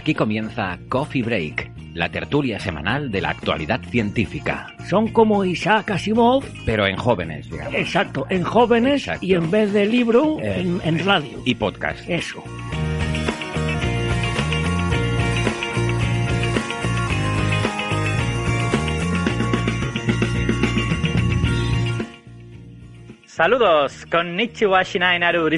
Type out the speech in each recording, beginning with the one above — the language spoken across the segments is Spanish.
Aquí comienza Coffee Break, la tertulia semanal de la actualidad científica. Son como Isaac Asimov, Pero en jóvenes, digamos. exacto, en jóvenes Exacto. y en vez de libro, Eh, en, en radio. Y podcast. Eso. Saludos, con Nichiwa Shinai Naru.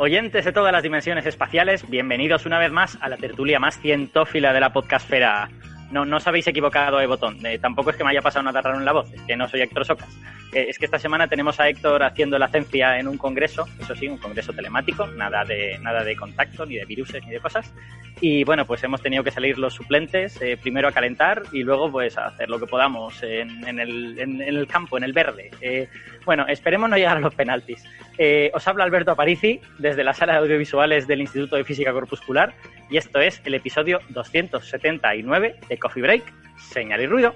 Oyentes de todas las dimensiones espaciales, bienvenidos una vez más a la tertulia más cientófila de la podcastfera. No, os habéis equivocado de botón. Eh, tampoco es que me haya pasado nada raro en la voz, es que no soy Héctor Socas. Eh, es que esta semana tenemos a Héctor haciendo la ciencia en un congreso, eso sí, un congreso telemático, nada de, nada de contacto, ni de viruses, ni de cosas. Y bueno, pues hemos tenido que salir los suplentes, eh, primero a calentar y luego pues a hacer lo que podamos en, el, en- el campo, en el verde. Eh, bueno, esperemos no llegar a los penaltis. Eh, os habla Alberto Aparici desde la sala de audiovisuales del Instituto de Física Corpuscular y esto es el episodio 279 de Coffee Break, Señal y Ruido.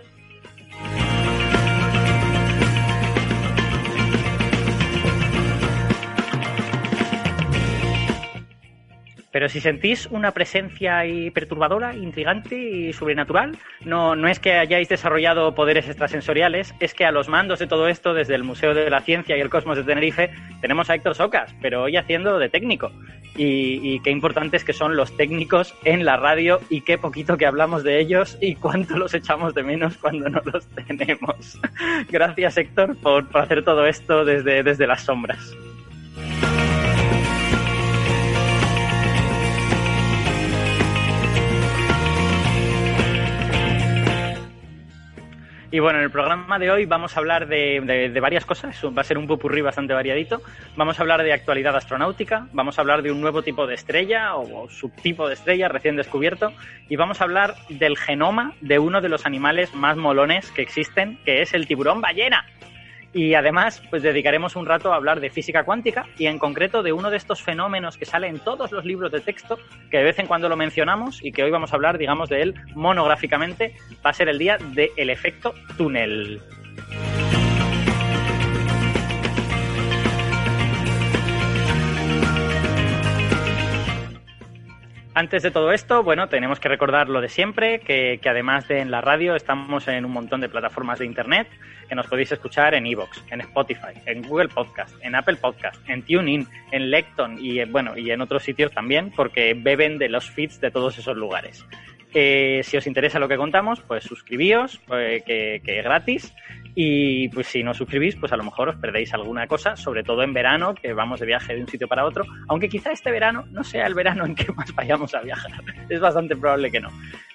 Pero si sentís una presencia ahí perturbadora, intrigante y sobrenatural, no, no es que hayáis desarrollado poderes extrasensoriales, es que a los mandos de todo esto, desde el Museo de la Ciencia y el Cosmos de Tenerife, tenemos a Héctor Socas, pero hoy haciendo de técnico. Y, y qué importantes que son los técnicos en la radio y qué poquito que hablamos de ellos y cuánto los echamos de menos cuando no los tenemos. Gracias Héctor por, por hacer todo esto desde, desde las sombras. Y bueno, en el programa de hoy vamos a hablar de, varias cosas, va a ser un popurrí bastante variadito. Vamos a hablar de actualidad astronáutica, vamos a hablar de un nuevo tipo de estrella o subtipo de estrella recién descubierto y vamos a hablar del genoma de uno de los animales más molones que existen, que es el tiburón ballena. Y además, pues dedicaremos un rato a hablar de física cuántica y en concreto de uno de estos fenómenos que sale en todos los libros de texto, que de vez en cuando lo mencionamos y que hoy vamos a hablar, digamos, de él monográficamente, va a ser el día del efecto túnel. Antes de todo esto, bueno, tenemos que recordar lo de siempre, que, que además de en la radio estamos en un montón de plataformas de internet que nos podéis escuchar en Evox, en Spotify, en Google Podcast, en Apple Podcast, en TuneIn, en Lecton y eh, bueno, y en otros sitios también, porque beben de los feeds de todos esos lugares. Eh, si os interesa lo que contamos, pues suscribíos, eh, que, que es gratis. Y pues si no suscribís, pues a lo mejor os perdéis alguna cosa, sobre todo en verano, que vamos de viaje de un sitio para otro. Aunque quizá este verano no sea el verano en que más vayamos a viajar. Es bastante probable que no.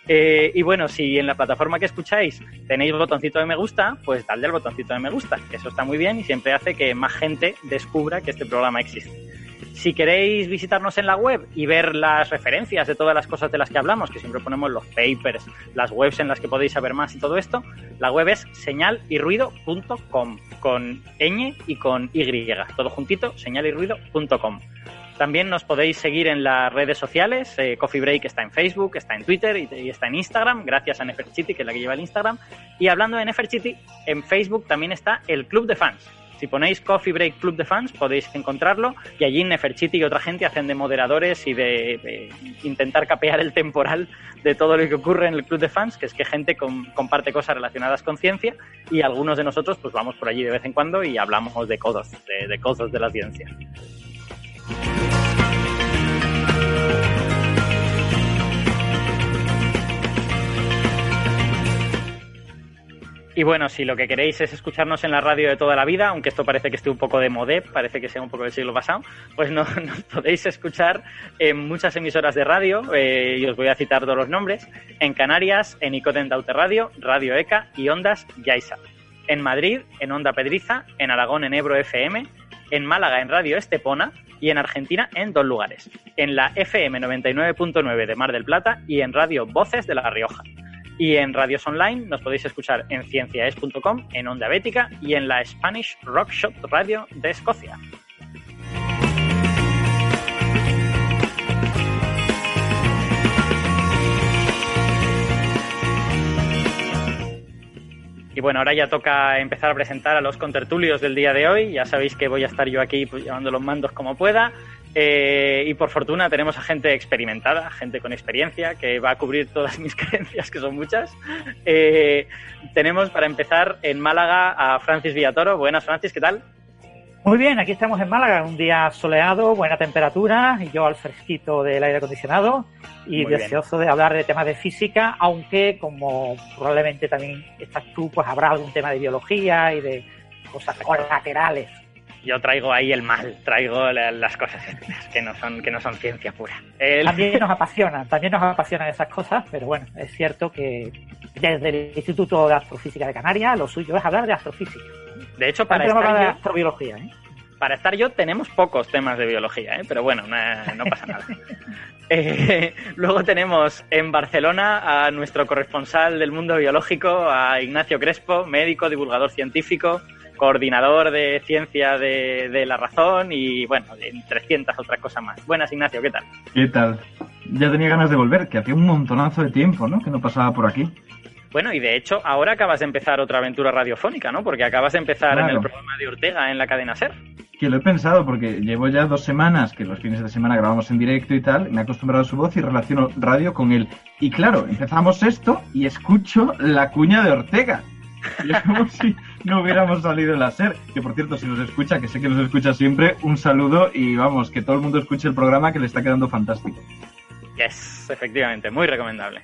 Eh, y bueno, si en la plataforma que escucháis tenéis botoncito de me gusta, pues dadle al botoncito de me gusta, que eso está muy bien y siempre hace que más gente descubra que este programa existe. Si queréis visitarnos en la web y ver las referencias de todas las cosas de las que hablamos, que siempre ponemos los papers, las webs en las que podéis saber más y todo esto, la web es señalyrruido.com, con ñ y con y, todo juntito, señalyrruido.com. También nos podéis seguir en las redes sociales. eh, Coffee Break está en Facebook, está en Twitter y, y está en Instagram, gracias a Neferchiti, que es la que lleva el Instagram. Y hablando de Neferchiti, en Facebook también está el Club de Fans. Si ponéis Coffee Break Club de Fans podéis encontrarlo y allí Neferchiti y otra gente hacen de moderadores y de, de intentar capear el temporal de todo lo que ocurre en el Club de Fans, que es que gente com- comparte cosas relacionadas con ciencia y algunos de nosotros pues vamos por allí de vez en cuando y hablamos de cosas, de, de de la ciencia. Y bueno, si lo que queréis es escucharnos en la radio de toda la vida, aunque esto parece que esté un poco de modé, parece que sea un poco del siglo pasado, pues no, nos podéis escuchar en muchas emisoras de radio, eh, y os voy a citar todos los nombres, en Canarias, en Icoten Daute Radio, Radio ECA y Ondas Yaisa. En Madrid, en Onda Pedriza, en Aragón, en Ebro FM, en Málaga, en Radio Estepona, y en Argentina en dos lugares, en la FM 99.9 de Mar del Plata y en Radio Voces de La Rioja. Y en radios online nos podéis escuchar en cienciaes.com, en Onda Bética y en la Spanish Rock Shop Radio de Escocia. Y bueno, ahora ya toca empezar a presentar a los contertulios del día de hoy. Ya sabéis que voy a estar yo aquí pues, llevando los mandos como pueda. Eh, y por fortuna tenemos a gente experimentada, gente con experiencia, que va a cubrir todas mis creencias, que son muchas. Eh, tenemos para empezar en Málaga a Francis Villatoro. Buenas, Francis, ¿qué tal? Muy bien, aquí estamos en Málaga, un día soleado, buena temperatura, y yo al fresquito del aire acondicionado y Muy deseoso de hablar de temas de física, aunque como probablemente también estás tú, pues habrá algún tema de biología y de cosas colaterales. Yo traigo ahí el mal, traigo la- las cosas que no son que no son ciencia pura. El- También nos apasionan, también nos apasionan esas cosas, pero bueno, es cierto que desde el Instituto de Astrofísica de Canarias lo suyo es hablar de astrofísica. de hecho, para de estar, yo, astrobiología, ¿eh? para estar yo tenemos pocos temas de biología, ¿eh? pero bueno, no, no pasa nada. Eh, luego tenemos en Barcelona a nuestro corresponsal del mundo biológico, a Ignacio Crespo, médico, divulgador científico, coordinador de ciencia de, de la razón y bueno, de 300 otras cosas más. Buenas, Ignacio, ¿qué tal? ¿Qué tal? Ya tenía ganas de volver, que hacía un montonazo de tiempo, ¿no? Que no pasaba por aquí. Bueno, y de hecho, ahora acabas de empezar otra aventura radiofónica, ¿no? Porque acabas de empezar en el programa de Ortega en la cadena SER. Que lo he pensado porque llevo ya dos semanas que los fines de semana grabamos en directo y tal, me he acostumbrado a su voz y relaciono radio con él. Y claro, empezamos esto y escucho la cuña de Ortega. Y es como si no hubiéramos salido en la SER. Que por cierto, si nos escucha, que sé que nos escucha siempre, un saludo y vamos, que todo el mundo escuche el programa que le está quedando fantástico. Yes, efectivamente, muy recomendable.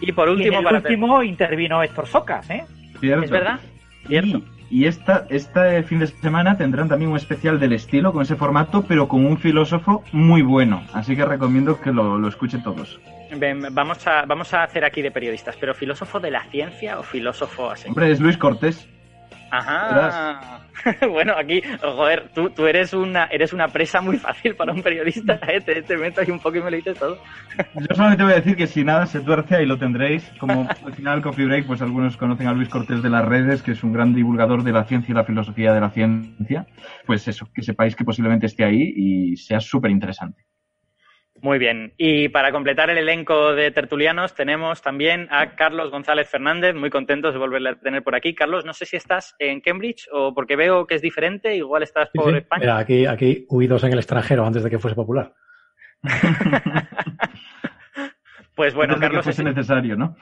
Y por Y en último, el para último intervino Héctor Socas, ¿eh? ¿Cierto? ¿Es verdad? Cierto. Y, y esta, este fin de semana tendrán también un especial del estilo con ese formato, pero con un filósofo muy bueno. Así que recomiendo que lo, lo escuchen todos. Ven, vamos, a, vamos a hacer aquí de periodistas, pero filósofo de la ciencia o filósofo así. Hombre, es Luis Cortés. Ajá. bueno, aquí, joder, tú, tú eres una eres una presa muy fácil para un periodista, ¿eh? te, te meto ahí un poco y me lo dices todo. Yo solamente voy a decir que si nada se tuerce, ahí lo tendréis. Como al final Coffee Break, pues algunos conocen a Luis Cortés de las redes, que es un gran divulgador de la ciencia y la filosofía de la ciencia. Pues eso, que sepáis que posiblemente esté ahí y sea súper interesante. Muy bien. Y para completar el elenco de tertulianos tenemos también a Carlos González Fernández, muy contentos de volverle a tener por aquí. Carlos, no sé si estás en Cambridge o porque veo que es diferente, igual estás por sí. España. Mira, aquí, aquí huidos en el extranjero antes de que fuese popular. Pues bueno, Antes de que Carlos es, fuese necesario, ¿no?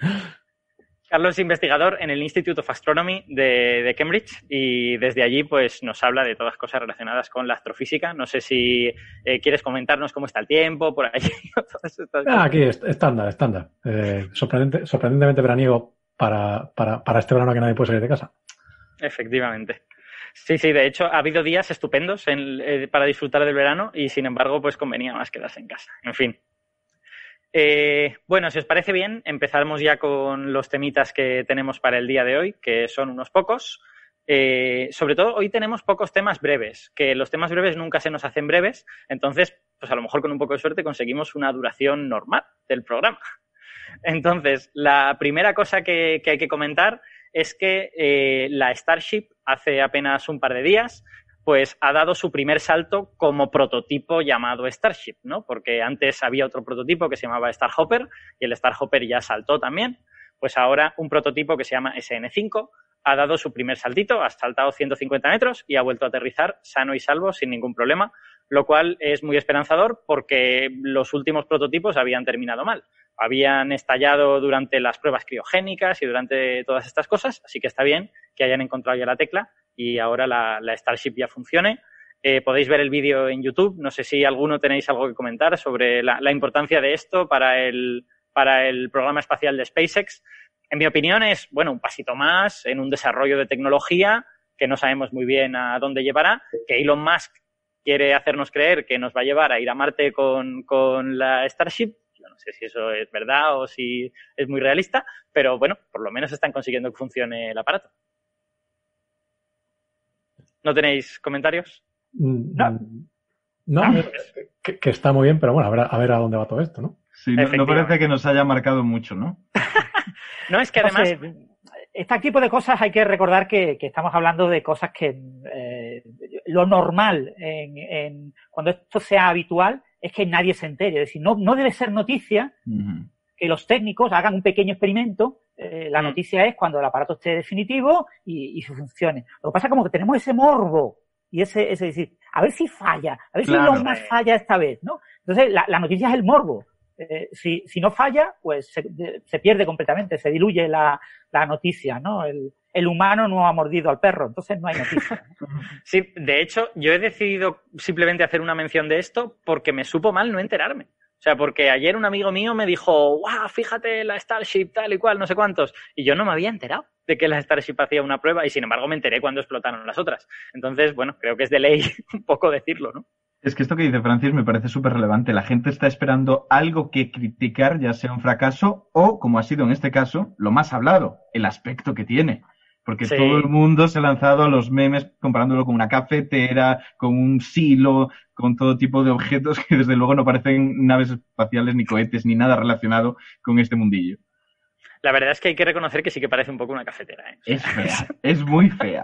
Carlos es investigador en el Institute of Astronomy de, de Cambridge y desde allí pues nos habla de todas cosas relacionadas con la astrofísica. No sé si eh, quieres comentarnos cómo está el tiempo por estas Ah, aquí es estándar, estándar. Eh, sorprendente- sorprendentemente veraniego para, para, para este verano que nadie puede salir de casa. Efectivamente. Sí, sí, de hecho ha habido días estupendos en- eh, para disfrutar del verano y sin embargo pues convenía más quedarse en casa. En fin. Eh, bueno, si os parece bien, empezamos ya con los temitas que tenemos para el día de hoy, que son unos pocos. Eh, sobre todo hoy tenemos pocos temas breves, que los temas breves nunca se nos hacen breves, entonces pues a lo mejor con un poco de suerte conseguimos una duración normal del programa. Entonces, la primera cosa que, que hay que comentar es que eh, la Starship hace apenas un par de días pues ha dado su primer salto como prototipo llamado Starship, ¿no? Porque antes había otro prototipo que se llamaba Starhopper y el Starhopper ya saltó también. Pues ahora un prototipo que se llama SN5 ha dado su primer saltito, ha saltado 150 metros y ha vuelto a aterrizar sano y salvo sin ningún problema, lo cual es muy esperanzador porque los últimos prototipos habían terminado mal. Habían estallado durante las pruebas criogénicas y durante todas estas cosas, así que está bien que hayan encontrado ya la tecla y ahora la, Starship ya funcione. Eh, podéis ver el vídeo en YouTube. No sé si alguno tenéis algo que comentar sobre la, la importancia de esto para el, para el programa espacial de SpaceX. en mi opinión, es, bueno, un pasito más en un desarrollo de tecnología que no sabemos muy bien a dónde llevará, que Elon Musk quiere hacernos creer que nos va a llevar a ir a Marte con, con la Starship. Yo no sé si eso es verdad o si es muy realista, pero bueno, por lo menos están consiguiendo que funcione el aparato. ¿No tenéis comentarios? Mm, No. No, que, que está muy bien, pero bueno, a ver, a ver a dónde va todo esto, ¿no? Sí, no, parece que nos haya marcado mucho, ¿no? No, es que además... Entonces, este tipo de cosas hay que recordar que, que estamos hablando de cosas que eh, lo normal en, en- cuando esto sea habitual es que nadie se entere. Es decir, no, no debe ser noticia que los técnicos hagan un pequeño experimento. Eh, la noticia es cuando el aparato esté definitivo y, y funcione. Lo que pasa es como que tenemos ese morbo y ese, ese decir, a ver si falla, a ver Claro. si Elon Musk falla esta vez, ¿no? Entonces, la, la noticia es el morbo. Eh, si, si no falla, pues se, se pierde completamente, se diluye la, la noticia, ¿no? El, el humano no ha mordido al perro, entonces no hay noticia. ¿no? Sí, de hecho, yo he decidido simplemente hacer una mención de esto porque me supo mal no enterarme. Sea, porque ayer un amigo mío me dijo, wow, fíjate la Starship, tal y cual, no sé cuántos. Y yo no me había enterado de que la Starship hacía una prueba y sin embargo me enteré cuando explotaron las otras. Entonces, bueno, creo que es de ley un poco decirlo, ¿no? Es que esto que dice Francis me parece súper relevante. La gente está esperando algo que criticar, ya sea un fracaso o, como ha sido en este caso, lo más hablado, el aspecto que tiene. Porque Sí. todo el mundo se ha lanzado a los memes comparándolo con una cafetera, con un silo, con todo tipo de objetos que desde luego no parecen naves espaciales ni cohetes ni nada relacionado con este mundillo. La verdad es que hay que reconocer que sí que parece un poco una cafetera, ¿eh? Es fea, es muy fea.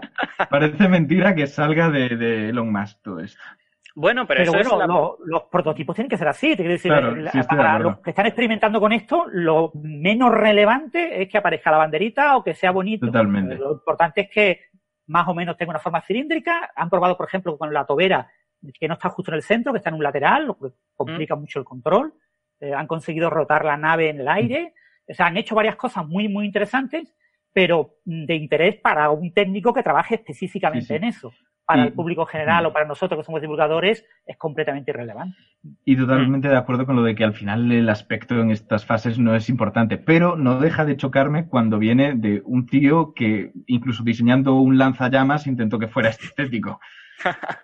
Parece mentira que salga de, de Elon Musk todo esto. Bueno, pero, Pero, eso bueno, es la... los prototipos tienen que ser así. Te quiero decir, Claro, la- sí, estoy de para los que están experimentando con esto, lo menos relevante es que aparezca la banderita o que sea bonito. Totalmente. Lo importante es que más o menos tenga una forma cilíndrica. Han probado, por ejemplo, con la tobera, que no está justo en el centro, que está en un lateral, lo que complica mucho el control. Eh, han conseguido rotar la nave en el aire. O sea, han hecho varias cosas muy, muy interesantes, pero mm, de interés para un técnico que trabaje específicamente Sí, sí. en eso. Para el público general o para nosotros que somos divulgadores es completamente irrelevante. Y totalmente de acuerdo con lo de que al final el aspecto en estas fases no es importante, pero no deja de chocarme cuando viene de un tío que incluso diseñando un lanzallamas intentó que fuera estético.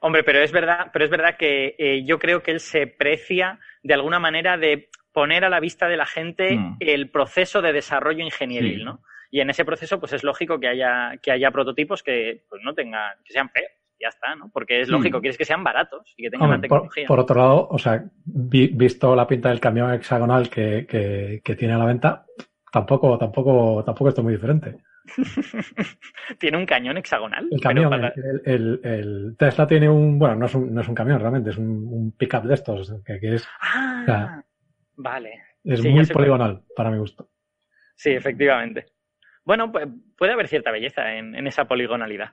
Hombre, pero es verdad, pero es verdad que eh, yo creo que él se precia de alguna manera de poner a la vista de la gente Mm. el proceso de desarrollo ingenieril, Sí. ¿no? Y en ese proceso, pues es lógico que haya, que haya prototipos que pues, no tengan, que sean feos, ya está, ¿no? Porque es Sí. lógico, quieres que sean baratos y que tengan la Hombre, tecnología. por otro lado, o sea, vi- visto la pinta del camión hexagonal que, que, que tiene a la venta, tampoco, tampoco, tampoco esto es muy diferente. Tiene un cañón hexagonal. El camión, para- el, el- el Tesla tiene un, bueno, no es un, no es un camión realmente, es un, un pickup de estos, que, que es, Ah, vale. es Sí, muy poligonal para mi gusto. Sí, efectivamente. Bueno, puede haber cierta belleza en, en esa poligonalidad.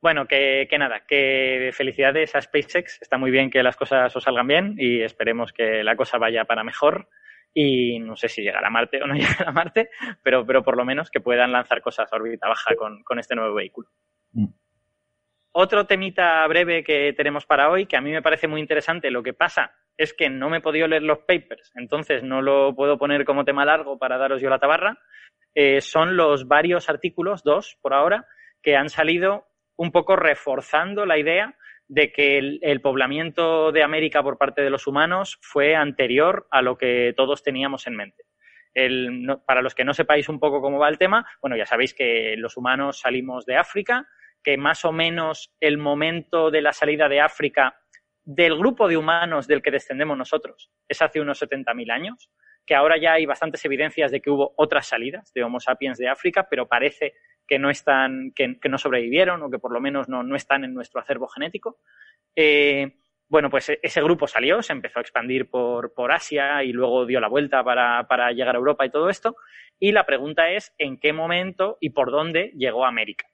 Bueno, que, que nada, que felicidades a SpaceX. Está muy bien que las cosas os salgan bien y esperemos que la cosa vaya para mejor. Y no sé si llegará a Marte o no llegará a Marte, pero, pero por lo menos que puedan lanzar cosas a órbita baja con, con este nuevo vehículo. Mm. Otro temita breve que tenemos para hoy, que a mí me parece muy interesante, lo que pasa es que no me he podido leer los papers, entonces no lo puedo poner como tema largo para daros yo la tabarra, eh, son los varios artículos, dos por ahora, que han salido un poco reforzando la idea de que el, poblamiento de América por parte de los humanos fue anterior a lo que todos teníamos en mente. El- para los que no sepáis un poco cómo va el tema, bueno, ya sabéis que los humanos salimos de África, que más o menos el momento de la salida de África del grupo de humanos del que descendemos nosotros es hace unos 70.000 años, que ahora ya hay bastantes evidencias de que hubo otras salidas de Homo sapiens de África, pero parece que no están, que, no sobrevivieron o que por lo menos no, no están en nuestro acervo genético. Eh, bueno, pues e- ese grupo salió, se empezó a expandir por, por Asia y luego dio la vuelta para, para llegar a Europa y todo esto. Y la pregunta es en qué momento y por dónde llegó a América.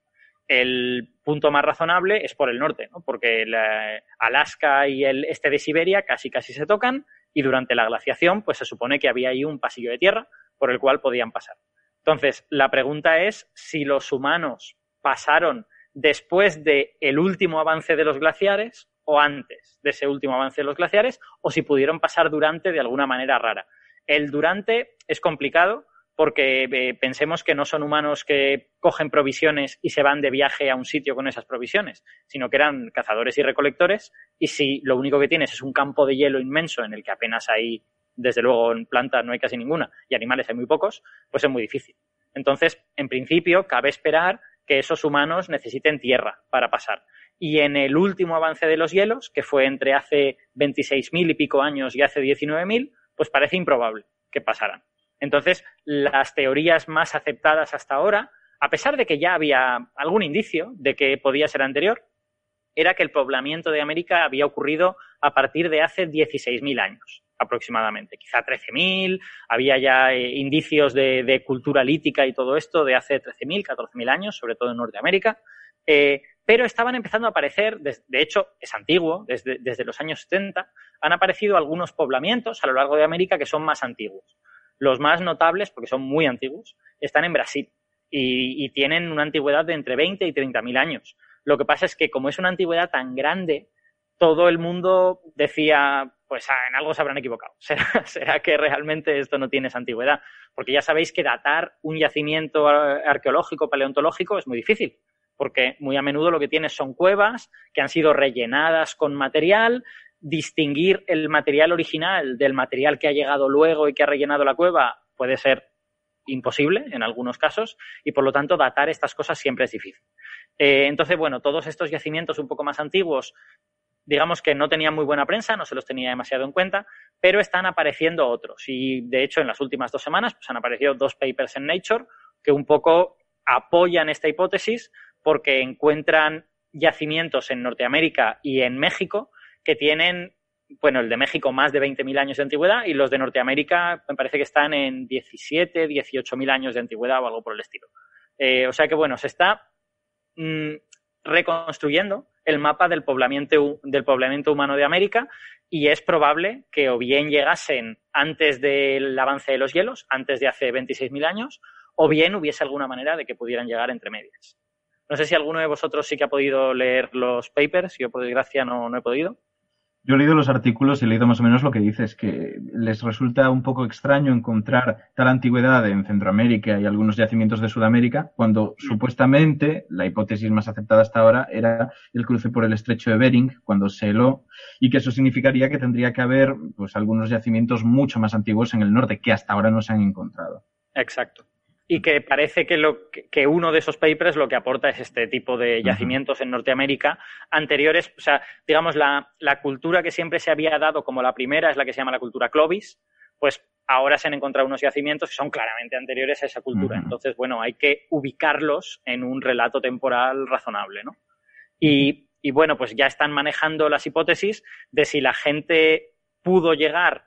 El punto más razonable es por el norte, ¿no? porque la- Alaska y el este de Siberia casi casi se tocan y durante la glaciación pues se supone que había ahí un pasillo de tierra por el cual podían pasar. Entonces, la pregunta es si los humanos pasaron después del el último avance de los glaciares o antes de ese último avance de los glaciares o si pudieron pasar durante de alguna manera rara. El durante es complicado porque eh, pensemos que no son humanos que cogen provisiones y se van de viaje a un sitio con esas provisiones, sino que eran cazadores y recolectores y si lo único que tienes es un campo de hielo inmenso en el que apenas hay, desde luego en plantas no hay casi ninguna y animales hay muy pocos, pues es muy difícil. Entonces, en principio, cabe esperar que esos humanos necesiten tierra para pasar. Y en el último avance de los hielos, que fue entre hace 26.000 y pico años y hace 19.000, pues parece improbable que pasaran. Entonces, las teorías más aceptadas hasta ahora, a pesar de que ya había algún indicio de que podía ser anterior, era que el poblamiento de América había ocurrido a partir de hace 16.000 años aproximadamente, quizá 13.000, había ya eh, indicios de, cultura lítica y todo esto de hace 13.000, 14.000 años, sobre todo en Norteamérica, eh, pero estaban empezando a aparecer, de, hecho es antiguo, desde, desde, los años 70, han aparecido algunos poblamientos a lo largo de América que son más antiguos. Los más notables, porque son muy antiguos, están en Brasil y, tienen una antigüedad de entre 20 y 30 mil años. Lo que pasa es que como es una antigüedad tan grande, todo el mundo decía, pues ah, en algo se habrán equivocado. ¿Será, que realmente esto no tiene esa antigüedad? Porque ya sabéis que datar un yacimiento arqueológico, paleontológico, es muy difícil. Porque muy a menudo lo que tienes son cuevas que han sido rellenadas con material, distinguir el material original del material que ha llegado luego y que ha rellenado la cueva puede ser imposible en algunos casos y por lo tanto datar estas cosas siempre es difícil. Eh, entonces, bueno, todos estos yacimientos un poco más antiguos, digamos que no tenían muy buena prensa, no se los tenía demasiado en cuenta, pero están apareciendo otros y de hecho en las últimas dos semanas pues, han aparecido dos papers en Nature que un poco apoyan esta hipótesis porque encuentran yacimientos en Norteamérica y en México que tienen, bueno, el de México más de 20.000 años de antigüedad y los de Norteamérica me parece que están en 17, 18.000 años de antigüedad o algo por el estilo. Eh, o sea que, bueno, se está mm, reconstruyendo el mapa del poblamiento, humano de América y es probable que o bien llegasen antes del avance de los hielos, antes de hace 26.000 años, o bien hubiese alguna manera de que pudieran llegar entre medias. No sé si alguno de vosotros sí que ha podido leer los papers, yo por desgracia no, no he podido. Yo he leído los artículos y he leído más o menos lo que dices, que les resulta un poco extraño encontrar tal antigüedad en Centroamérica y algunos yacimientos de Sudamérica, cuando supuestamente la hipótesis más aceptada hasta ahora era el cruce por el estrecho de Bering, cuando se heló, y que eso significaría que tendría que haber pues algunos yacimientos mucho más antiguos en el norte, que hasta ahora no se han encontrado. Exacto y que parece que, lo, que uno de esos papers lo que aporta es este tipo de yacimientos en Norteamérica anteriores, o sea, digamos, la, la, cultura que siempre se había dado como la primera es la que se llama la cultura Clovis, pues ahora se han encontrado unos yacimientos que son claramente anteriores a esa cultura. Entonces, bueno, hay que ubicarlos en un relato temporal razonable, ¿no? Y, y bueno, pues ya están manejando las hipótesis de si la gente pudo llegar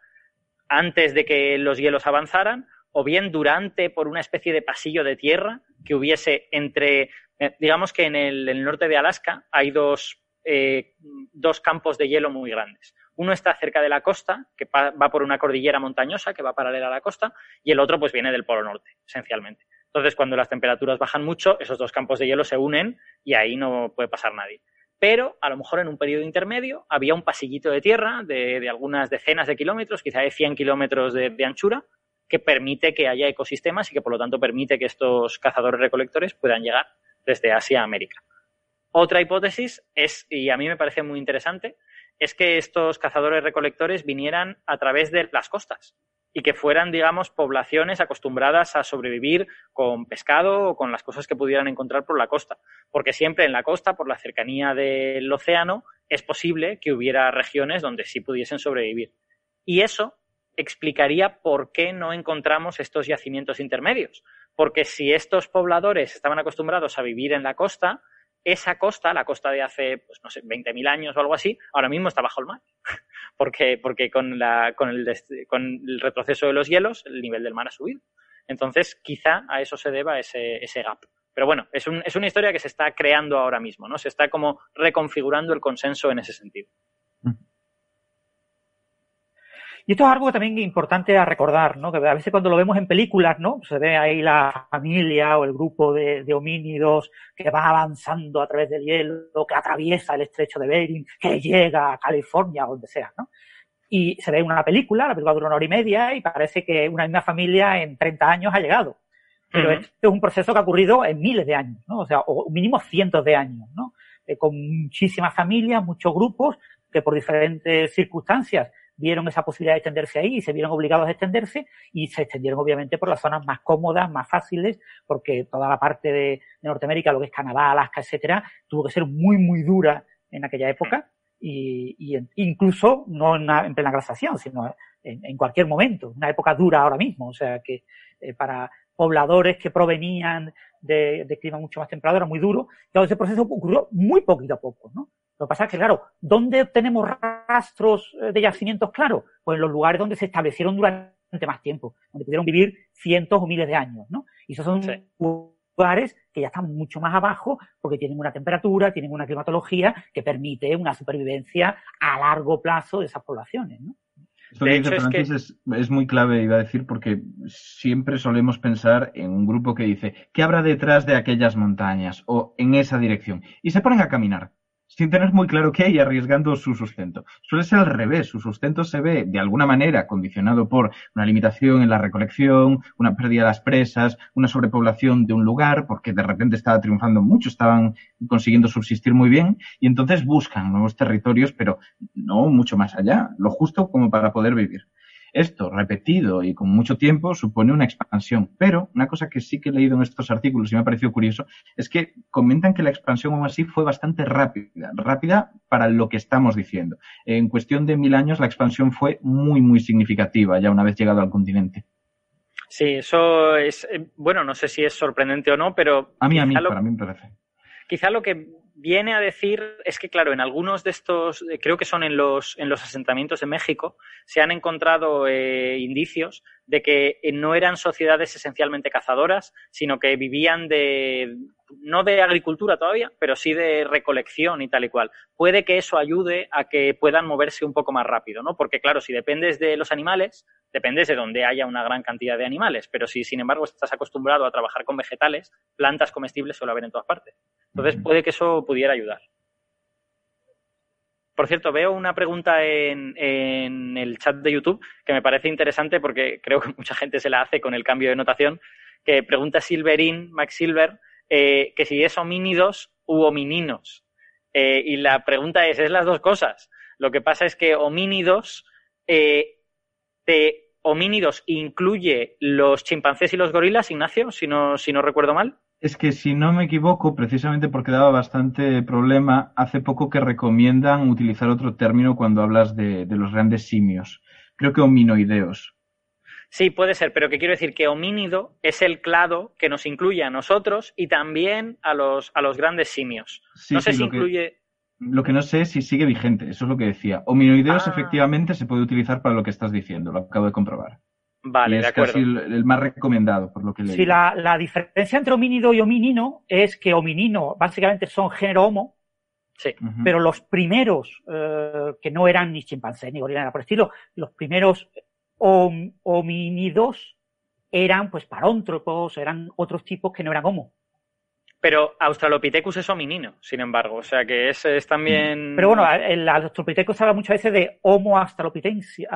antes de que los hielos avanzaran o bien durante por una especie de pasillo de tierra que hubiese entre, eh, digamos que en el, norte de Alaska hay dos, eh, dos campos de hielo muy grandes. Uno está cerca de la costa, que va por una cordillera montañosa que va paralela a la costa, y el otro pues viene del Polo Norte, esencialmente. Entonces, cuando las temperaturas bajan mucho, esos dos campos de hielo se unen y ahí no puede pasar nadie. Pero a lo mejor en un periodo intermedio había un pasillito de tierra de, algunas decenas de kilómetros, quizá de 100 kilómetros de anchura, que permite que haya ecosistemas y que por lo tanto permite que estos cazadores recolectores puedan llegar desde Asia a América. Otra hipótesis es, y a mí me parece muy interesante, es que estos cazadores recolectores vinieran a través de las costas y que fueran, digamos, poblaciones acostumbradas a sobrevivir con pescado o con las cosas que pudieran encontrar por la costa. Porque siempre en la costa, por la cercanía del océano, es posible que hubiera regiones donde sí pudiesen sobrevivir. Y eso explicaría por qué no encontramos estos yacimientos intermedios. Porque si estos pobladores estaban acostumbrados a vivir en la costa, esa costa, la costa de hace, pues no sé, 20.000 años o algo así, ahora mismo está bajo el mar. porque porque con, el, retroceso de los hielos, el nivel del mar ha subido. Entonces, quizá a eso se deba ese, gap. Pero bueno, es, es una historia que se está creando ahora mismo, ¿no? Se está como reconfigurando el consenso en ese sentido. Y esto es algo también importante a recordar, ¿no? Que a veces cuando lo vemos en películas, ¿no? Se ve ahí la familia o el grupo de, homínidos que va avanzando a través del hielo, que atraviesa el estrecho de Bering, que llega a California o donde sea, ¿no? y se ve una película, la película dura una hora y media y parece que una misma familia en 30 años ha llegado. Pero Ujú. esto es un proceso que ha ocurrido en miles de años, ¿no? O sea, o mínimo cientos de años, ¿no? Eh, con muchísimas familias, muchos grupos que por diferentes circunstancias vieron esa posibilidad de extenderse ahí y se vieron obligados a extenderse y se extendieron obviamente por las zonas más cómodas, más fáciles, porque toda la parte de, de Norteamérica, lo que es Canadá, Alaska, etcétera, tuvo que ser muy, muy dura en aquella época y, y incluso no en, plena glaciación, sino en, en cualquier momento, una época dura ahora mismo, o sea que eh, para pobladores que provenían de, de clima mucho más templado era muy duro. Todo ese proceso ocurrió muy poquito a poco, ¿no? Lo que pasa es que, claro, ¿dónde tenemos rastros eh, de yacimientos claros? Pues en los lugares donde se establecieron durante más tiempo, donde pudieron vivir cientos o miles de años, ¿no? Y esos son Sí. lugares que ya están mucho más abajo porque tienen una temperatura, tienen una climatología que permite una supervivencia a largo plazo de esas poblaciones, ¿no? Esto De que hecho, dice es que- es, es muy clave, iba a decir, porque siempre solemos pensar en un grupo que dice, ¿qué habrá detrás de aquellas montañas o en esa dirección? Y se ponen a caminar, sin tener muy claro qué hay, arriesgando su sustento. Suele ser al revés, su sustento se ve de alguna manera condicionado por una limitación en la recolección, una pérdida de las presas, una sobrepoblación de un lugar, porque de repente estaba triunfando mucho, estaban consiguiendo subsistir muy bien, y entonces buscan nuevos territorios, pero no mucho más allá, lo justo como para poder vivir. Esto, repetido y con mucho tiempo, supone una expansión. Pero una cosa que sí que he leído en estos artículos y me ha parecido curioso es que comentan que la expansión aún así fue bastante rápida. Rápida para lo que estamos diciendo. En cuestión de mil años la expansión fue muy, muy significativa ya una vez llegado al continente. Sí, eso es, eh, bueno, no sé si es sorprendente o no, pero A mí, a mí, lo- para mí me parece. quizá lo que viene a decir es que, claro, en algunos de estos, eh, creo que son en los, en los asentamientos de México, se han encontrado eh, indicios de que eh, no eran sociedades esencialmente cazadoras, sino que vivían de, no de agricultura todavía, pero sí de recolección y tal y cual. Puede que eso ayude a que puedan moverse un poco más rápido, ¿no? Porque, claro, si dependes de los animales, dependes de donde haya una gran cantidad de animales, pero si, sin embargo, estás acostumbrado a trabajar con vegetales, plantas comestibles suele haber en todas partes. Entonces puede que eso pudiera ayudar. Por cierto, veo una pregunta en, en el chat de YouTube que me parece interesante porque creo que mucha gente se la hace con el cambio de notación, que pregunta Silverin, Max Silver, eh, que si es homínidos u homininos. Eh, y la pregunta es, es las dos cosas. Lo que pasa es que homínidos, eh, te- homínidos incluye los chimpancés y los gorilas, Ignacio, si no, si no recuerdo mal. Es que si no me equivoco, precisamente porque daba bastante problema, hace poco que recomiendan utilizar otro término cuando hablas de, de los grandes simios. Creo que hominoideos. Sí, puede ser, pero que quiero decir que homínido es el clado que nos incluye a nosotros y también a los, a los grandes simios. Sí, no sé sí, si lo que- incluye. Lo que no sé es si sigue vigente, eso es lo que decía. Hominoideos Ah. efectivamente se puede utilizar para lo que estás diciendo, lo acabo de comprobar. Vale, Y es de acuerdo. casi el, el más recomendado, por lo que leí. Si la, la diferencia entre homínido y hominino es que hominino básicamente son género homo, Sí. Pero los primeros, eh, que no eran ni chimpancés ni gorila, nada por el estilo, los primeros hom- homínidos eran pues paróntropos, eran otros tipos que no eran homo. Pero Australopithecus es hominino, sin embargo. O sea que es, es también. Pero bueno, el Australopithecus habla muchas veces de Homo australopitensis,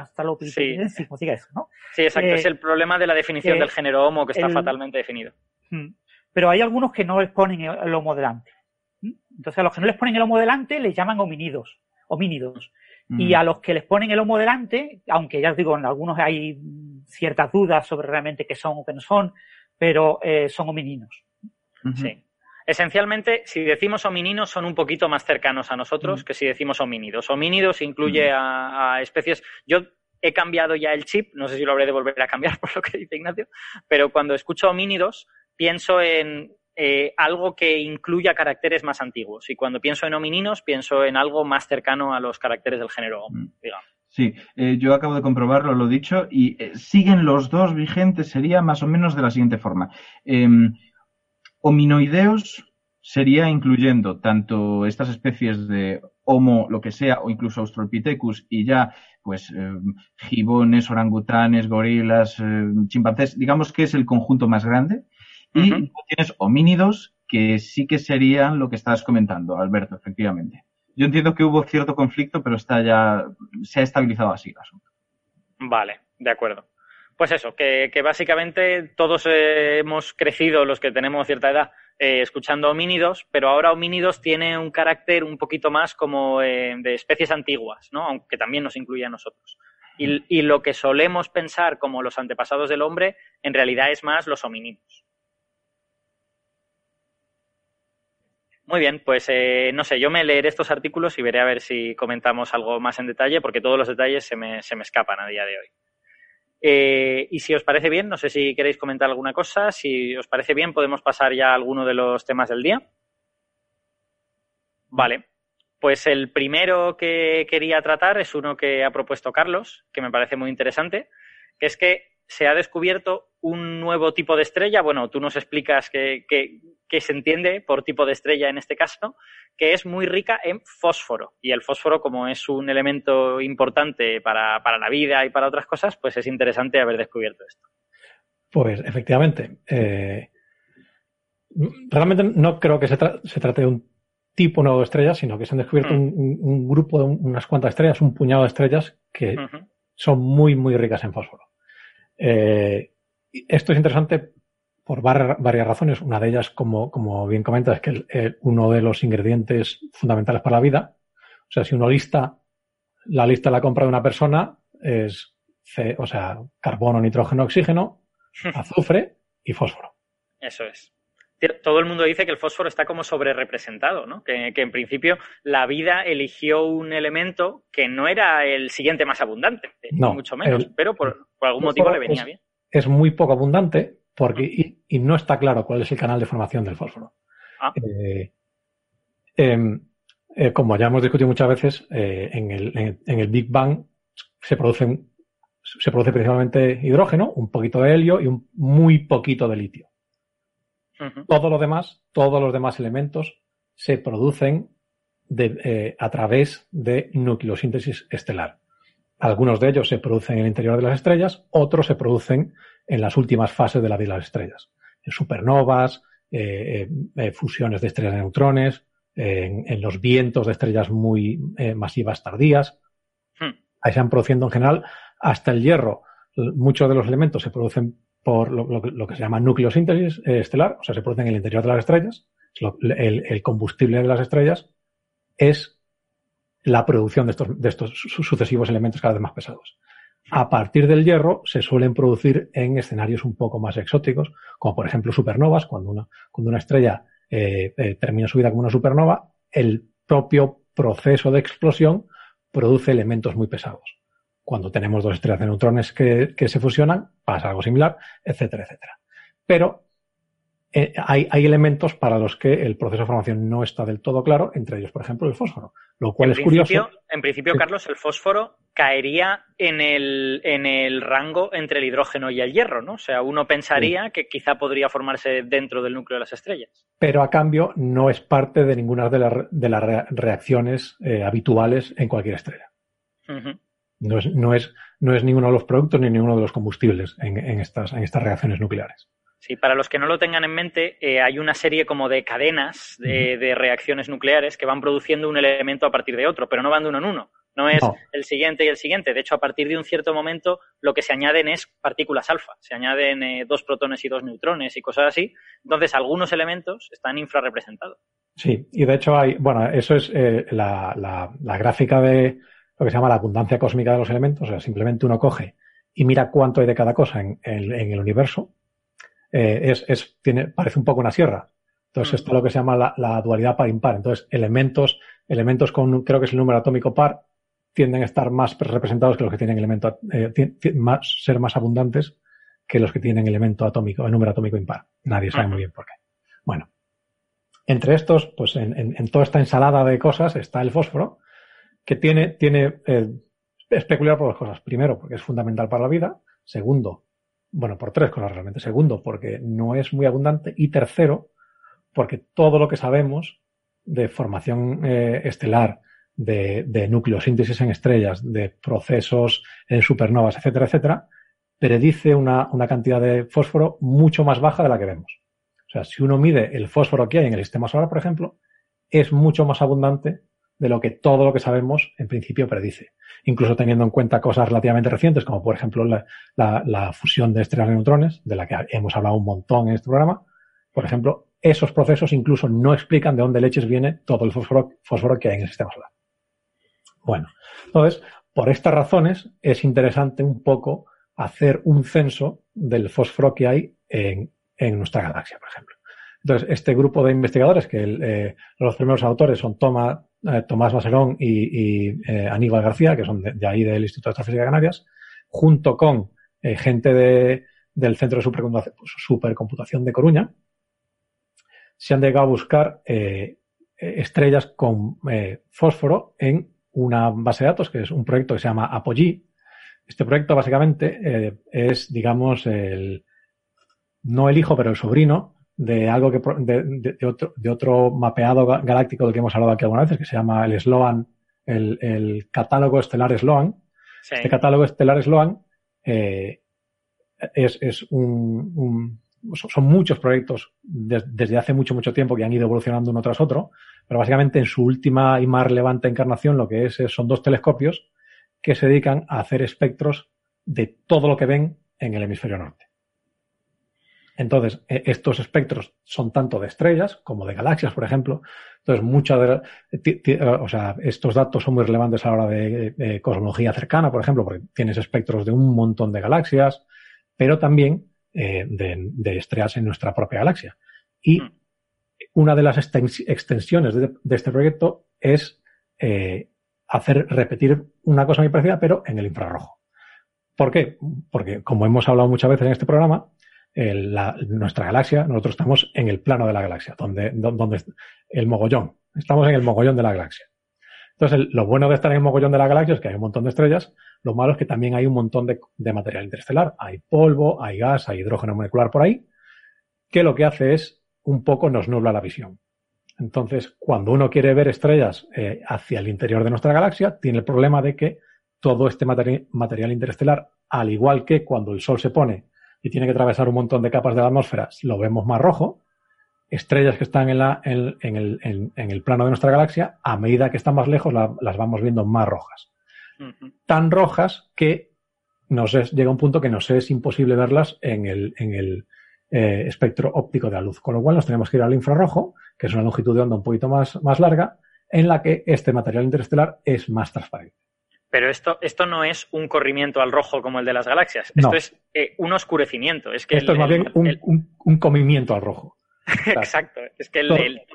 como diga eso, ¿no? Sí, exacto. eh, es el problema de la definición que del género homo que está el- fatalmente definido. Mm. Pero hay algunos que no les ponen el homo delante. ¿Mm? Entonces, a los que no les ponen el homo delante les llaman hominidos, homínidos. Mm. Y a los que les ponen el homo delante, aunque ya os digo, en algunos hay mm, ciertas dudas sobre realmente qué son o qué no son, pero eh, son homininos. Sí. Esencialmente, si decimos homininos, son un poquito más cercanos a nosotros Mm. que si decimos homínidos. Homínidos incluye a, a especies. Yo he cambiado ya el chip, no sé si lo habré de volver a cambiar por lo que dice Ignacio, pero cuando escucho homínidos, pienso en eh, algo que incluya caracteres más antiguos. Y cuando pienso en homininos, pienso en algo más cercano a los caracteres del género Mm. digamos. Sí, eh, yo acabo de comprobarlo, lo dicho, y eh, siguen los dos vigentes, sería más o menos de la siguiente forma. Hominoideos sería incluyendo tanto estas especies de Homo, lo que sea, o incluso Australopithecus, y ya, pues, em, gibones, orangutanes, gorilas, em, chimpancés, digamos que es el conjunto más grande. Y tienes homínidos, que sí que serían lo que estabas comentando, Alberto, efectivamente. Yo entiendo que hubo cierto conflicto, pero está ya, se ha estabilizado así el asunto. Vale, de acuerdo. Pues eso, que, básicamente todos eh, hemos crecido, los que tenemos cierta edad, eh, escuchando homínidos, pero ahora homínidos tiene un carácter un poquito más como eh, de especies antiguas, ¿no? Aunque también nos incluye a nosotros. Y, y, lo que solemos pensar como los antepasados del hombre, en realidad es más los homínidos. Muy bien, pues eh, no sé, yo me leeré estos artículos y veré a ver si comentamos algo más en detalle, porque todos los detalles se me, se me escapan a día de hoy. Eh, y si os parece bien, no sé si queréis comentar alguna cosa, si os parece bien podemos pasar ya a alguno de los temas del día. Vale, pues el primero que quería tratar es uno que ha propuesto Carlos, que me parece muy interesante, que es que se ha descubierto un nuevo tipo de estrella. Bueno, tú nos explicas qué, se entiende por tipo de estrella en este caso, que es muy rica en fósforo. Y el fósforo, como es un elemento importante para, la vida y para otras cosas, pues es interesante haber descubierto esto. Pues efectivamente. Eh, realmente no creo que se, trate de un tipo nuevo de estrellas, sino que se han descubierto mm. un, grupo de unas cuantas estrellas, un puñado de estrellas que son muy, muy ricas en fósforo. Eh, esto es interesante por varias razones. Una de ellas, como, como bien comentas, es que uno de los ingredientes fundamentales para la vida, o sea, si uno lista la lista de la compra de una persona, es, o sea, carbono, nitrógeno, oxígeno, azufre y fósforo. Eso es. Todo el mundo dice que el fósforo está como sobre representado, ¿no? Que, que, en principio la vida eligió un elemento que no era el siguiente más abundante, no, mucho menos, pero por, por algún motivo le venía bien. Es muy poco abundante porque, y, no está claro cuál es el canal de formación del fósforo. Ah. Eh, em, eh, como ya hemos discutido muchas veces, eh, en, el, en, el, Big Bang se producen se produce principalmente hidrógeno, un poquito de helio y un muy poquito de litio. Todo lo demás, todos los demás elementos se producen de, a través de nucleosíntesis estelar. Algunos de ellos se producen en el interior de las estrellas, otros se producen en las últimas fases de la vida de las estrellas. En supernovas, eh, eh, fusiones de estrellas de neutrones, en, los vientos de estrellas muy eh, masivas tardías. Hmm. Ahí se han produciendo en general hasta el hierro. Muchos de los elementos se producen por lo, que se llama nucleosíntesis estelar, o sea, se producen en el interior de las estrellas. el, combustible de las estrellas es la producción de estos, de estos sucesivos elementos cada vez más pesados. A partir del hierro se suelen producir en escenarios un poco más exóticos, como por ejemplo supernovas, cuando una, cuando una estrella eh, eh, termina su vida como una supernova, el propio proceso de explosión produce elementos muy pesados. Cuando tenemos dos estrellas de neutrones que, que se fusionan, pasa algo similar, etcétera, etcétera. Pero eh, hay, elementos para los que el proceso de formación no está del todo claro, entre ellos, por ejemplo, el fósforo. Lo cual es curioso. En principio, Carlos, el fósforo caería en el, en el rango entre el hidrógeno y el hierro, ¿no? O sea, uno pensaría que quizá podría formarse dentro del núcleo de las estrellas. Pero a cambio no es parte de ninguna de, de las reacciones eh, habituales en cualquier estrella. no, es, no, es, no es ninguno de los productos ni ninguno de los combustibles en, en, estas, en estas reacciones nucleares. Sí, para los que no lo tengan en mente, eh, hay una serie como de cadenas de, reacciones nucleares que van produciendo un elemento a partir de otro, pero no van de uno en uno. No es el siguiente y el siguiente. De hecho, a partir de un cierto momento, lo que se añaden es partículas alfa. Se añaden eh, dos protones y dos neutrones y cosas así. Entonces, algunos elementos están infrarrepresentados. Sí, y de hecho hay, bueno, eso es eh, la, la, gráfica de lo que se llama la abundancia cósmica de los elementos. O sea, simplemente uno coge y mira cuánto hay de cada cosa en, en el universo eh, es, es, tiene, parece un poco una sierra. Entonces, esto es lo que se llama la, dualidad par impar. Entonces, elementos, elementos con, creo que es el número atómico par, tienden a estar más representados que los que tienen elemento, eh, más, ser más abundantes que los que tienen elemento atómico, el número atómico impar. Nadie sabe muy bien por qué. Bueno, entre estos, pues en, en, toda esta ensalada de cosas está el fósforo, que tiene, tiene, eh, es peculiar por dos cosas. Primero, porque es fundamental para la vida. Segundo, bueno, por tres cosas realmente. Segundo, porque no es muy abundante. Y tercero, porque todo lo que sabemos de formación eh, estelar, de, de nucleosíntesis en estrellas, de procesos en supernovas, etcétera, etcétera, predice una, una cantidad de fósforo mucho más baja de la que vemos. O sea, si uno mide el fósforo que hay en el sistema solar, por ejemplo, es mucho más abundante de lo que todo lo que sabemos en principio predice. Incluso teniendo en cuenta cosas relativamente recientes, como por ejemplo la, fusión de estrellas de neutrones, de la que hemos hablado un montón en este programa. Por ejemplo, esos procesos incluso no explican de dónde leches viene todo el fósforo, que hay en el sistema solar. Bueno, entonces, por estas razones es interesante un poco hacer un censo del fósforo que hay en, nuestra galaxia, por ejemplo. Entonces, este grupo de investigadores, que eh, los primeros autores son eh, Tomás Maserón y, eh, Aníbal García, que son de, ahí del Instituto de Astrofísica de Canarias, junto con gente del Centro de Supercomputación de Coruña, se han llegado a buscar estrellas con fósforo en una base de datos, que es un proyecto que se llama Apogee. Este proyecto básicamente eh, es, digamos, el, no el hijo, pero el sobrino de algo que de, otro, de otro mapeado galáctico del que hemos hablado aquí algunas veces, que se llama el Sloan, el, catálogo estelar Sloan. Este catálogo estelar Sloan eh, es, es un, son muchos proyectos desde hace mucho, mucho tiempo que han ido evolucionando uno tras otro, pero básicamente en su última y más relevante encarnación lo que es, son dos telescopios que se dedican a hacer espectros de todo lo que ven en el hemisferio norte. Entonces, e, estos espectros son tanto de estrellas como de galaxias, por ejemplo. Entonces, mucha de, o sea, estos datos son muy relevantes a la hora de cosmología cercana, por ejemplo, porque tienes espectros de un montón de galaxias, pero también eh, de, estrellas en nuestra propia galaxia. Y mm. una de las extensiones de, este proyecto es eh, hacer repetir una cosa muy parecida, pero en el infrarrojo. ¿Por qué? Porque, como hemos hablado muchas veces en este programa, nuestra galaxia, nosotros estamos en el plano de la galaxia, donde, donde el mogollón. Estamos en el mogollón de la galaxia. Entonces, lo bueno de estar en el mogollón de la galaxia es que hay un montón de estrellas. Lo malo es que también hay un montón de, material interestelar. Hay polvo, hay gas, hay hidrógeno molecular por ahí, que lo que hace es un poco nos nubla la visión. Entonces, cuando uno quiere ver estrellas eh, hacia el interior de nuestra galaxia, tiene el problema de que todo este material interestelar, al igual que cuando el Sol se pone y tiene que atravesar un montón de capas de la atmósfera, lo vemos más rojo, estrellas que están en, la, en, el, en, el, plano de nuestra galaxia, a medida que están más lejos, las vamos viendo más rojas. Tan rojas que nos es, llega un punto que nos es imposible verlas en el, en el eh, espectro óptico de la luz. Con lo cual nos tenemos que ir al infrarrojo, que es una longitud de onda un poquito más, más larga, en la que este material interestelar es más transparente. Pero esto, esto no es un corrimiento al rojo como el de las galaxias. Esto es eh, un oscurecimiento. Es que esto es más bien un, un, comimiento al rojo. Exacto. Es que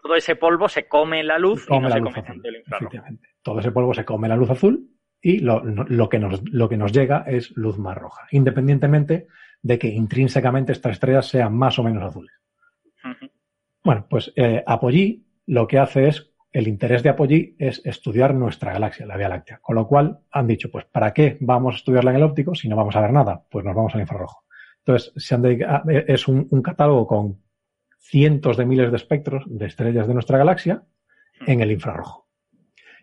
todo, ese polvo se come la luz y no se come el infrarrojo. Todo ese polvo se come la luz azul y lo, que nos, lo que nos llega es luz más roja, independientemente de que intrínsecamente estas estrellas sean más o menos azules. Bueno, pues eh, Apogee lo que hace es, el interés de Apogee es estudiar nuestra galaxia, la Vía Láctea. Con lo cual han dicho, pues ¿para qué vamos a estudiarla en el óptico si no vamos a ver nada? Pues nos vamos al infrarrojo. Entonces, se han es un catálogo con cientos de miles de espectros de estrellas de nuestra galaxia en el infrarrojo.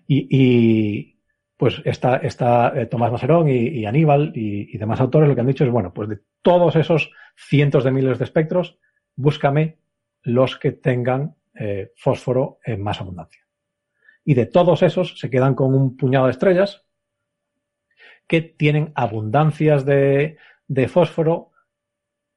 Y, pues está, está eh, Tomás Maserón y, Aníbal y, demás autores lo que han dicho es, bueno, pues de todos esos cientos de miles de espectros, búscame los que tengan eh, fósforo en más abundancia. Y de todos esos se quedan con un puñado de estrellas que tienen abundancias de, de fósforo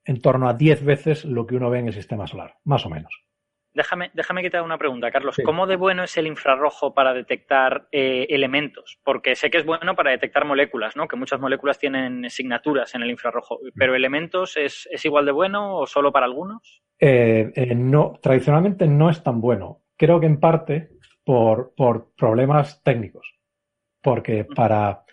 en torno a 10 veces lo que uno ve en el sistema solar, más o menos. Déjame, déjame que te haga una pregunta, Carlos. ¿Cómo de bueno es el infrarrojo para detectar eh, elementos? Porque sé que es bueno para detectar moléculas, ¿no? Que muchas moléculas tienen asignaturas en el infrarrojo. ¿Pero elementos es, igual de bueno o solo para algunos? Eh, eh, no, tradicionalmente no es tan bueno. Creo que en parte por, por problemas técnicos. Porque para,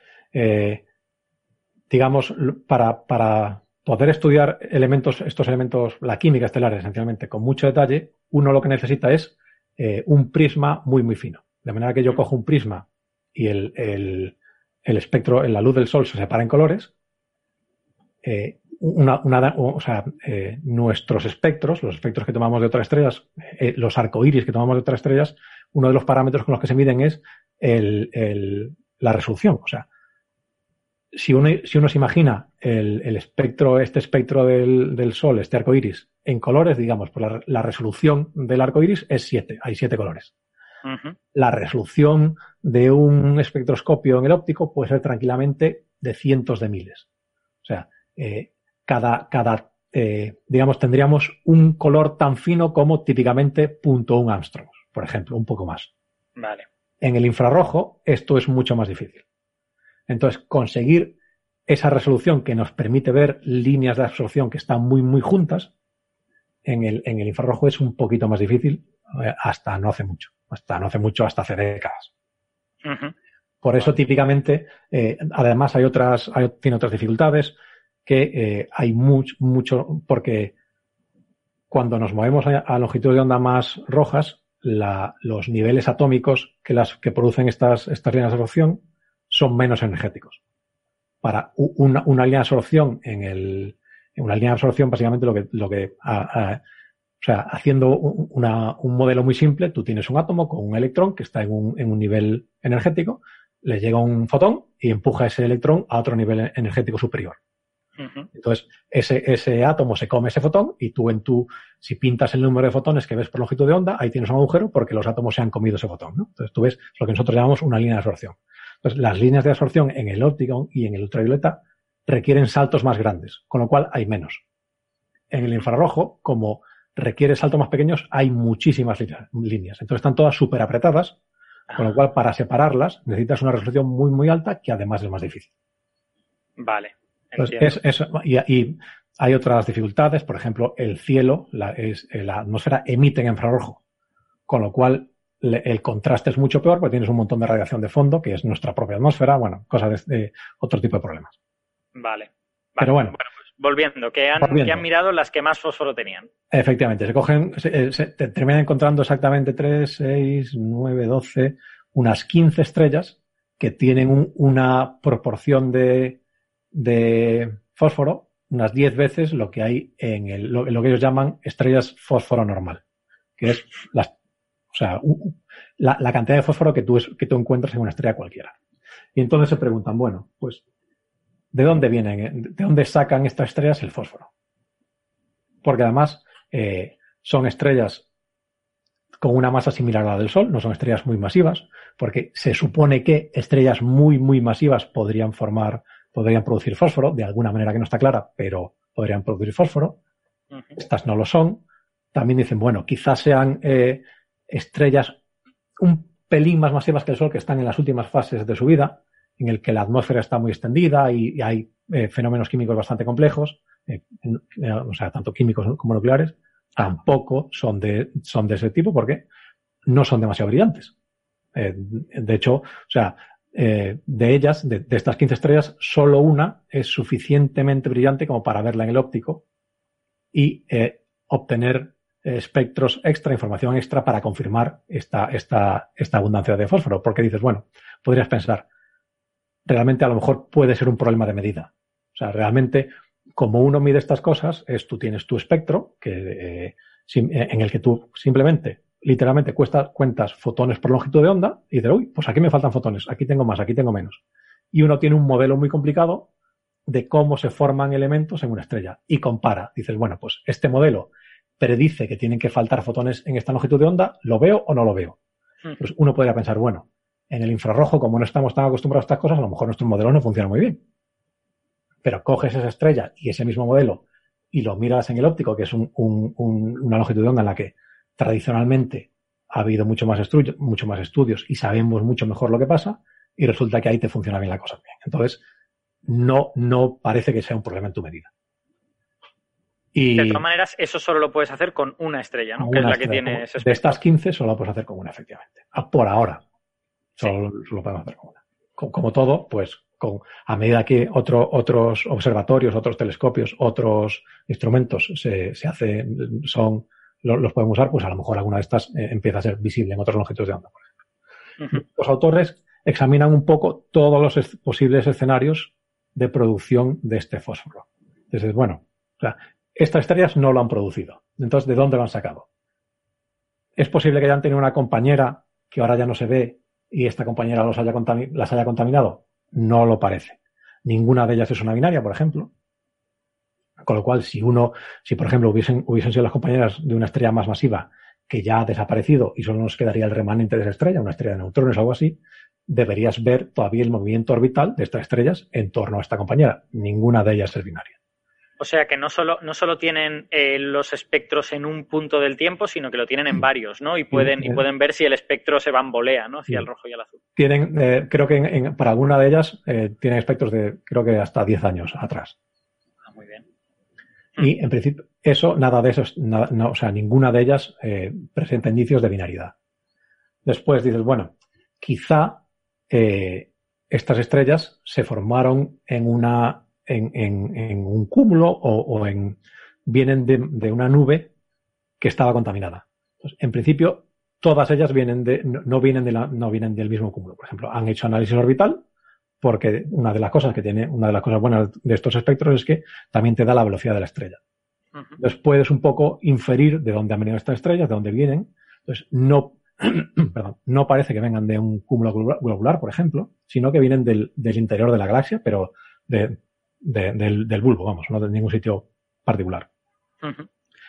digamos, para, para poder estudiar elementos, estos elementos, la química estelar esencialmente, con mucho detalle, uno lo que necesita es eh, un prisma muy, muy fino. De manera que yo cojo un prisma y el, el, el espectro, en la luz del sol se separa en colores. Eh, una, una, o sea, eh, nuestros espectros, los espectros que tomamos de otras estrellas, los arcoíris que tomamos de otras estrellas, uno de los parámetros con los que se miden es el, el, la resolución. O sea, si uno, si uno se imagina el, espectro, este espectro del, Sol, este arco iris, en colores, digamos, pues la, resolución del arco iris es 7, hay 7 colores. La resolución de un espectroscopio en el óptico puede ser tranquilamente de cientos de miles. O sea, eh, cada, cada eh, digamos, tendríamos un color tan fino como típicamente .1 Armstrong, por ejemplo, un poco más. Vale. En el infrarrojo esto es mucho más difícil. Entonces, conseguir esa resolución que nos permite ver líneas de absorción que están muy, muy juntas, en el, en el infrarrojo es un poquito más difícil eh, hasta no hace mucho. Hasta no hace mucho, hasta hace décadas. Por eso, típicamente, eh, además hay otras, hay, tiene otras dificultades que eh, hay mucho, mucho, porque cuando nos movemos a, a longitud de onda más rojas, la, los niveles atómicos que, las, que producen estas, estas líneas de absorción son menos energéticos. Para una, línea de absorción en el, en una línea de absorción, básicamente lo que, lo que o sea, haciendo una, un modelo muy simple, tú tienes un átomo con un electrón que está en un, en un nivel energético, le llega un fotón y empuja ese electrón a otro nivel energético superior. Entonces, ese, ese átomo se come ese fotón y tú en tu, si pintas el número de fotones que ves por longitud de onda, ahí tienes un agujero porque los átomos se han comido ese fotón. ¿no? Entonces, tú ves lo que nosotros llamamos una línea de absorción. Entonces, las líneas de absorción en el óptico y en el ultravioleta requieren saltos más grandes, con lo cual hay menos. En el infrarrojo, como requiere saltos más pequeños, hay muchísimas líneas. Entonces, están todas súper apretadas, con lo cual para separarlas necesitas una resolución muy, muy alta que además es más difícil. Vale. Entonces, es, es, y, y, hay otras dificultades, por ejemplo, el cielo, la, es, la atmósfera emite en infrarrojo, con lo cual le, el contraste es mucho peor porque tienes un montón de radiación de fondo, que es nuestra propia atmósfera, bueno, cosas de, de otro tipo de problemas. Vale. vale. Pero bueno. bueno pues volviendo, que han, volviendo. que han, mirado las que más fósforo tenían. Efectivamente, se cogen, se, se te terminan encontrando exactamente 3, 6, 9, 12, unas 15 estrellas que tienen un, una proporción de, de fósforo unas 10 veces lo que hay en el, lo, que ellos llaman estrellas fósforo normal, que es la, cantidad de fósforo que tú, que tú encuentras en una estrella cualquiera. Y entonces se preguntan, bueno, pues, ¿de dónde vienen, de dónde sacan estas estrellas el fósforo? Porque además eh, son estrellas con una masa similar a la del Sol, no son estrellas muy masivas, porque se supone que estrellas muy, muy masivas podrían formar podrían producir fósforo, de alguna manera que no está clara, pero podrían producir fósforo. Uh -huh. Estas no lo son. También dicen, bueno, quizás sean eh, estrellas un pelín más masivas que el Sol, que están en las últimas fases de su vida, en el que la atmósfera está muy extendida y, y hay eh, fenómenos químicos bastante complejos, eh, o sea, tanto químicos como nucleares, tampoco son de, son de ese tipo porque no son demasiado brillantes. Eh, de hecho, o sea, eh, de ellas, de, estas 15 estrellas, solo una es suficientemente brillante como para verla en el óptico y eh, obtener eh, espectros extra, información extra para confirmar esta, esta, esta abundancia de fósforo. Porque dices, bueno, podrías pensar, realmente a lo mejor puede ser un problema de medida. O sea, realmente, como uno mide estas cosas, es tú tienes tu espectro, que, en el que tú simplemente literalmente cuesta, cuentas fotones por longitud de onda y dices, uy, pues aquí me faltan fotones, aquí tengo más, aquí tengo menos. Y uno tiene un modelo muy complicado de cómo se forman elementos en una estrella y compara. Dices, bueno, pues este modelo predice que tienen que faltar fotones en esta longitud de onda, ¿lo veo o no lo veo? Pues uno podría pensar, bueno, en el infrarrojo, como no estamos tan acostumbrados a estas cosas, a lo mejor nuestro modelo no funciona muy bien. Pero coges esa estrella y ese mismo modelo y lo miras en el óptico, que es un, un, un, una longitud de onda en la que tradicionalmente ha habido mucho más, estudio, mucho más estudios y sabemos mucho mejor lo que pasa y resulta que ahí te funciona bien la cosa. Bien. Entonces, no, no parece que sea un problema en tu medida. Y de todas maneras, eso solo lo puedes hacer con una estrella, ¿no? Que es la que tiene De estas 15 solo lo puedes hacer con una, efectivamente. Ah, por ahora. Solo, sí. solo podemos hacer con una. Como, como todo, pues con, a medida que otro, otros observatorios, otros telescopios, otros instrumentos se, se hacen, son los podemos usar, pues a lo mejor alguna de estas eh, empieza a ser visible en otras longitudes de onda, por ejemplo. Uh -huh. Los autores examinan un poco todos los es posibles escenarios de producción de este fósforo. Entonces, bueno, o sea, estas estrellas no lo han producido. Entonces, ¿de dónde lo han sacado? Es posible que hayan tenido una compañera que ahora ya no se ve y esta compañera los haya las haya contaminado. No lo parece. Ninguna de ellas es una binaria, por ejemplo. Con lo cual, si uno, si por ejemplo hubiesen, hubiesen sido las compañeras de una estrella más masiva que ya ha desaparecido y solo nos quedaría el remanente de esa estrella, una estrella de neutrones o algo así, deberías ver todavía el movimiento orbital de estas estrellas en torno a esta compañera. Ninguna de ellas es binaria. O sea que no solo, no solo tienen eh, los espectros en un punto del tiempo, sino que lo tienen en varios, ¿no? Y pueden, y pueden ver si el espectro se bambolea, ¿no? Hacia el rojo y el azul. Tienen, eh, creo que para alguna de ellas eh, tienen espectros de, creo que hasta 10 años atrás. Y en principio, eso, nada de eso, no, o sea, ninguna de ellas presenta indicios de binaridad. Después dices, bueno, quizá estas estrellas se formaron en una en, un cúmulo o, en, vienen de, una nube que estaba contaminada. en principio, todas ellas vienen de, no, vienen de la, no vienen del mismo cúmulo. Por ejemplo, han hecho análisis orbital porque una de las cosas que tiene, una de las cosas buenas de estos espectros es que también te da la velocidad de la estrella. Entonces puedes un poco inferir de dónde han venido estas estrellas, de dónde vienen. Entonces no, perdón, no parece que vengan de un cúmulo globular, por ejemplo, sino que vienen del, del interior de la galaxia, pero de, del, del, bulbo, vamos, no de ningún sitio particular.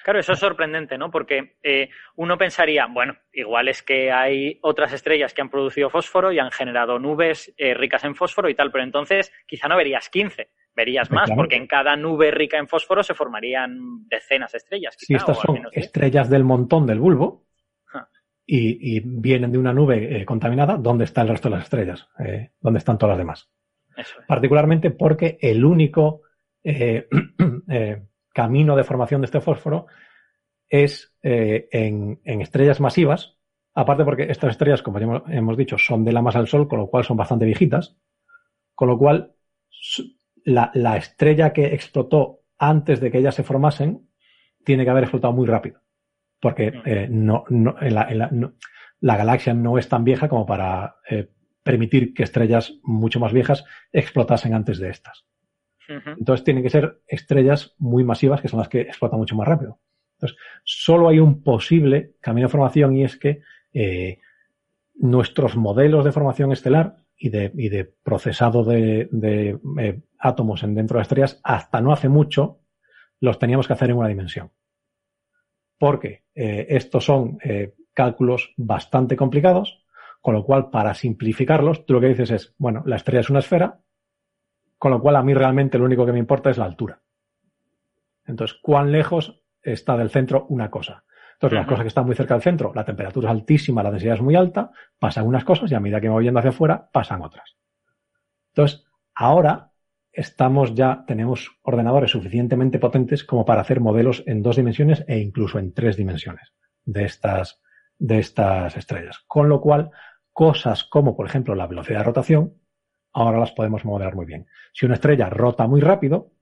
Claro, eso es sorprendente, ¿no? Porque eh, uno pensaría, bueno, igual es que hay otras estrellas que han producido fósforo y han generado nubes eh, ricas en fósforo y tal, pero entonces quizá no verías 15, verías más, porque en cada nube rica en fósforo se formarían decenas de estrellas. Quizá, estas son estrellas del montón del bulbo y, vienen de una nube eh, contaminada, ¿dónde está el resto de las estrellas? ¿Dónde están todas las demás? Particularmente porque el único eh, eh, camino de formación de este fósforo es eh, en, estrellas masivas, aparte porque estas estrellas, como ya hemos dicho, son de la masa del Sol, con lo cual son bastante viejitas, con lo cual la, estrella que explotó antes de que ellas se formasen tiene que haber explotado muy rápido, porque no, la, galaxia no es tan vieja como para permitir que estrellas mucho más viejas explotasen antes de estas. Entonces tienen que ser estrellas muy masivas que son las que explotan mucho más rápido. Entonces, solo hay un posible camino de formación y es que eh, nuestros modelos de formación estelar y de, procesado de, eh, átomos en dentro de las estrellas, hasta no hace mucho, los teníamos que hacer en una dimensión. Porque eh, estos son cálculos bastante complicados con lo cual, para simplificarlos, tú lo que dices es, bueno, la estrella es una esfera, con lo cual a mí realmente lo único que me importa es la altura. Entonces, ¿cuán lejos está del centro una cosa? Entonces, las cosas que están muy cerca del centro, la temperatura es altísima, la densidad es muy alta, pasan unas cosas y a medida que me voy yendo hacia afuera, pasan otras. Entonces, ahora estamos ya, tenemos ordenadores suficientemente potentes como para hacer modelos en dos dimensiones e incluso en tres dimensiones de estas, de estas estrellas. Con lo cual, cosas como, por ejemplo, la velocidad de rotación, ahora las podemos modelar muy bien. Si una estrella rota muy rápido,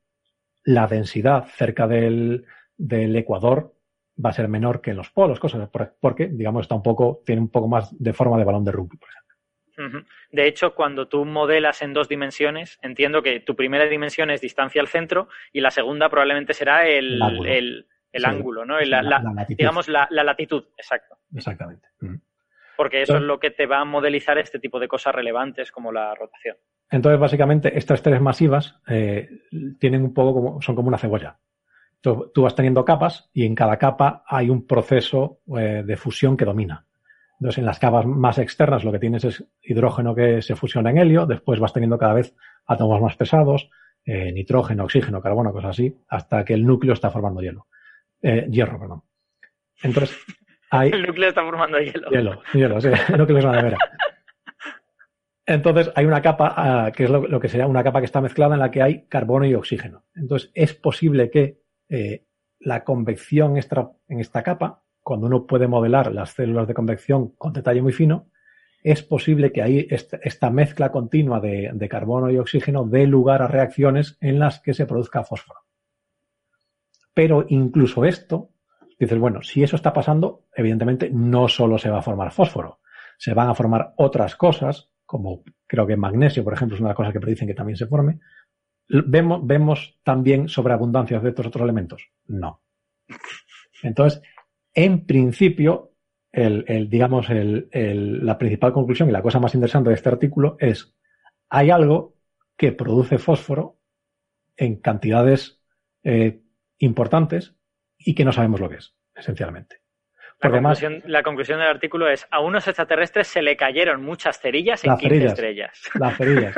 la densidad cerca del, ecuador va a ser menor que en los polos, cosas porque, digamos, está un poco, tiene un poco más de forma de balón de rugby, por ejemplo. De hecho, cuando tú modelas en dos dimensiones, entiendo que tu primera dimensión es distancia al centro y la segunda probablemente será el, ángulo, ¿no? digamos, la, latitud, exacto. Exactamente. Porque eso es lo que te va a modelizar este tipo de cosas relevantes como la rotación. Entonces, básicamente, estas tres masivas eh, tienen un poco como, son como una cebolla. Tú, vas teniendo capas y en cada capa hay un proceso eh, de fusión que domina. Entonces, en las capas más externas lo que tienes es hidrógeno que se fusiona en helio, después vas teniendo cada vez átomos más pesados, eh, nitrógeno, oxígeno, carbono, cosas así, hasta que el núcleo está formando hielo. hierro, perdón. Entonces, el núcleo está formando hielo. Hielo, hielo, sí, el núcleo es una nevera. Entonces hay una capa, ah, que es lo, que sería una capa que está mezclada en la que hay carbono y oxígeno. Entonces es posible que eh, la convección extra, en esta capa, cuando uno puede modelar las células de convección con detalle muy fino, es posible que ahí esta, mezcla continua de, de, carbono y oxígeno dé lugar a reacciones en las que se produzca fósforo. Pero incluso esto dices, bueno, si eso está pasando, evidentemente no solo se va a formar fósforo, se van a formar otras cosas, como creo que magnesio, por ejemplo, es una de las cosas que predicen que también se forme. ¿Vemos, vemos también sobreabundancias de estos otros elementos? No. Entonces, en principio, el, digamos, el, la principal conclusión y la cosa más interesante de este artículo es, hay algo que produce fósforo en cantidades eh, importantes y que no sabemos lo que es, esencialmente. La conclusión, la conclusión, del artículo es, a unos extraterrestres se le cayeron muchas cerillas en 15 estrellas. Las cerillas.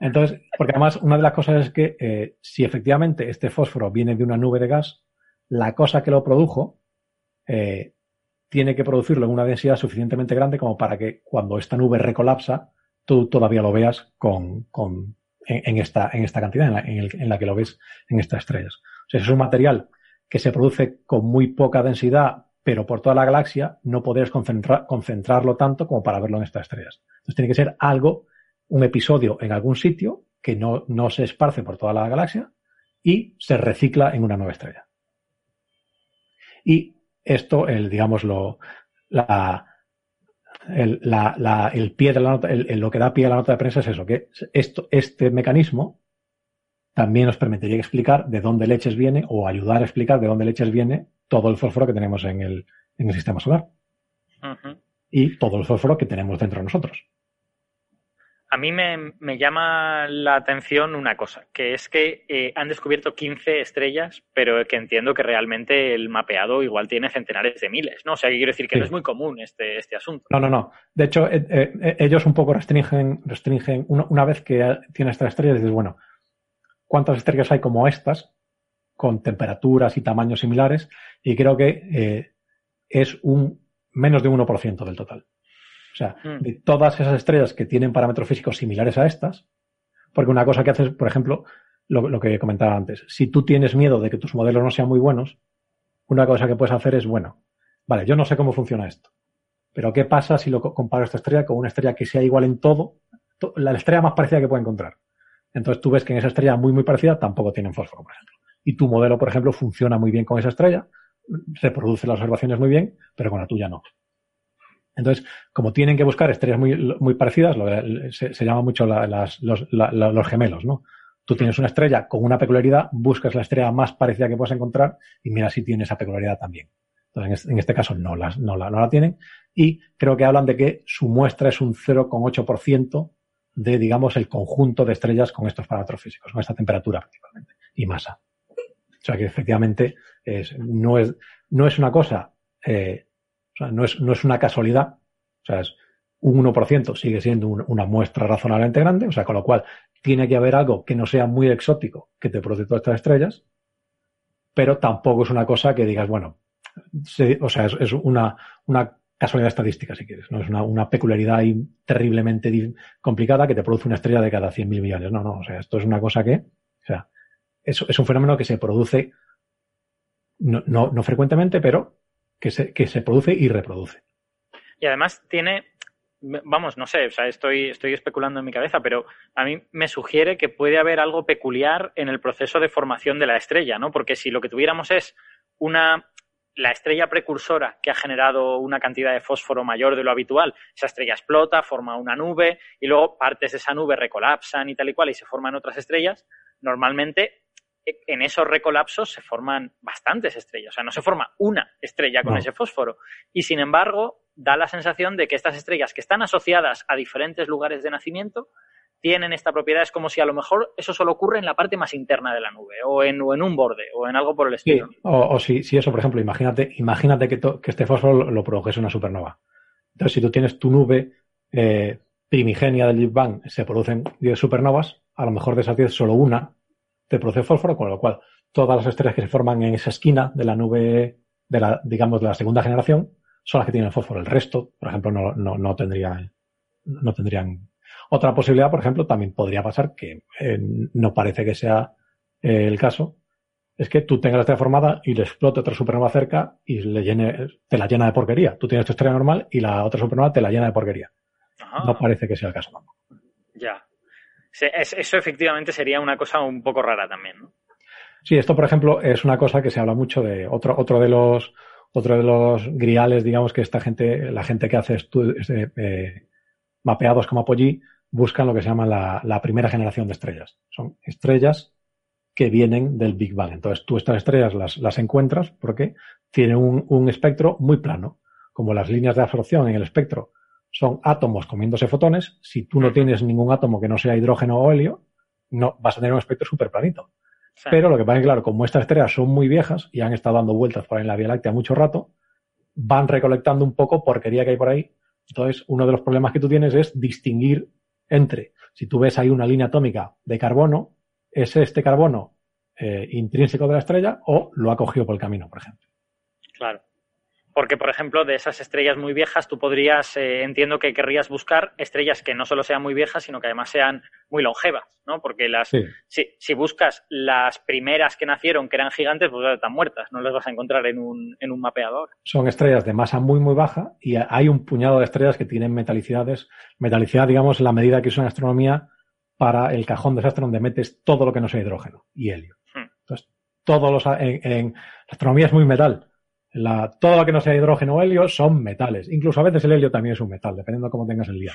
Entonces, porque además una de las cosas es que eh, si efectivamente este fósforo viene de una nube de gas, la cosa que lo produjo eh, tiene que producirlo en una densidad suficientemente grande como para que cuando esta nube recolapsa, tú todavía lo veas con, con en, esta, en esta cantidad, en la, en, la, que lo ves en estas estrellas. O sea, es un material que se produce con muy poca densidad pero por toda la galaxia no podrías concentrarlo tanto como para verlo en estas estrellas. Entonces tiene que ser algo, un episodio en algún sitio que no, no se esparce por toda la galaxia y se recicla en una nueva estrella. Y esto, el, digamos, lo, la, el, la, el pie de la nota, el, lo que da pie a la nota de prensa es eso, que esto, este mecanismo también nos permitiría explicar de dónde leches viene o ayudar a explicar de dónde leches viene todo el fósforo que tenemos en el, en el sistema solar. Y todo el fósforo que tenemos dentro de nosotros. A mí me, llama la atención una cosa, que es que eh, han descubierto 15 estrellas, pero que entiendo que realmente el mapeado igual tiene centenares de miles, ¿no? O sea, quiero decir que no es muy común este, este asunto. No, no, no. De hecho, eh, eh, ellos un poco restringen, restringen una, vez que tienes estas estrellas, dices, bueno, ¿cuántas estrellas hay como estas? con temperaturas y tamaños similares y creo que eh, es un menos de un 1% del total. O sea, hmm. de todas esas estrellas que tienen parámetros físicos similares a estas, porque una cosa que haces, por ejemplo, lo, lo, que comentaba antes, si tú tienes miedo de que tus modelos no sean muy buenos, una cosa que puedes hacer es, bueno, vale, yo no sé cómo funciona esto, pero ¿qué pasa si lo comparo esta estrella con una estrella que sea igual en todo? La estrella más parecida que puedo encontrar. Entonces tú ves que en esa estrella muy, muy parecida tampoco tienen fósforo, por ejemplo y tu modelo, por ejemplo, funciona muy bien con esa estrella, reproduce las observaciones muy bien, pero con la tuya no. Entonces, como tienen que buscar estrellas muy, muy parecidas, se, llama mucho los, gemelos, ¿no? Tú tienes una estrella con una peculiaridad, buscas la estrella más parecida que puedas encontrar y mira si tiene esa peculiaridad también. Entonces, en este caso no, no, la, no la tienen. Y creo que hablan de que su muestra es un 0,8% de, digamos, el conjunto de estrellas con estos parámetros físicos, con esta temperatura principalmente y masa. O sea que efectivamente no, es, no es una cosa, eh, o sea, no, es, no es una casualidad, o sea, es un 1% sigue siendo una muestra razonablemente grande, o sea, con lo cual tiene que haber algo que no sea muy exótico que te produce todas estas estrellas, pero tampoco es una cosa que digas, bueno, o sea, es, una, una casualidad estadística, si quieres, no es una, peculiaridad terriblemente complicada que te produce una estrella de cada 100.000 millones. No, no, o sea, esto es una cosa que, o sea, es, un fenómeno que se produce, no, no, frecuentemente, pero que se, que se produce y reproduce. Y además tiene, vamos, no sé, o sea, estoy, estoy especulando en mi cabeza, pero a mí me sugiere que puede haber algo peculiar en el proceso de formación de la estrella, ¿no? Porque si lo que tuviéramos es una la estrella precursora que ha generado una cantidad de fósforo mayor de lo habitual, esa estrella explota, forma una nube y luego partes de esa nube recolapsan y tal y cual y se forman otras estrellas, normalmente en esos recolapsos se forman bastantes estrellas. O sea, no se forma una estrella con ese fósforo. Y sin embargo, da la sensación de que estas estrellas que están asociadas a diferentes lugares de nacimiento tienen esta propiedad. Es como si a lo mejor eso solo ocurre en la parte más interna de la nube, o en, en un borde, o en algo por el estilo. o, si, eso, por ejemplo, imagínate, imagínate que, este fósforo lo, produjese una supernova. Entonces, si tú tienes tu nube eh, primigenia del Big Bang, se producen 10 supernovas, a lo mejor de esas 10 solo una te produce fósforo, con lo cual todas las estrellas que se forman en esa esquina de la nube, de la, digamos, de la segunda generación, son las que tienen fósforo. El resto, por ejemplo, no, no, no tendrían, no tendrían. Otra posibilidad, por ejemplo, también podría pasar, que eh, no parece que sea eh, el caso, es que tú tengas la estrella formada y le explote otra supernova cerca y le llene, te la llena de porquería. Tú tienes tu estrella normal y la otra supernova te la llena de porquería. No parece que sea el caso tampoco. Ya eso efectivamente sería una cosa un poco rara también, ¿no? Sí, esto, por ejemplo, es una cosa que se habla mucho de otro, otro de los otro de los griales, digamos, que esta gente, la gente que hace estudios eh, mapeados como Apogee, buscan lo que se llama la, primera generación de estrellas. Son estrellas que vienen del Big Bang. Entonces, tú estas estrellas las, las encuentras porque tienen un, un espectro muy plano. Como las líneas de absorción en el espectro son átomos comiéndose fotones. Si tú no tienes ningún átomo que no sea hidrógeno o helio, no vas a tener un espectro súper planito. Pero lo que pasa es que, claro, como estas estrellas son muy viejas y han estado dando vueltas por ahí en la Vía Láctea mucho rato, van recolectando un poco porquería que hay por ahí. Entonces, uno de los problemas que tú tienes es distinguir entre, si tú ves ahí una línea atómica de carbono, ¿es este carbono eh, intrínseco de la estrella o lo ha cogido por el camino, por ejemplo? Claro. Porque, por ejemplo, de esas estrellas muy viejas, tú podrías, eh, entiendo que querrías buscar estrellas que no solo sean muy viejas, sino que además sean muy longevas, ¿no? Porque las, si, si, buscas las primeras que nacieron, que eran gigantes, pues están muertas, no las vas a encontrar en un, en un mapeador. Son estrellas de masa muy, muy baja y hay un puñado de estrellas que tienen metalicidades. Metalicidad, digamos, la medida que usa en astronomía para el cajón desastre donde metes todo lo que no sea hidrógeno y helio. Hmm. Entonces, todos los, en, en, la astronomía es muy metal todo lo que no sea hidrógeno o helio son metales. Incluso a veces el helio también es un metal, dependiendo de cómo tengas el día.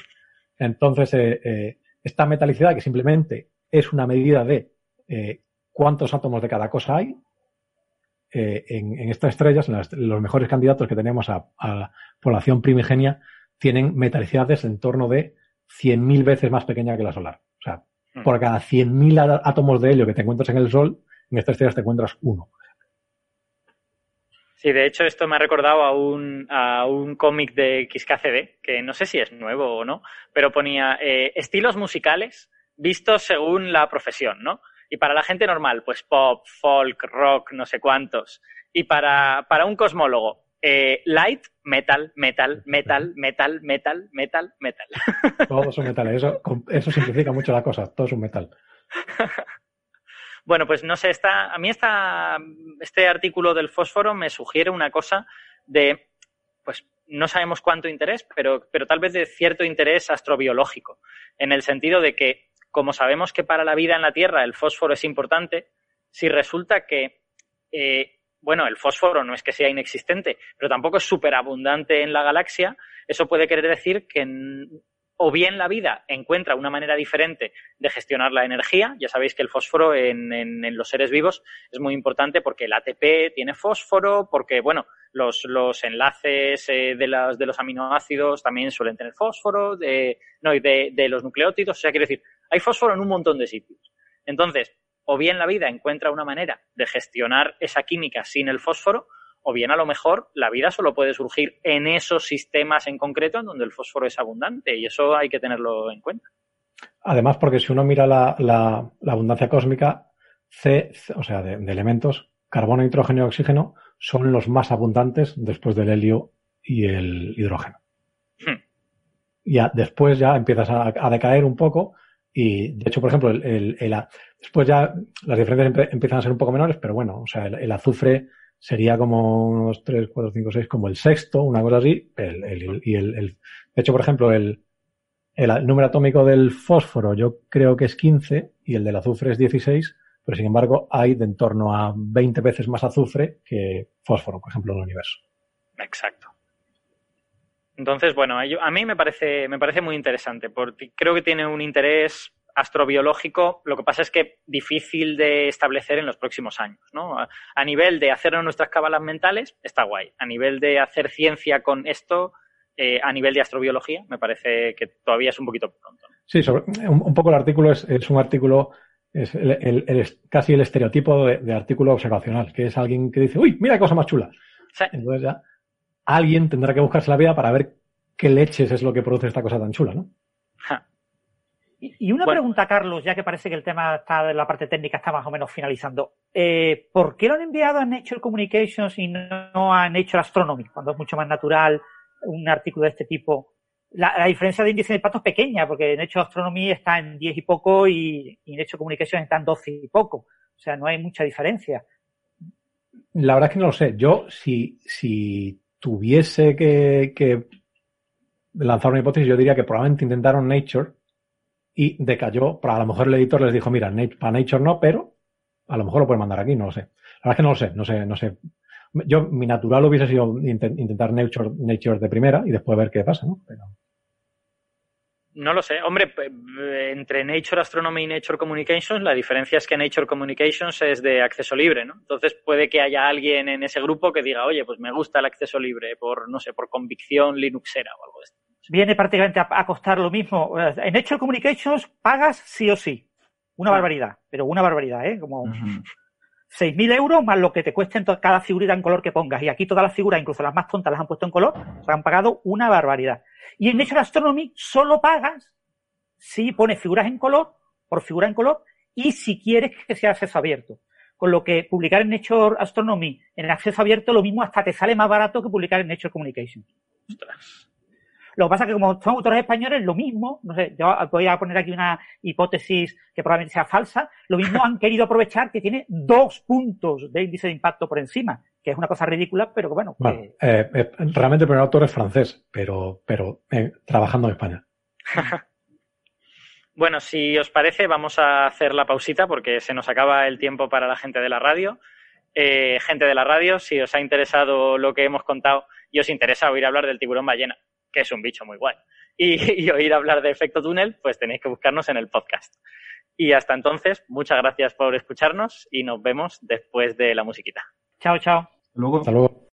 Entonces, eh, eh, esta metalicidad, que simplemente es una medida de eh, cuántos átomos de cada cosa hay, en, estas estrellas, los mejores candidatos que tenemos a, a, población primigenia, tienen metalicidades en torno de 100.000 veces más pequeña que la solar. O sea, hmm. por cada 100.000 átomos de helio que te encuentras en el Sol, en estas estrellas te encuentras uno. Sí, de hecho esto me ha recordado a un, a un cómic de XKCD, que no sé si es nuevo o no, pero ponía eh, estilos musicales vistos según la profesión, ¿no? Y para la gente normal, pues pop, folk, rock, no sé cuántos. Y para, para un cosmólogo, eh, light, metal, metal, metal, metal, metal, metal, metal. Todos son metales. Eso, eso simplifica mucho la cosa. Todo es un metal. Bueno, pues no sé, está, a mí este artículo del fósforo me sugiere una cosa de, pues no sabemos cuánto interés, pero, pero tal vez de cierto interés astrobiológico, en el sentido de que, como sabemos que para la vida en la Tierra el fósforo es importante, si resulta que, eh, bueno, el fósforo no es que sea inexistente, pero tampoco es súper abundante en la galaxia, eso puede querer decir que o bien la vida encuentra una manera diferente de gestionar la energía. Ya sabéis que el fósforo en, los seres vivos es muy importante porque el ATP tiene fósforo, porque, bueno, los, enlaces eh, de, los aminoácidos también suelen tener fósforo, de, no, de, de los nucleótidos. O sea, quiere decir, hay fósforo en un montón de sitios. Entonces, o bien la vida encuentra una manera de gestionar esa química sin el fósforo, o bien a lo mejor la vida solo puede surgir en esos sistemas en concreto en donde el fósforo es abundante y eso hay que tenerlo en cuenta. Además, porque si uno mira la, abundancia cósmica, C, o sea, de, elementos, carbono, nitrógeno y oxígeno, son los más abundantes después del helio y el hidrógeno. Hmm. Ya, después ya empiezas a, decaer un poco y, de hecho, por ejemplo, el, después ya las diferencias empiezan a ser un poco menores, pero bueno, o sea, el azufre sería como unos 3, 4, 5, 6, como el sexto, una cosa así. El, y el, el, de hecho, por ejemplo, el, el número atómico del fósforo yo creo que es 15 y el del azufre es 16, pero sin embargo hay de en torno a 20 veces más azufre que fósforo, por ejemplo, en el universo. Exacto. Entonces, bueno, a mí me parece, me parece muy interesante, porque creo que tiene un interés astrobiológico, lo que pasa es que difícil de establecer en los próximos años, ¿no? A, nivel de hacerlo nuestras cabalas mentales, está guay. A nivel de hacer ciencia con esto, eh, a nivel de astrobiología, me parece que todavía es un poquito pronto. Sí, un, poco el artículo es, un artículo, es casi el estereotipo de, artículo observacional, que es alguien que dice, uy, mira qué cosa más chula. Entonces ya alguien tendrá que buscarse la vida para ver qué leches es lo que produce esta cosa tan chula, ¿no? Y una pregunta, Carlos, ya que parece que el tema está de la parte técnica está más o menos finalizando. Eh, ¿Por qué lo han enviado a Nature Communications y no a Nature Astronomy, cuando es mucho más natural un artículo de este tipo? La, diferencia de índice de impacto es pequeña, porque Nature Astronomy está en 10 y poco y, Nature Communications está en 12 y poco. O sea, no hay mucha diferencia. La verdad es que no lo sé. Yo, si, si tuviese que, que lanzar una hipótesis, yo diría que probablemente intentaron Nature y decayó, para a lo mejor el editor les dijo, mira, para Nature no, pero a lo mejor lo pueden mandar aquí, no lo sé. La verdad es que no lo sé, no sé, no sé. Yo, mi natural hubiese sido intentar Nature, Nature de primera y después ver qué pasa, ¿no? Pero... No lo sé. Hombre, entre Nature Astronomy y Nature Communications, la diferencia es que Nature Communications es de acceso libre, ¿no? Entonces puede que haya alguien en ese grupo que diga, oye, pues me gusta el acceso libre por, no sé, por convicción linuxera o algo de esto viene prácticamente a, costar lo mismo. En Nature Communications pagas sí o sí. Una barbaridad, pero una barbaridad, ¿eh? Como 6.000 euros más lo que te cueste cada figurita en color que pongas. Y aquí todas las figuras, incluso las más tontas, las han puesto en color, se han pagado una barbaridad. Y en Nature Astronomy solo pagas si pones figuras en color, por figura en color, y si quieres que sea acceso abierto. Con lo que publicar en Nature Astronomy en el acceso abierto, lo mismo hasta te sale más barato que publicar en Nature Communication. Lo que pasa es que como son autores españoles, lo mismo, no sé, yo voy a poner aquí una hipótesis que probablemente sea falsa, lo mismo han querido aprovechar que tiene dos puntos de índice de impacto por encima, que es una cosa ridícula, pero que bueno. Eh, eh, realmente el primer autor es francés, pero, pero eh, trabajando en España. bueno, si os parece, vamos a hacer la pausita porque se nos acaba el tiempo para la gente de la radio. gente de la radio, si os ha interesado lo que hemos contado y os interesa oír hablar del tiburón ballena, que es un bicho muy guay, y, oír hablar de efecto túnel, pues tenéis que buscarnos en el podcast. Y hasta entonces, muchas gracias por escucharnos y nos vemos después de la musiquita. Chao, chao. Luego. Hasta luego.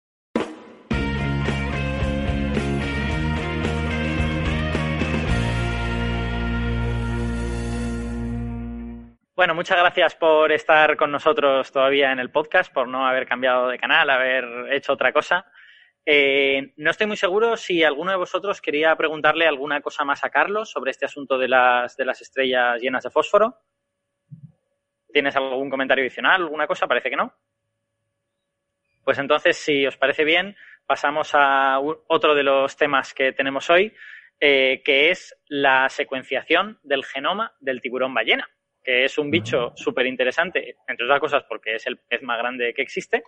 Bueno, muchas gracias por estar con nosotros todavía en el podcast, por no haber cambiado de canal, haber hecho otra cosa. Eh, no estoy muy seguro si alguno de vosotros quería preguntarle alguna cosa más a Carlos sobre este asunto de las, de las estrellas llenas de fósforo. ¿Tienes algún comentario adicional, alguna cosa? Parece que no. Pues entonces, si os parece bien, pasamos a otro de los temas que tenemos hoy, eh, que es la secuenciación del genoma del tiburón ballena, que es un bicho súper interesante, entre otras cosas porque es el pez más grande que existe,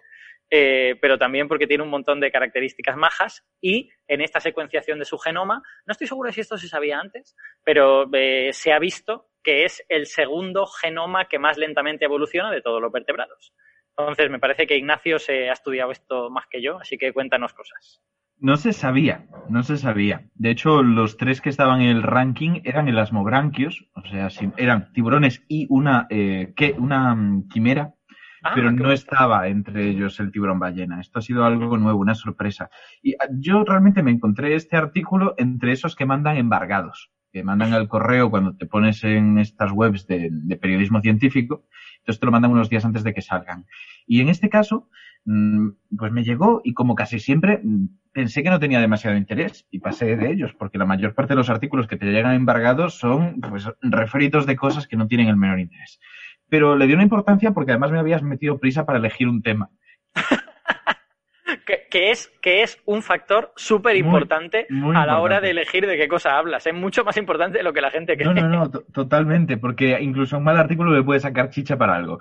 eh, pero también porque tiene un montón de características majas y en esta secuenciación de su genoma, no estoy seguro si esto se sabía antes, pero eh, se ha visto que es el segundo genoma que más lentamente evoluciona de todos los vertebrados. Entonces, me parece que Ignacio se ha estudiado esto más que yo, así que cuéntanos cosas. No se sabía, no se sabía. De hecho, los tres que estaban en el ranking eran elasmobranquios, o sea, eran tiburones y una, eh, una mm, quimera, Ah, pero no estaba entre ellos el tiburón ballena. Esto ha sido algo nuevo, una sorpresa. Y ah, yo realmente me encontré este artículo entre esos que mandan embargados, que mandan al correo cuando te pones en estas webs de, periodismo científico, entonces te lo mandan unos días antes de que salgan. Y en este caso, mm, pues me llegó y como casi siempre pensé que no tenía demasiado interés y pasé de ellos, porque la mayor parte de los artículos que te llegan embargados son pues refritos de cosas que no tienen el menor interés pero le dio una importancia porque además me habías metido prisa para elegir un tema. que, es, que es un factor súper importante a la hora de elegir de qué cosa hablas. Es mucho más importante de lo que la gente cree. No, no, no, totalmente, porque incluso un mal artículo le puede sacar chicha para algo.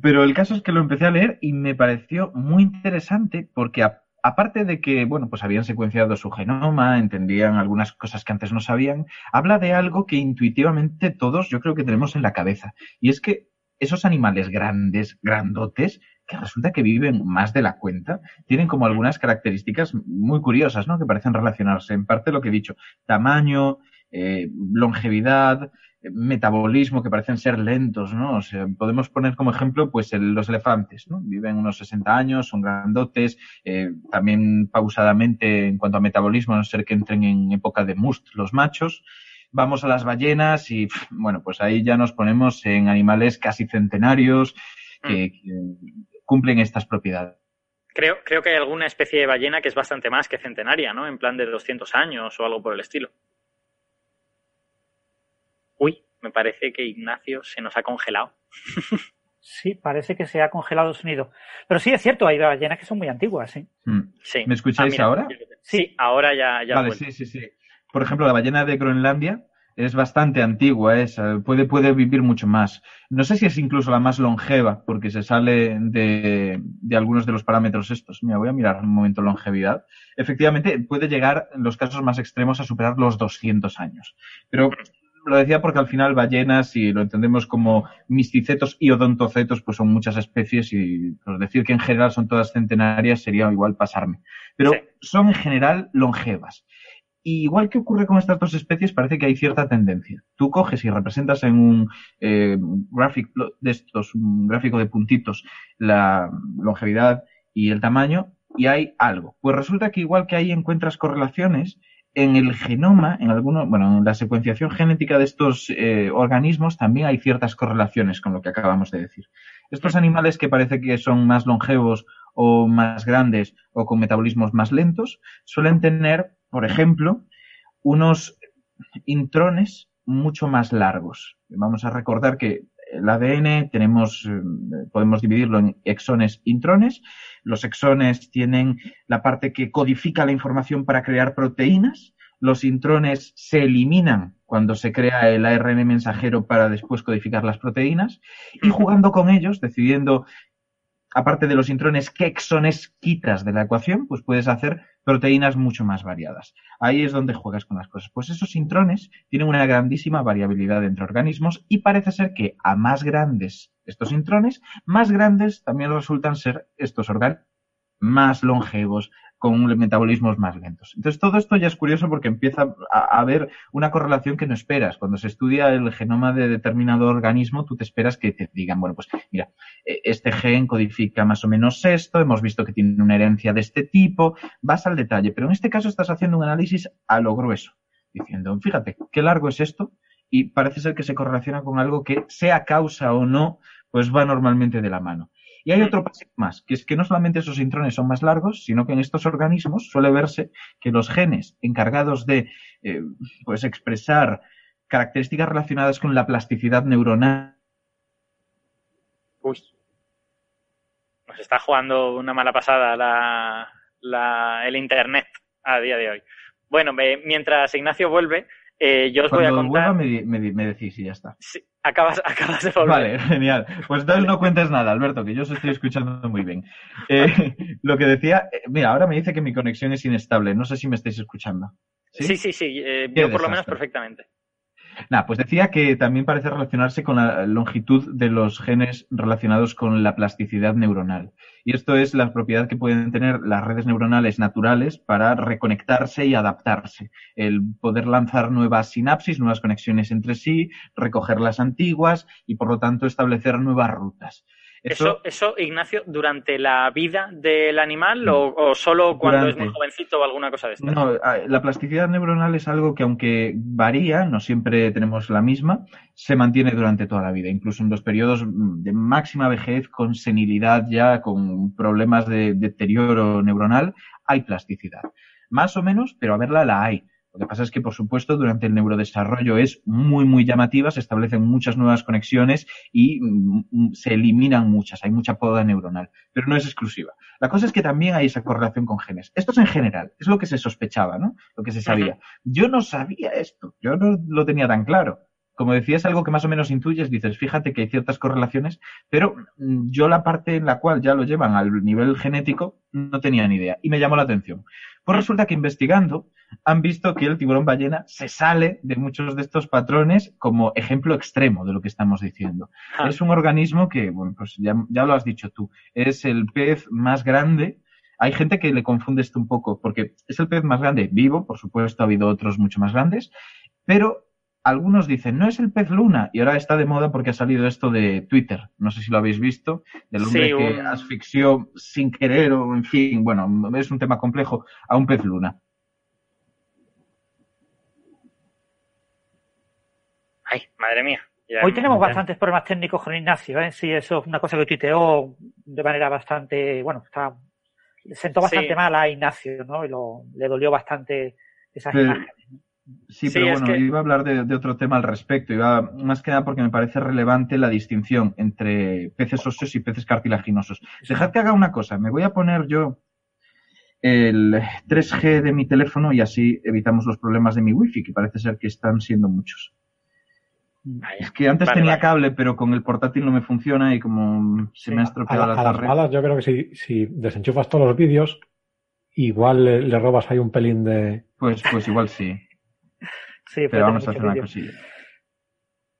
Pero el caso es que lo empecé a leer y me pareció muy interesante porque aparte de que, bueno, pues habían secuenciado su genoma, entendían algunas cosas que antes no sabían, habla de algo que intuitivamente todos yo creo que tenemos en la cabeza. Y es que esos animales grandes, grandotes, que resulta que viven más de la cuenta, tienen como algunas características muy curiosas, ¿no? Que parecen relacionarse. En parte lo que he dicho, tamaño, eh, longevidad, metabolismo, que parecen ser lentos, ¿no? O sea, podemos poner como ejemplo, pues, los elefantes, ¿no? Viven unos 60 años, son grandotes, eh, también pausadamente en cuanto a metabolismo, a no ser que entren en época de must los machos, vamos a las ballenas y, bueno, pues ahí ya nos ponemos en animales casi centenarios que, mm. cumplen estas propiedades. Creo, creo que hay alguna especie de ballena que es bastante más que centenaria, ¿no? En plan de 200 años o algo por el estilo. Me parece que Ignacio se nos ha congelado. Sí, parece que se ha congelado el sonido. Pero sí, es cierto, hay ballenas que son muy antiguas, sí. Mm. ¿Me escucháis ah, ahora? Sí, ahora ya. ya vale, sí, sí, sí por ejemplo, la ballena de Groenlandia es bastante antigua, esa, puede, puede vivir mucho más. No sé si es incluso la más longeva, porque se sale de, de algunos de los parámetros estos. Mira, voy a mirar un momento longevidad. Efectivamente, puede llegar en los casos más extremos a superar los 200 años. Pero lo decía porque al final ballenas, si lo entendemos como misticetos y odontocetos, pues son muchas especies y pues, decir que en general son todas centenarias sería igual pasarme. Pero son en general longevas. Y igual que ocurre con estas dos especies, parece que hay cierta tendencia. Tú coges y representas en un eh, de estos, un gráfico de puntitos, la longevidad y el tamaño, y hay algo. Pues resulta que igual que ahí encuentras correlaciones, en el genoma, en algunos, bueno, en la secuenciación genética de estos eh, organismos también hay ciertas correlaciones con lo que acabamos de decir. Estos animales que parece que son más longevos o más grandes o con metabolismos más lentos suelen tener, por ejemplo, unos intrones mucho más largos. Vamos a recordar que el ADN tenemos, eh, podemos dividirlo en exones, intrones. Los exones tienen la parte que codifica la información para crear proteínas. Los intrones se eliminan cuando se crea el ARN mensajero para después codificar las proteínas. Y jugando con ellos, decidiendo aparte de los intrones, qué exones quitas de la ecuación, pues puedes hacer proteínas mucho más variadas. Ahí es donde juegas con las cosas. Pues esos intrones tienen una grandísima variabilidad entre organismos y parece ser que a más grandes estos intrones, más grandes también resultan ser estos organismos más longevos, con metabolismos más lentos. Entonces, todo esto ya es curioso porque empieza a haber una correlación que no esperas. Cuando se estudia el genoma de determinado organismo, tú te esperas que te digan, bueno, pues mira, e, este gen codifica más o menos esto, hemos visto que tiene una herencia de este tipo, vas al detalle, pero en este caso estás haciendo un análisis a lo grueso, diciendo, fíjate, qué largo es esto y parece ser que se correlaciona con algo que sea causa o no, pues va normalmente de la mano. Y hay otro paso más, que es que no solamente esos intrones son más largos, sino que en estos organismos suele verse que los genes encargados de eh, pues expresar características relacionadas con la plasticidad neuronal. Uy. Nos está jugando una mala pasada el Internet a día de hoy. Bueno, mientras Ignacio vuelve, eh, yo os voy a contar. me, me, decís y ya está. Sí, acabas, acabas de volver. Vale, genial. Pues entonces no cuentes nada, Alberto, que yo os estoy escuchando muy bien. Eh, lo que decía, eh, mira, ahora me dice que mi conexión es inestable. No sé si me estáis escuchando. Sí, sí, sí, yo por lo menos perfectamente. Nada, pues decía que también parece relacionarse con la longitud de los genes relacionados con la plasticidad neuronal. Y esto es la propiedad que pueden tener las redes neuronales naturales para reconectarse y adaptarse. El poder lanzar nuevas sinapsis, nuevas conexiones entre sí, recoger las antiguas y por lo tanto establecer nuevas rutas. Eso, eso, Ignacio, durante la vida del animal o, solo cuando es muy jovencito o alguna cosa de esto? No, la plasticidad neuronal es algo que aunque varía, no siempre tenemos la misma, se mantiene durante toda la vida, incluso en los periodos de máxima vejez, con senilidad ya, con problemas de deterioro neuronal, hay plasticidad. Más o menos, pero a verla la hay. Lo que pasa es que, por supuesto, durante el neurodesarrollo es muy, muy llamativa, se establecen muchas nuevas conexiones y mm, mm, se eliminan muchas, hay mucha poda neuronal, pero no es exclusiva. La cosa es que también hay esa correlación con genes. Esto es en general, es lo que se sospechaba, ¿no? Lo que se sabía. Yo no sabía esto, yo no lo tenía tan claro como decías, algo que más o menos intuyes, dices, fíjate que hay ciertas correlaciones, pero mm, yo la parte en la cual ya lo llevan al nivel genético no tenía ni idea y me llamó la atención. Pues resulta que investigando han visto que el tiburón ballena se sale de muchos de estos patrones como ejemplo extremo de lo que estamos diciendo. Ah. Es un organismo que, bueno, pues ya, lo has dicho tú, es el pez más grande hay gente que le confunde esto un poco, porque es el pez más grande vivo, por supuesto ha habido otros mucho más grandes, pero algunos dicen, no es el pez luna, y ahora está de moda porque ha salido esto de Twitter, no sé si lo habéis visto, del hombre que asfixió sin querer o en fin, bueno, es un tema complejo, a un pez luna. Ay, madre mía. Hoy tenemos bastantes problemas técnicos con Ignacio, ¿eh? Sí, eso es una cosa que tuiteó de manera bastante, bueno, está, sentó bastante mal a Ignacio, ¿no? Y lo, le dolió bastante esas imágenes. Sí, pero bueno, iba a hablar de, otro tema al respecto. Iba más que nada porque me parece relevante la distinción entre peces óseos y peces cartilaginosos. Dejad que haga una cosa. Me voy a poner yo el 3G de mi teléfono y así evitamos los problemas de mi wifi, que parece ser que están siendo muchos. Es que antes tenía cable, pero con el portátil no me funciza y como se me ha estropeado la, a las yo creo que si, si desenchufas todos los vídeos, igual le, robas ahí un pelín de... Pues, pues igual sí. Sí, pero vamos a hacer una cosilla.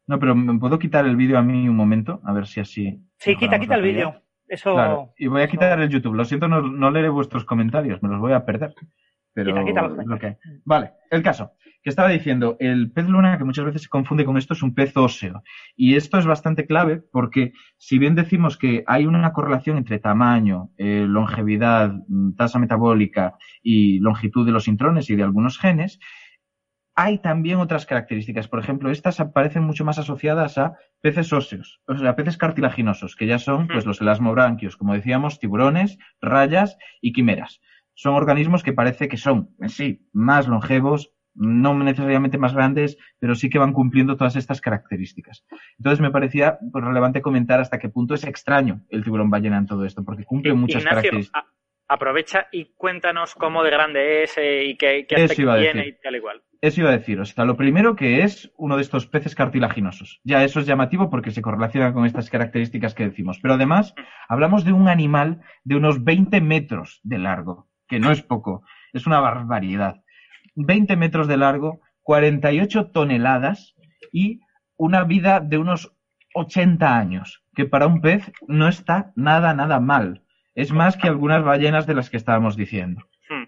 No, pero ¿me puedo quitar el vídeo a mí un momento? A ver si así. Sí, quita, quita el vídeo. Eso. Y voy a quitar el YouTube. Lo siento, no, leeré vuestros comentarios, me los voy a perder. pero lo que Vale, el caso que estaba diciendo, el pez luna que muchas veces se confunde con esto es un pez óseo. Y esto es bastante clave porque si bien decimos que hay una correlación entre tamaño, eh, longevidad, mm, tasa metabólica y longitud de los intrones y de algunos genes, hay también otras características. Por ejemplo, estas aparecen mucho más asociadas a peces óseos, o sea, peces cartilaginosos, que ya son pues, los elasmobranquios, como decíamos, tiburones, rayas y quimeras. Son organismos que parece que son, en sí, más longevos, no necesariamente más grandes, pero sí que van cumpliendo todas estas características. Entonces me parecía pues, relevante comentar hasta qué punto es extraño el tiburón ballena en todo esto, porque cumple muchas características. Aprovecha y cuéntanos cómo de grande es eh, y qué, qué aspecto tiene y tal igual. Eso iba a decir. O sea, lo primero que es uno de estos peces cartilaginosos. Ya eso es llamativo porque se correlaciona con estas características que decimos. Pero además, mm. hablamos de un animal de unos 20 metros de largo, que no es poco, es una barbaridad. 20 metros de largo, 48 toneladas y una vida de unos 80 años, que para un pez no está nada, nada mal. Es más que algunas ballenas de las que estábamos diciendo. Hmm.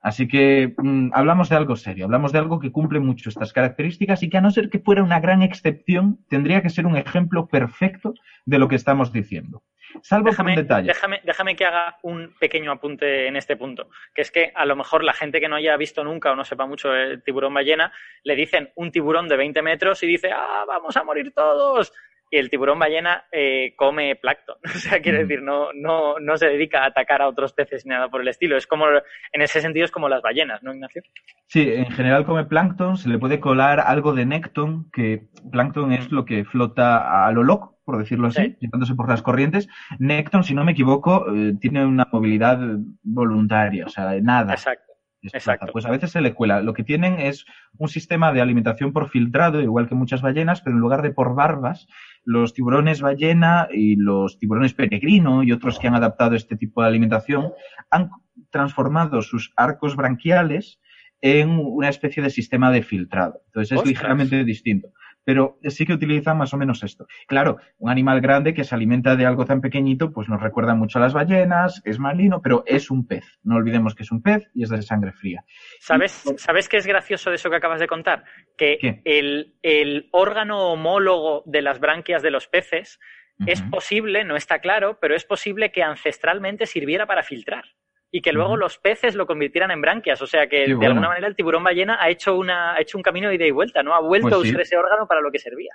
Así que mm, hablamos de algo serio, hablamos de algo que cumple mucho estas características y que a no ser que fuera una gran excepción, tendría que ser un ejemplo perfecto de lo que estamos diciendo. Salvo déjame, un detalle. Déjame, que haga un pequeño apunte en este punto, que es que a lo mejor la gente que no haya visto nunca o no sepa mucho el tiburón ballena, le dicen un tiburón de 20 metros y dice, ah, vamos a morir todos. Y el tiburón ballena eh, come plancton. O sea, quiere decir, no, no, no se dedica a atacar a otros peces ni nada por el estilo. Es como, en ese sentido, es como las ballenas, ¿no, Ignacio? Sí, en general come plancton, se le puede colar algo de nécton, que plancton es lo que flota a lo loco por decirlo así, llevándose por las corrientes. Necton, si no me equivoco, eh, tiene una movilidad voluntaria, o sea, nada. Exacto. Exacto. Pues a veces se le cuela. Lo que tienen es un sistema de alimentación por filtrado, igual que muchas ballenas, pero en lugar de por barbas, los tiburones ballena y los tiburones peregrino y otros que han adaptado este tipo de alimentación han transformado sus arcos branquiales en una especie de sistema de filtrado. Entonces es ligeramente distinto pero sí que utilizan más o menos esto. Claro, un animal grande que se alimenta de algo tan pequeñito, pues nos recuerda mucho a las ballenas, es marino, pero es un pez. No olvidemos que es un pez y es de sangre fría. ¿Sabes, ¿sabes qué es gracioso de eso que acabas de contar? Que el, órgano homólogo de las branquias de los peces es posible, no está claro, pero es posible que ancestralmente sirviera para filtrar y que luego los peces lo convirtieran en branquias. O sea que de alguna manera el tiburón ballena ha hecho, una, ha hecho un camino de ida y vuelta, ¿no? Ha vuelto pues a usar ese órgano para lo que servía.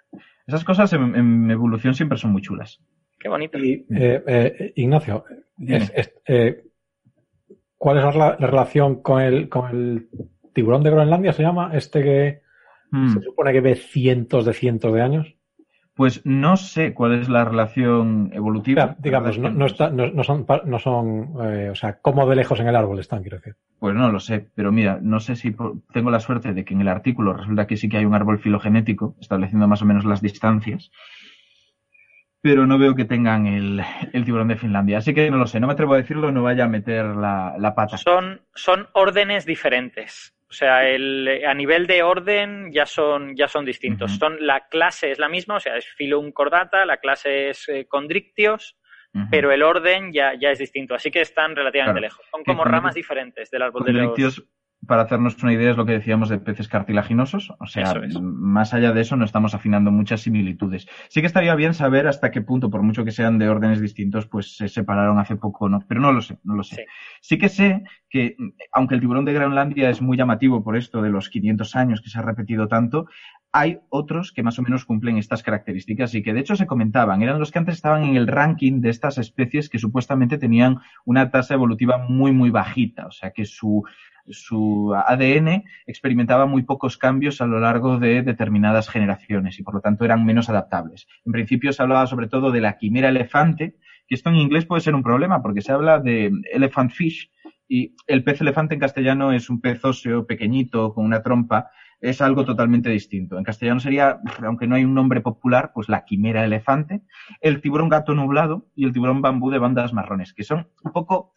Esas cosas en, evolución siempre son muy chulas. Qué bonito. Eh, eh, Ignacio, eh, ¿cuál es la, relación con el, con el tiburón de Groenlandia? ¿Se llama? Este que hmm. se supone que ve cientos de cientos de años. Pues no sé cuál es la relación evolutiva. digamos, no, no, no, son, no son eh, o sea, cómo de lejos en el árbol están, quiero decir. Pues no lo sé, pero mira, no sé si tengo la suerte de que en el artículo resulta que sí que hay un árbol filogenético, estableciendo más o menos las distancias, pero no veo que tengan el, tiburón de Finlandia. Así que no lo sé, no me atrevo a decirlo, no vaya a meter la, la pata. Son, son órdenes diferentes. O sea, el, a nivel de orden ya son, ya son distintos. Son, la clase es la misma, o sea, es Phylum cordata, la clase es eh, Condrictios, pero el orden ya, ya es distinto. Así que están relativamente lejos. Son como ramas diferentes del árbol de los para hacernos una idea, es lo que decíamos de peces cartilaginosos. O sea, más allá de eso, no estamos afinando muchas similitudes. Sí que estaría bien saber hasta qué punto, por mucho que sean de órdenes distintos, pues se separaron hace poco, ¿no? Pero no lo sé, no lo sé. Sí, que sé que, aunque el tiburón de Groenlandia es muy llamativo por esto de los 500 años que se ha repetido tanto, hay otros que más o menos cumplen estas características y que de hecho se comentaban, eran los que antes estaban en el ranking de estas especies que supuestamente tenían una tasa evolutiva muy, muy bajita, o sea que su su ADN experimentaba muy pocos cambios a lo largo de determinadas generaciones y por lo tanto eran menos adaptables. En principio se hablaba sobre todo de la quimera elefante, que esto en inglés puede ser un problema porque se habla de elephant fish y el pez elefante en castellano es un pez óseo pequeñito con una trompa, es algo totalmente distinto. En castellano sería, aunque no hay un nombre popular, pues la quimera elefante, el tiburón gato nublado y el tiburón bambú de bandas marrones, que son un poco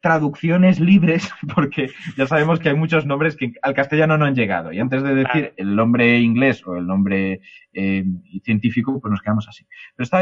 traducciones libres, porque ya sabemos que hay muchos nombres que al castellano no han llegado. Y antes de decir el nombre inglés o el nombre eh, científico, pues nos quedamos así.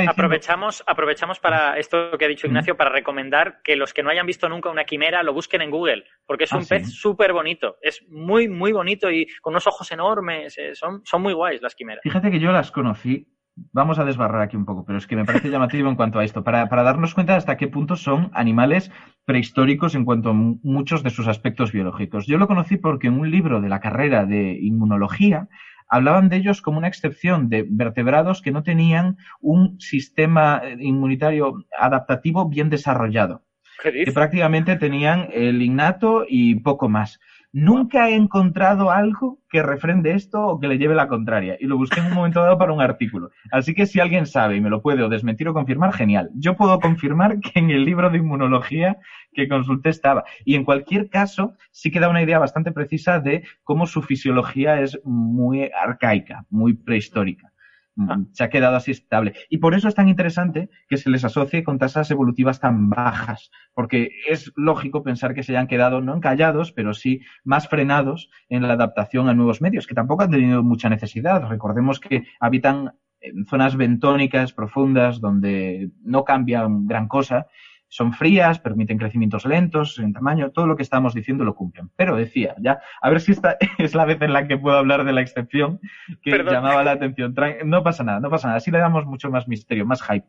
aprovechamos, aprovechamos para esto que ha dicho Ignacio, para recomendar que los que no hayan visto nunca una quimera lo busquen en Google, porque es ah, un pez súper bonito. Es muy, muy bonito y con unos ojos enormes. Eh, son, son muy guays las quimeras. Fíjate que yo las conocí vamos a desbarrar aquí un poco, pero es que me parece llamativo en cuanto a esto, para, darnos cuenta hasta qué punto son animales prehistóricos en cuanto a muchos de sus aspectos biológicos. Yo lo conocí porque en un libro de la carrera de inmunología hablaban de ellos como una excepción de vertebrados que no tenían un sistema inmunitario adaptativo bien desarrollado. Que prácticamente tenían el innato y poco más. Nunca he encontrado algo que refrende esto o que le lleve la contraria. Y lo busqué en un momento dado para un artículo. Así que si alguien sabe y me lo puede o desmentir o confirmar, genial. Yo puedo confirmar que en el libro de inmunología que consulté estaba. Y en cualquier caso, sí que da una idea bastante precisa de cómo su fisiología es muy arcaica, muy prehistórica. Ah. se ha quedado así estable. Y por eso es tan interesante que se les asocie con tasas evolutivas tan bajas, porque es lógico pensar que se hayan quedado no encallados, pero sí más frenados en la adaptación a nuevos medios, que tampoco han tenido mucha necesidad. Recordemos que habitan en zonas bentónicas profundas donde no cambian gran cosa son frías, permiten crecimientos lentos en tamaño, todo lo que estamos diciendo lo cumplen. Pero decía, ya, a ver si esta es la vez en la que puedo hablar de la excepción que llamaba la atención. No pasa nada, no pasa nada, así le damos mucho más misterio, más hype.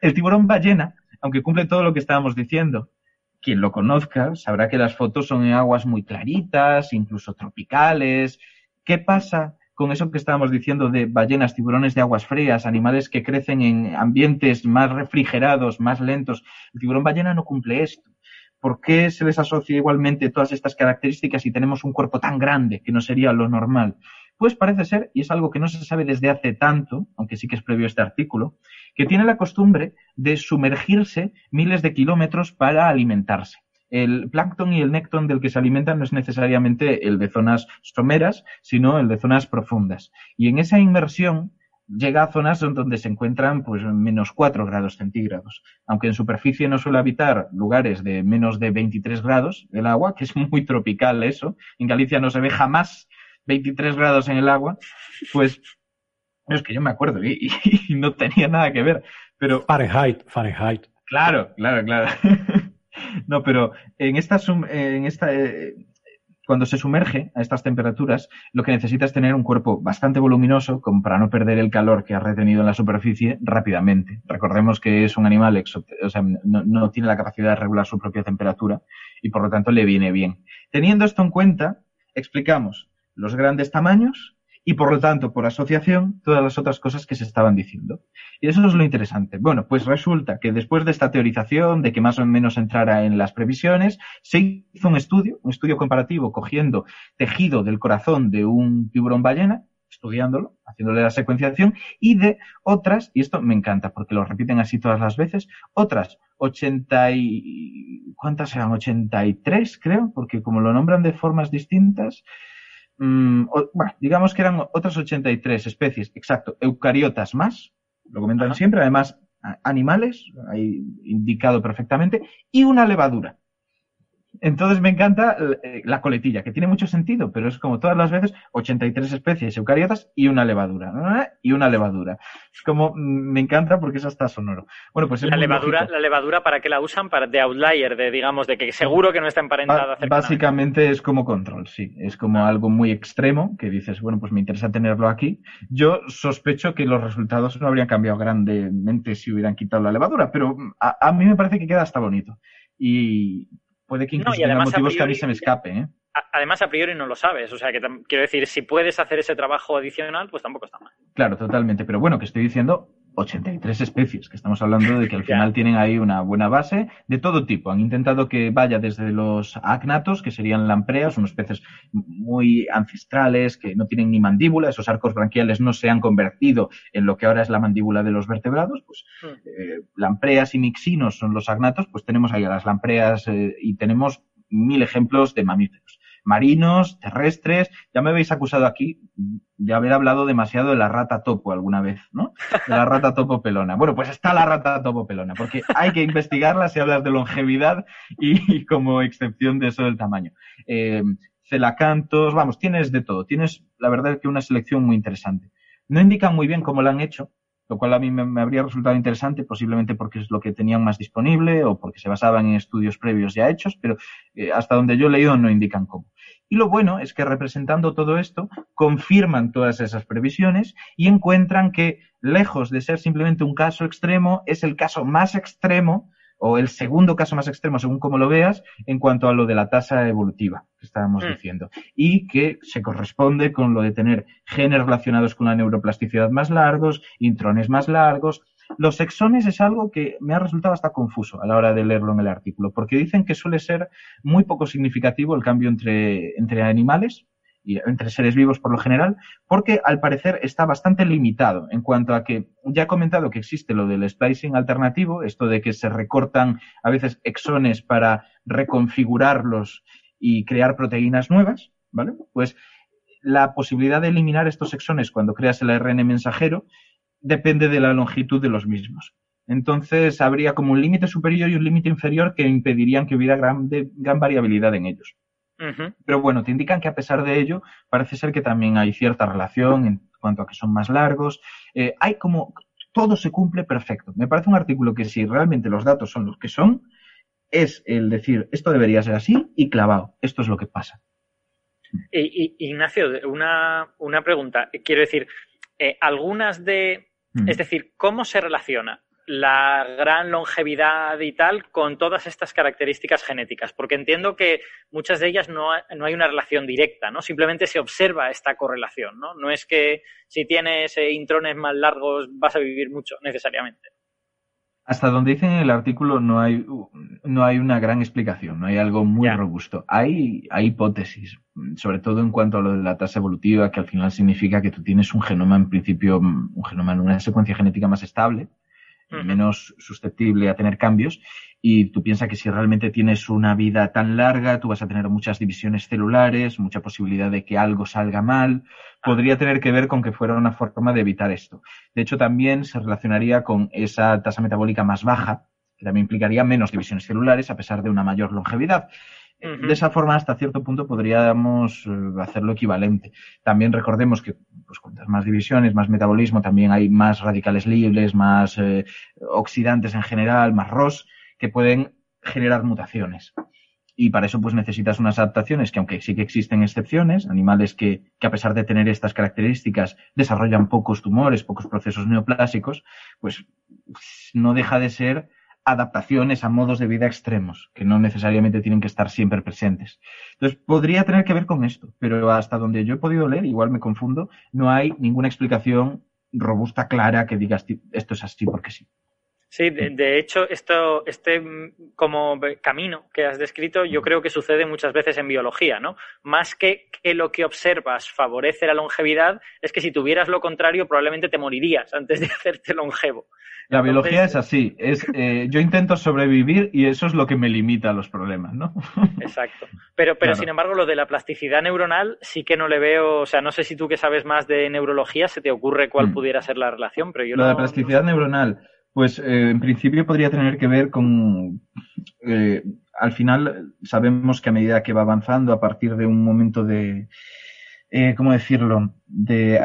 El tiburón ballena, aunque cumple todo lo que estábamos diciendo, quien lo conozca sabrá que las fotos son en aguas muy claritas, incluso tropicales. ¿Qué pasa con eso que estábamos diciendo de ballenas, tiburones de aguas frías, animales que crecen en ambientes más refrigerados, más lentos. El tiburón ballena no cumple esto. ¿Por qué se les asocia igualmente todas estas características si tenemos un cuerpo tan grande que no sería lo normal? Pues parece ser, y es algo que no se sabe desde hace tanto, aunque sí que es previo este artículo, que tiene la costumbre de sumergirse miles de kilómetros para alimentarse el plancton y el nécton del que se alimentan no es necesariamente el de zonas someras, sino el de zonas profundas. Y en esa inmersión llega a zonas donde se encuentran pues menos 4 grados centígrados. Aunque en superficie no suele habitar lugares de menos de 23 grados el agua, que es muy tropical eso. En Galicia no se ve jamás 23 grados en el agua, pues es que yo me acuerdo y, y no tenía nada que ver. Pero Fahrenheit, Fahrenheit. Claro, claro, claro. No, pero en esta, en esta eh, cuando se sumerge a estas temperaturas, lo que necesita es tener un cuerpo bastante voluminoso para no perder el calor que ha retenido en la superficie rápidamente. Recordemos que es un animal, o sea, no tiene la capacidad de regular su propia temperatura y por lo tanto le viene bien. Teniendo esto en cuenta, explicamos los grandes tamaños, y por lo tanto, por asociación, todas las otras cosas que se estaban diciendo. Y eso es lo interesante. Bueno, pues resulta que después de esta teorización, de que más o menos entrara en las previsiones, se hizo un estudio, un estudio comparativo cogiendo tejido del corazón de un tiburón ballena, estudiándolo, haciéndole la secuenciación, y de otras, y esto me encanta porque lo repiten así todas las veces, otras 80 y, ¿cuántas eran? 83 creo, porque como lo nombran de formas distintas, Mm, bueno, digamos que eran otras 83 especies, exacto, eucariotas más, lo comentan siempre, además animales, ahí indicado perfectamente, y una levadura. Entonces me encanta eh, la coletilla, que tiene mucho sentido, pero es como todas las veces 83 especies eucariotas y una levadura. Y una levadura. Es como, mm, me encanta porque eso está sonoro. Bueno, pues la levadura, la levadura, ¿para qué la usan? Para de outlier, de digamos, de que seguro que no está emparentada. básicamente es como control, sí. Es como algo muy extremo que dices, bueno, pues me interesa tenerlo aquí. Yo sospecho que los resultados no habrían cambiado grandemente si hubieran quitado la levadura, pero a, a mí me parece que queda hasta bonito. Y puede que incluso tenga motivos que a mí se me escape, ¿eh? Además, a priori no lo sabes. O sea, que quiero decir, si puedes hacer ese trabajo adicional, pues tampoco está mal. Claro, totalmente. Pero bueno, que estoy diciendo 83 especies, que estamos hablando de que al final tienen ahí una buena base de todo tipo. Han intentado que vaya desde los acnatos, que serían lampreas, unos peces muy ancestrales, que no tienen ni mandíbula, esos arcos branquiales no se han convertido en lo que ahora es la mandíbula de los vertebrados, pues hmm. eh, lampreas y mixinos son los agnatos, pues tenemos ahí a las lampreas eh, y tenemos mil ejemplos de mamíferos marinos, terrestres. Ya me habéis acusado aquí de haber hablado demasiado de la rata topo alguna vez, ¿no? De la rata topo pelona. Bueno, pues está la rata topo pelona, porque hay que investigarla si hablas de longevidad y, como excepción de eso del tamaño. Eh, celacantos, vamos, tienes de todo. Tienes, la verdad, que una selección muy interesante. No indican muy bien cómo la han hecho, lo cual a mí me, habría resultado interesante, posiblemente porque es lo que tenían más disponible o porque se basaban en estudios previos ya hechos, pero eh, hasta donde yo he leído no indican cómo. Y lo bueno es que representando todo esto, confirman todas esas previsiones y encuentran que, lejos de ser simplemente un caso extremo, es el caso más extremo o el segundo caso más extremo, según como lo veas, en cuanto a lo de la tasa evolutiva que estábamos mm. diciendo. Y que se corresponde con lo de tener genes relacionados con la neuroplasticidad más largos, intrones más largos. Los exones es algo que me ha resultado hasta confuso a la hora de leerlo en el artículo, porque dicen que suele ser muy poco significativo el cambio entre, entre animales, y entre seres vivos por lo general, porque al parecer está bastante limitado en cuanto a que ya he comentado que existe lo del splicing alternativo, esto de que se recortan a veces exones para reconfigurarlos y crear proteínas nuevas, ¿vale? Pues la posibilidad de eliminar estos exones cuando creas el ARN mensajero depende de la longitud de los mismos. Entonces habría como un límite superior y un límite inferior que impedirían que hubiera gran, gran variabilidad en ellos. Pero bueno, te indican que a pesar de ello, parece ser que también hay cierta relación en cuanto a que son más largos. Eh, hay como, todo se cumple perfecto. Me parece un artículo que si realmente los datos son los que son, es el decir, esto debería ser así y clavado. Esto es lo que pasa. Ignacio, una, una pregunta. Quiero decir, eh, algunas de, es decir, ¿cómo se relaciona la gran longevidad y tal con todas estas características genéticas, porque entiendo que muchas de ellas no, no, hay una relación directa, ¿no? Simplemente se observa esta correlación, ¿no? No es que si tienes eh, intrones más largos vas a vivir mucho, necesariamente. Hasta donde dicen en el artículo no hay, no hay una gran explicación, no hay algo muy robusto. Hay, hay hipótesis, sobre todo en cuanto a lo de la tasa evolutiva, que al final significa que tú tienes un genoma, en principio, un genoma en una secuencia genética más estable, menos susceptible a tener cambios. Y tú piensas que si realmente tienes una vida tan larga, tú vas a tener muchas divisiones celulares, mucha posibilidad de que algo salga mal. Podría tener que ver con que fuera una forma de evitar esto. De hecho, también se relacionaría con esa tasa metabólica más baja, que también implicaría menos divisiones celulares a pesar de una mayor longevidad. De esa forma, hasta cierto punto, podríamos eh, hacerlo equivalente. También recordemos que, pues, cuantas más divisiones, más metabolismo, también hay más radicales libres, más eh, oxidantes en general, más ROS, que pueden generar mutaciones. Y para eso, pues necesitas unas adaptaciones que, aunque sí que existen excepciones, animales que, que a pesar de tener estas características, desarrollan pocos tumores, pocos procesos neoplásicos, pues no deja de ser adaptaciones a modos de vida extremos, que no necesariamente tienen que estar siempre presentes. Entonces, podría tener que ver con esto, pero hasta donde yo he podido leer, igual me confundo, no hay ninguna explicación robusta, clara, que diga esto es así porque sí. Sí, de, hecho, esto, este mm, como camino que has descrito, yo creo que sucede muchas veces en biología, ¿no? Más que que lo que observas favorece la longevidad, es que si tuvieras lo contrario, probablemente te morirías antes de hacerte longevo. La biología es así, es eh, yo intento sobrevivir y eso es lo que me limita a los problemas, ¿no? Exacto. Pero, pero sin embargo, lo de la plasticidad neuronal sí que no le veo, o sea, no sé si tú que sabes más de neurología se te ocurre cuál mm. pudiera ser la relación, pero yo lo de la plasticidad neuronal. Pues eh, en principio podría tener que ver con... Eh, al final sabemos que a medida que va avanzando, a partir de un momento de... Eh, ¿Cómo decirlo? De...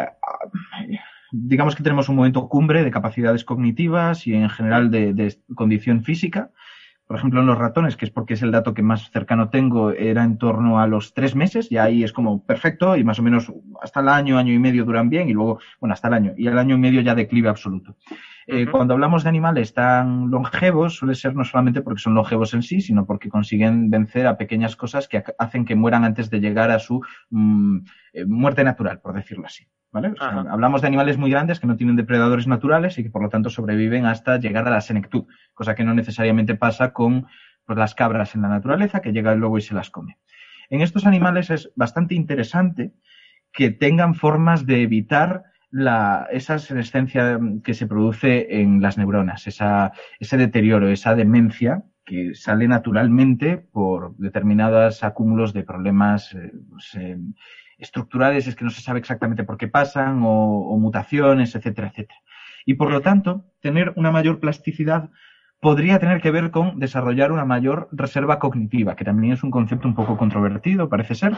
digamos que tenemos un momento cumbre de capacidades cognitivas y en general de, de condición física. Por ejemplo, en los ratones, que es porque es el dato que más cercano tengo, era en torno a los tres meses, y ahí es como perfecto, y más o menos hasta el año, año y medio duran bien, y luego, bueno, hasta el año, y el año y medio ya declive absoluto. Eh, cuando hablamos de animales tan longevos, suele ser no solamente porque son longevos en sí, sino porque consiguen vencer a pequeñas cosas que hacen que mueran antes de llegar a su mm, eh, muerte natural, por decirlo así. ¿vale? hablamos de animales muy grandes que no tienen depredadores naturales y que por lo tanto sobreviven hasta llegar a la senectud, cosa que no necesariamente pasa con pues, las cabras en la naturaleza, que llega luego y se las come. En estos animales es bastante interesante que tengan formas de evitar la, esa senescencia que se produce en las neuronas, ese deterioro, esa demencia que sale naturalmente por determinados acúmulos de problemas eh, pues, estructurales, es que no se sabe exactamente por qué pasan, o, mutaciones, etcétera, etcétera. Y por lo tanto, tener una mayor plasticidad podría tener que ver con desarrollar una mayor reserva cognitiva, que también es un concepto un poco controvertido, parece ser,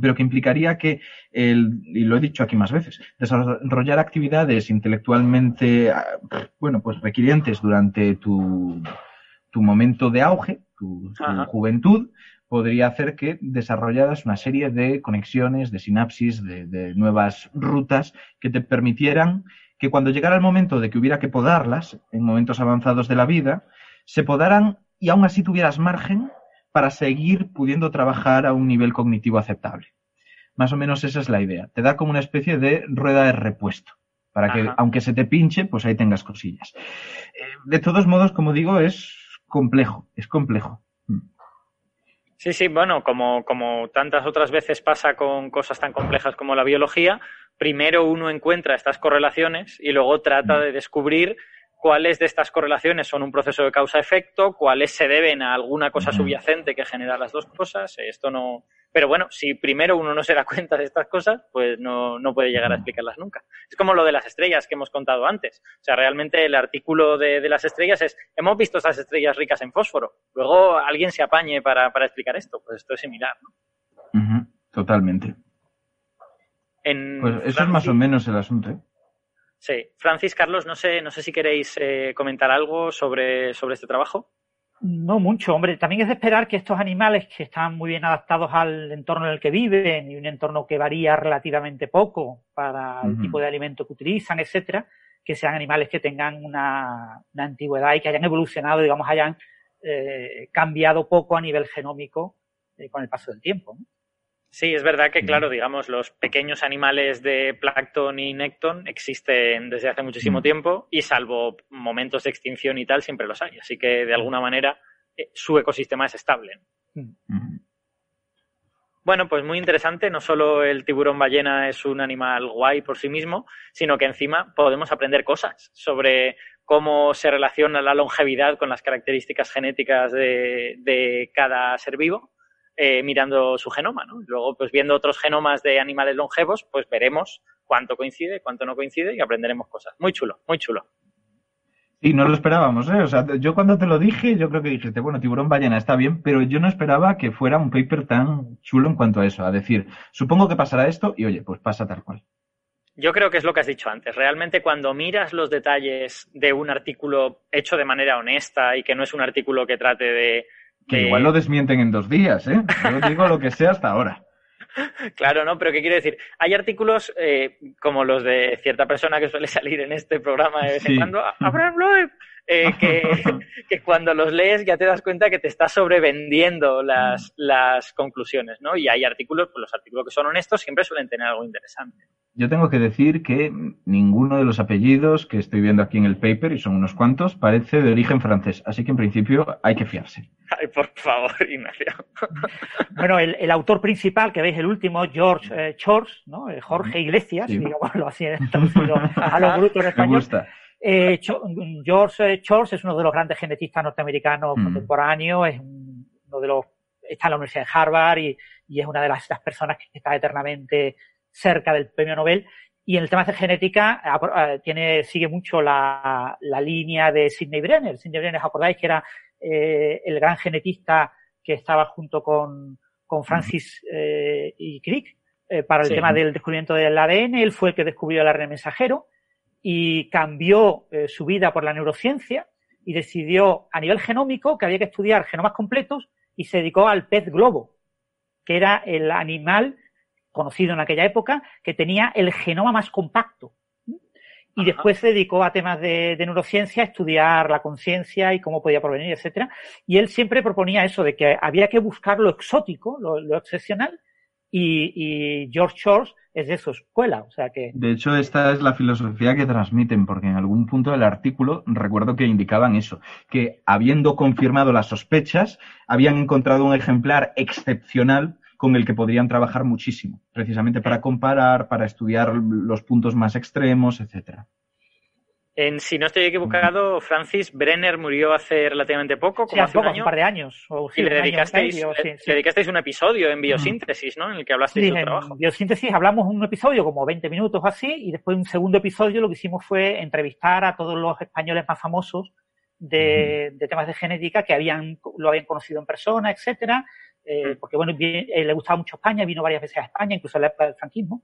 pero que implicaría que, el, y lo he dicho aquí más veces, desarrollar actividades intelectualmente, ah, bueno, pues requirientes durante tu, tu momento de auge, tu, juventud, podría hacer que desarrollaras una serie de conexiones, de sinapsis, de, de, nuevas rutas que te permitieran que cuando llegara el momento de que hubiera que podarlas, en momentos avanzados de la vida, se podaran y aún así tuvieras margen para seguir pudiendo trabajar a un nivel cognitivo aceptable. Más o menos esa es la idea. Te da como una especie de rueda de repuesto, para que aunque se te pinche, pues ahí tengas cosillas. Eh, de todos modos, como digo, es complejo, es complejo. Mm. Sí, sí, bueno, como, como tantas otras veces pasa con cosas tan complejas como la biología, primero uno encuentra estas correlaciones y luego trata mm. de descubrir cuáles de estas correlaciones son un proceso de causa-efecto, cuáles se deben a alguna cosa subyacente que genera las dos cosas. Esto no. Pero bueno, si primero uno no se da cuenta de estas cosas, pues no, no puede llegar a explicarlas nunca. Es como lo de las estrellas que hemos contado antes. O sea, realmente el artículo de, las estrellas es: hemos visto estas estrellas ricas en fósforo. Luego alguien se apañe para, para explicar esto. Pues esto es similar, ¿no? Totalmente. pues eso es más o menos el asunto. ¿eh? Sí. Francis, Carlos, no sé, no sé si queréis eh, comentar algo sobre, sobre este trabajo. No mucho, hombre. También es de esperar que estos animales que están muy bien adaptados al entorno en el que viven y un entorno que varía relativamente poco para el tipo de alimento que utilizan, etcétera, que sean animales que tengan una, antigüedad y que hayan evolucionado, digamos, hayan eh, cambiado poco a nivel genómico eh, con el paso del tiempo. ¿no? Sí, es verdad que, claro, digamos, los pequeños animales de plancton y nécton existen desde hace muchísimo tiempo y salvo momentos de extinción y tal, siempre los hay. Así que, de alguna manera, eh, su ecosistema es estable. Bueno, pues muy interesante. No solo el tiburón ballena es un animal guay por sí mismo, sino que encima podemos aprender cosas sobre cómo se relaciona la longevidad con las características genéticas de, de cada ser vivo eh, mirando su genoma, ¿no? Luego, pues viendo otros genomas de animales longevos, pues veremos cuánto coincide, cuánto no coincide y aprenderemos cosas. Muy chulo, muy chulo. Y no lo esperábamos, ¿eh? O sea, yo cuando te lo dije, yo creo que dijiste, bueno, tiburón ballena está bien, pero yo no esperaba que fuera un paper tan chulo en cuanto a eso, a decir, supongo que pasará esto y oye, pues pasa tal cual. Yo creo que es lo que has dicho antes. Realmente cuando miras los detalles de un artículo hecho de manera honesta y que no es un artículo que trate de que igual lo desmienten en dos días, ¿eh? Yo digo lo que sea hasta ahora. Claro, ¿no? Pero ¿qué quiero decir? Hay artículos eh, como los de cierta persona que suele salir en este programa de vez en cuando, Abraham Loeb, eh, que, cuando los lees ya te das cuenta que te estás sobrevendiendo las, las conclusiones, ¿no? Y hay artículos, pues los artículos que son honestos siempre suelen tener algo interesante. Yo tengo que decir que ninguno de los apellidos que estoy viendo aquí en el paper, y son unos cuantos, parece de origen francés, así que en principio hay que fiarse. Ay, por favor, Ignacio. Bueno, el, autor principal, que veis el último, George eh, ¿no? Eh, Jorge Iglesias, digámoslo así, a los brutos en español. Me gusta. Eh, George Chors es uno de los grandes genetistas norteamericanos mm. contemporáneos, es uno de los, está en la Universidad de Harvard y, es una de las, personas que está eternamente cerca del premio Nobel. Y en el tema de genética tiene, sigue mucho la, línea de Sidney Brenner. Sidney Brenner, ¿os acordáis que era eh, el gran genetista que estaba junto con, con Francis eh, y Crick para el tema del descubrimiento del ADN? Él fue el que descubrió el ARN mensajero y cambió eh, su vida por la neurociencia y decidió a nivel genómico que había que estudiar genomas completos y se dedicó al pez globo, que era el animal conocido en aquella época que tenía el genoma más compacto. Y después se dedicó a temas de, neurociencia, a estudiar la conciencia y cómo podía provenir, etcétera. Y él siempre proponía eso de que había que buscar lo exótico, lo, excepcional, y, y George Shores es de su escuela, o sea que... De hecho, esta es la filosofía que transmiten, porque en algún punto del artículo recuerdo que indicaban eso, que habiendo confirmado las sospechas, habían encontrado un ejemplar excepcional con el que podrían trabajar muchísimo, precisamente para comparar, para estudiar los puntos más extremos, etcétera. En, si no estoy equivocado, Francis Brenner murió hace relativamente poco, como hace un, año. un par de años. O, y le dedicasteis, dedicasteis un episodio en Biosíntesis, ¿no? En el que hablasteis de trabajo. En Biosíntesis hablamos un episodio como 20 minutos o así, y después un segundo episodio lo que hicimos fue entrevistar a todos los españoles más famosos de, de temas de genética que habían, lo habían conocido en persona, etcétera, eh, porque bueno, le gustaba mucho España, vino varias veces a España, incluso en la época del franquismo,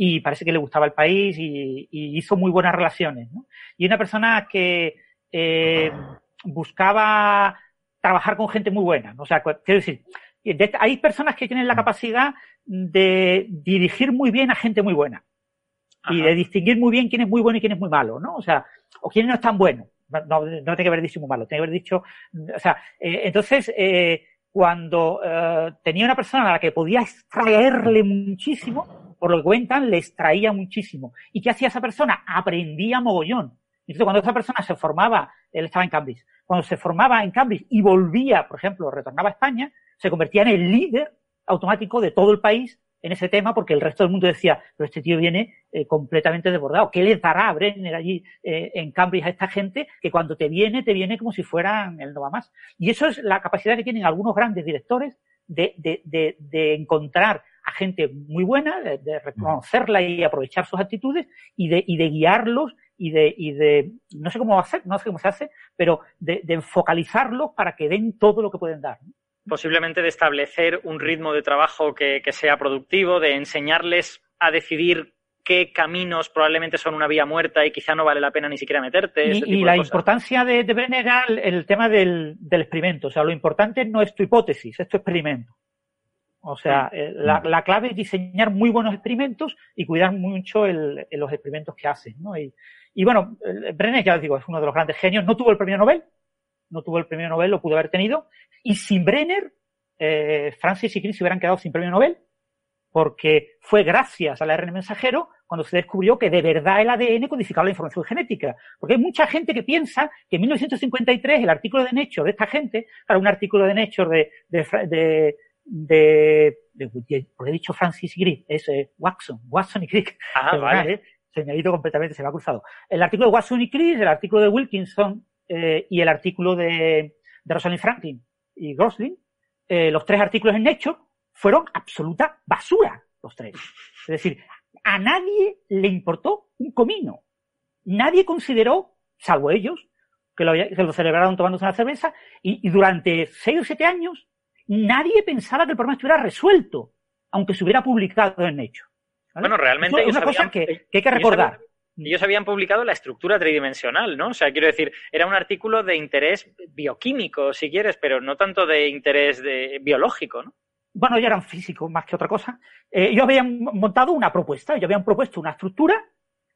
y parece que le gustaba el país y, hizo muy buenas relaciones. ¿no? Y una persona que eh, buscaba trabajar con gente muy buena. O sea, quiero decir, hay personas que tienen la capacidad de dirigir muy bien a gente muy buena y de distinguir muy bien quién es muy bueno y quién es muy malo, ¿no? O sea, o quién no es tan bueno. No, no tiene que haber dicho muy malo, tiene que haber dicho, o sea, eh, entonces, eh, cuando eh, tenía una persona a la que podía extraerle muchísimo, por lo que cuentan, le extraía muchísimo. ¿Y qué hacía esa persona? Aprendía mogollón. Entonces, cuando esa persona se formaba, él estaba en Cambridge, cuando se formaba en Cambridge y volvía, por ejemplo, retornaba a España, se convertía en el líder automático de todo el país en ese tema porque el resto del mundo decía, pero este tío viene eh, completamente desbordado. ¿Qué le dará a Brenner allí eh, en Cambridge a esta gente que cuando te viene, te viene como si fueran el no va más? Y eso es la capacidad que tienen algunos grandes directores de, de, de, de encontrar a gente muy buena, de, reconocerla y aprovechar sus actitudes y de, y de guiarlos y de, y de, no sé cómo hacer, no sé cómo se hace, pero de, de focalizarlos para que den todo lo que pueden dar posiblemente de establecer un ritmo de trabajo que, sea productivo, de enseñarles a decidir qué caminos probablemente son una vía muerta y quizá no vale la pena ni siquiera meterte. Y, la importancia de, de Brenner el, tema del, experimento. O sea, lo importante no es tu hipótesis, es tu experimento. O sea, eh, la, la, clave es diseñar muy buenos experimentos y cuidar mucho el, los experimentos que haces. ¿no? Y, y bueno, Brenner, ya os digo, es uno de los grandes genios. No tuvo el premio Nobel, no tuvo el premio Nobel, lo pudo haber tenido. Y sin Brenner, eh, Francis y Criss se hubieran quedado sin premio Nobel, porque fue gracias al ARN mensajero cuando se descubrió que de verdad el ADN codificaba la información genética. Porque hay mucha gente que piensa que en 1953 el artículo de Nature de esta gente, para un artículo de Nature de, de, de, de, he dicho Francis Crick, es eh, Watson, Watson y Crick. Ah, vale. Eh, se me ha ido completamente, se me ha cruzado. El artículo de Watson y Crick, el artículo de Wilkinson eh, y el artículo de, de Rosalind Franklin y Gosling, eh, los tres artículos en Nature fueron absoluta basura, los tres. Es decir, a nadie le importó un comino. Nadie consideró, salvo ellos, que lo, que lo celebraron tomándose una cerveza, y, durante seis o siete años nadie pensaba que el problema estuviera resuelto, aunque se hubiera publicado en Nature. Bueno, realmente. Es una cosa que, hay que recordar ellos habían publicado la estructura tridimensional, ¿no? O sea, quiero decir, era un artículo de interés bioquímico, si quieres, pero no tanto de interés de, biológico, ¿no? Bueno, ya eran físicos más que otra cosa. Eh, ellos habían montado una propuesta, ellos habían propuesto una estructura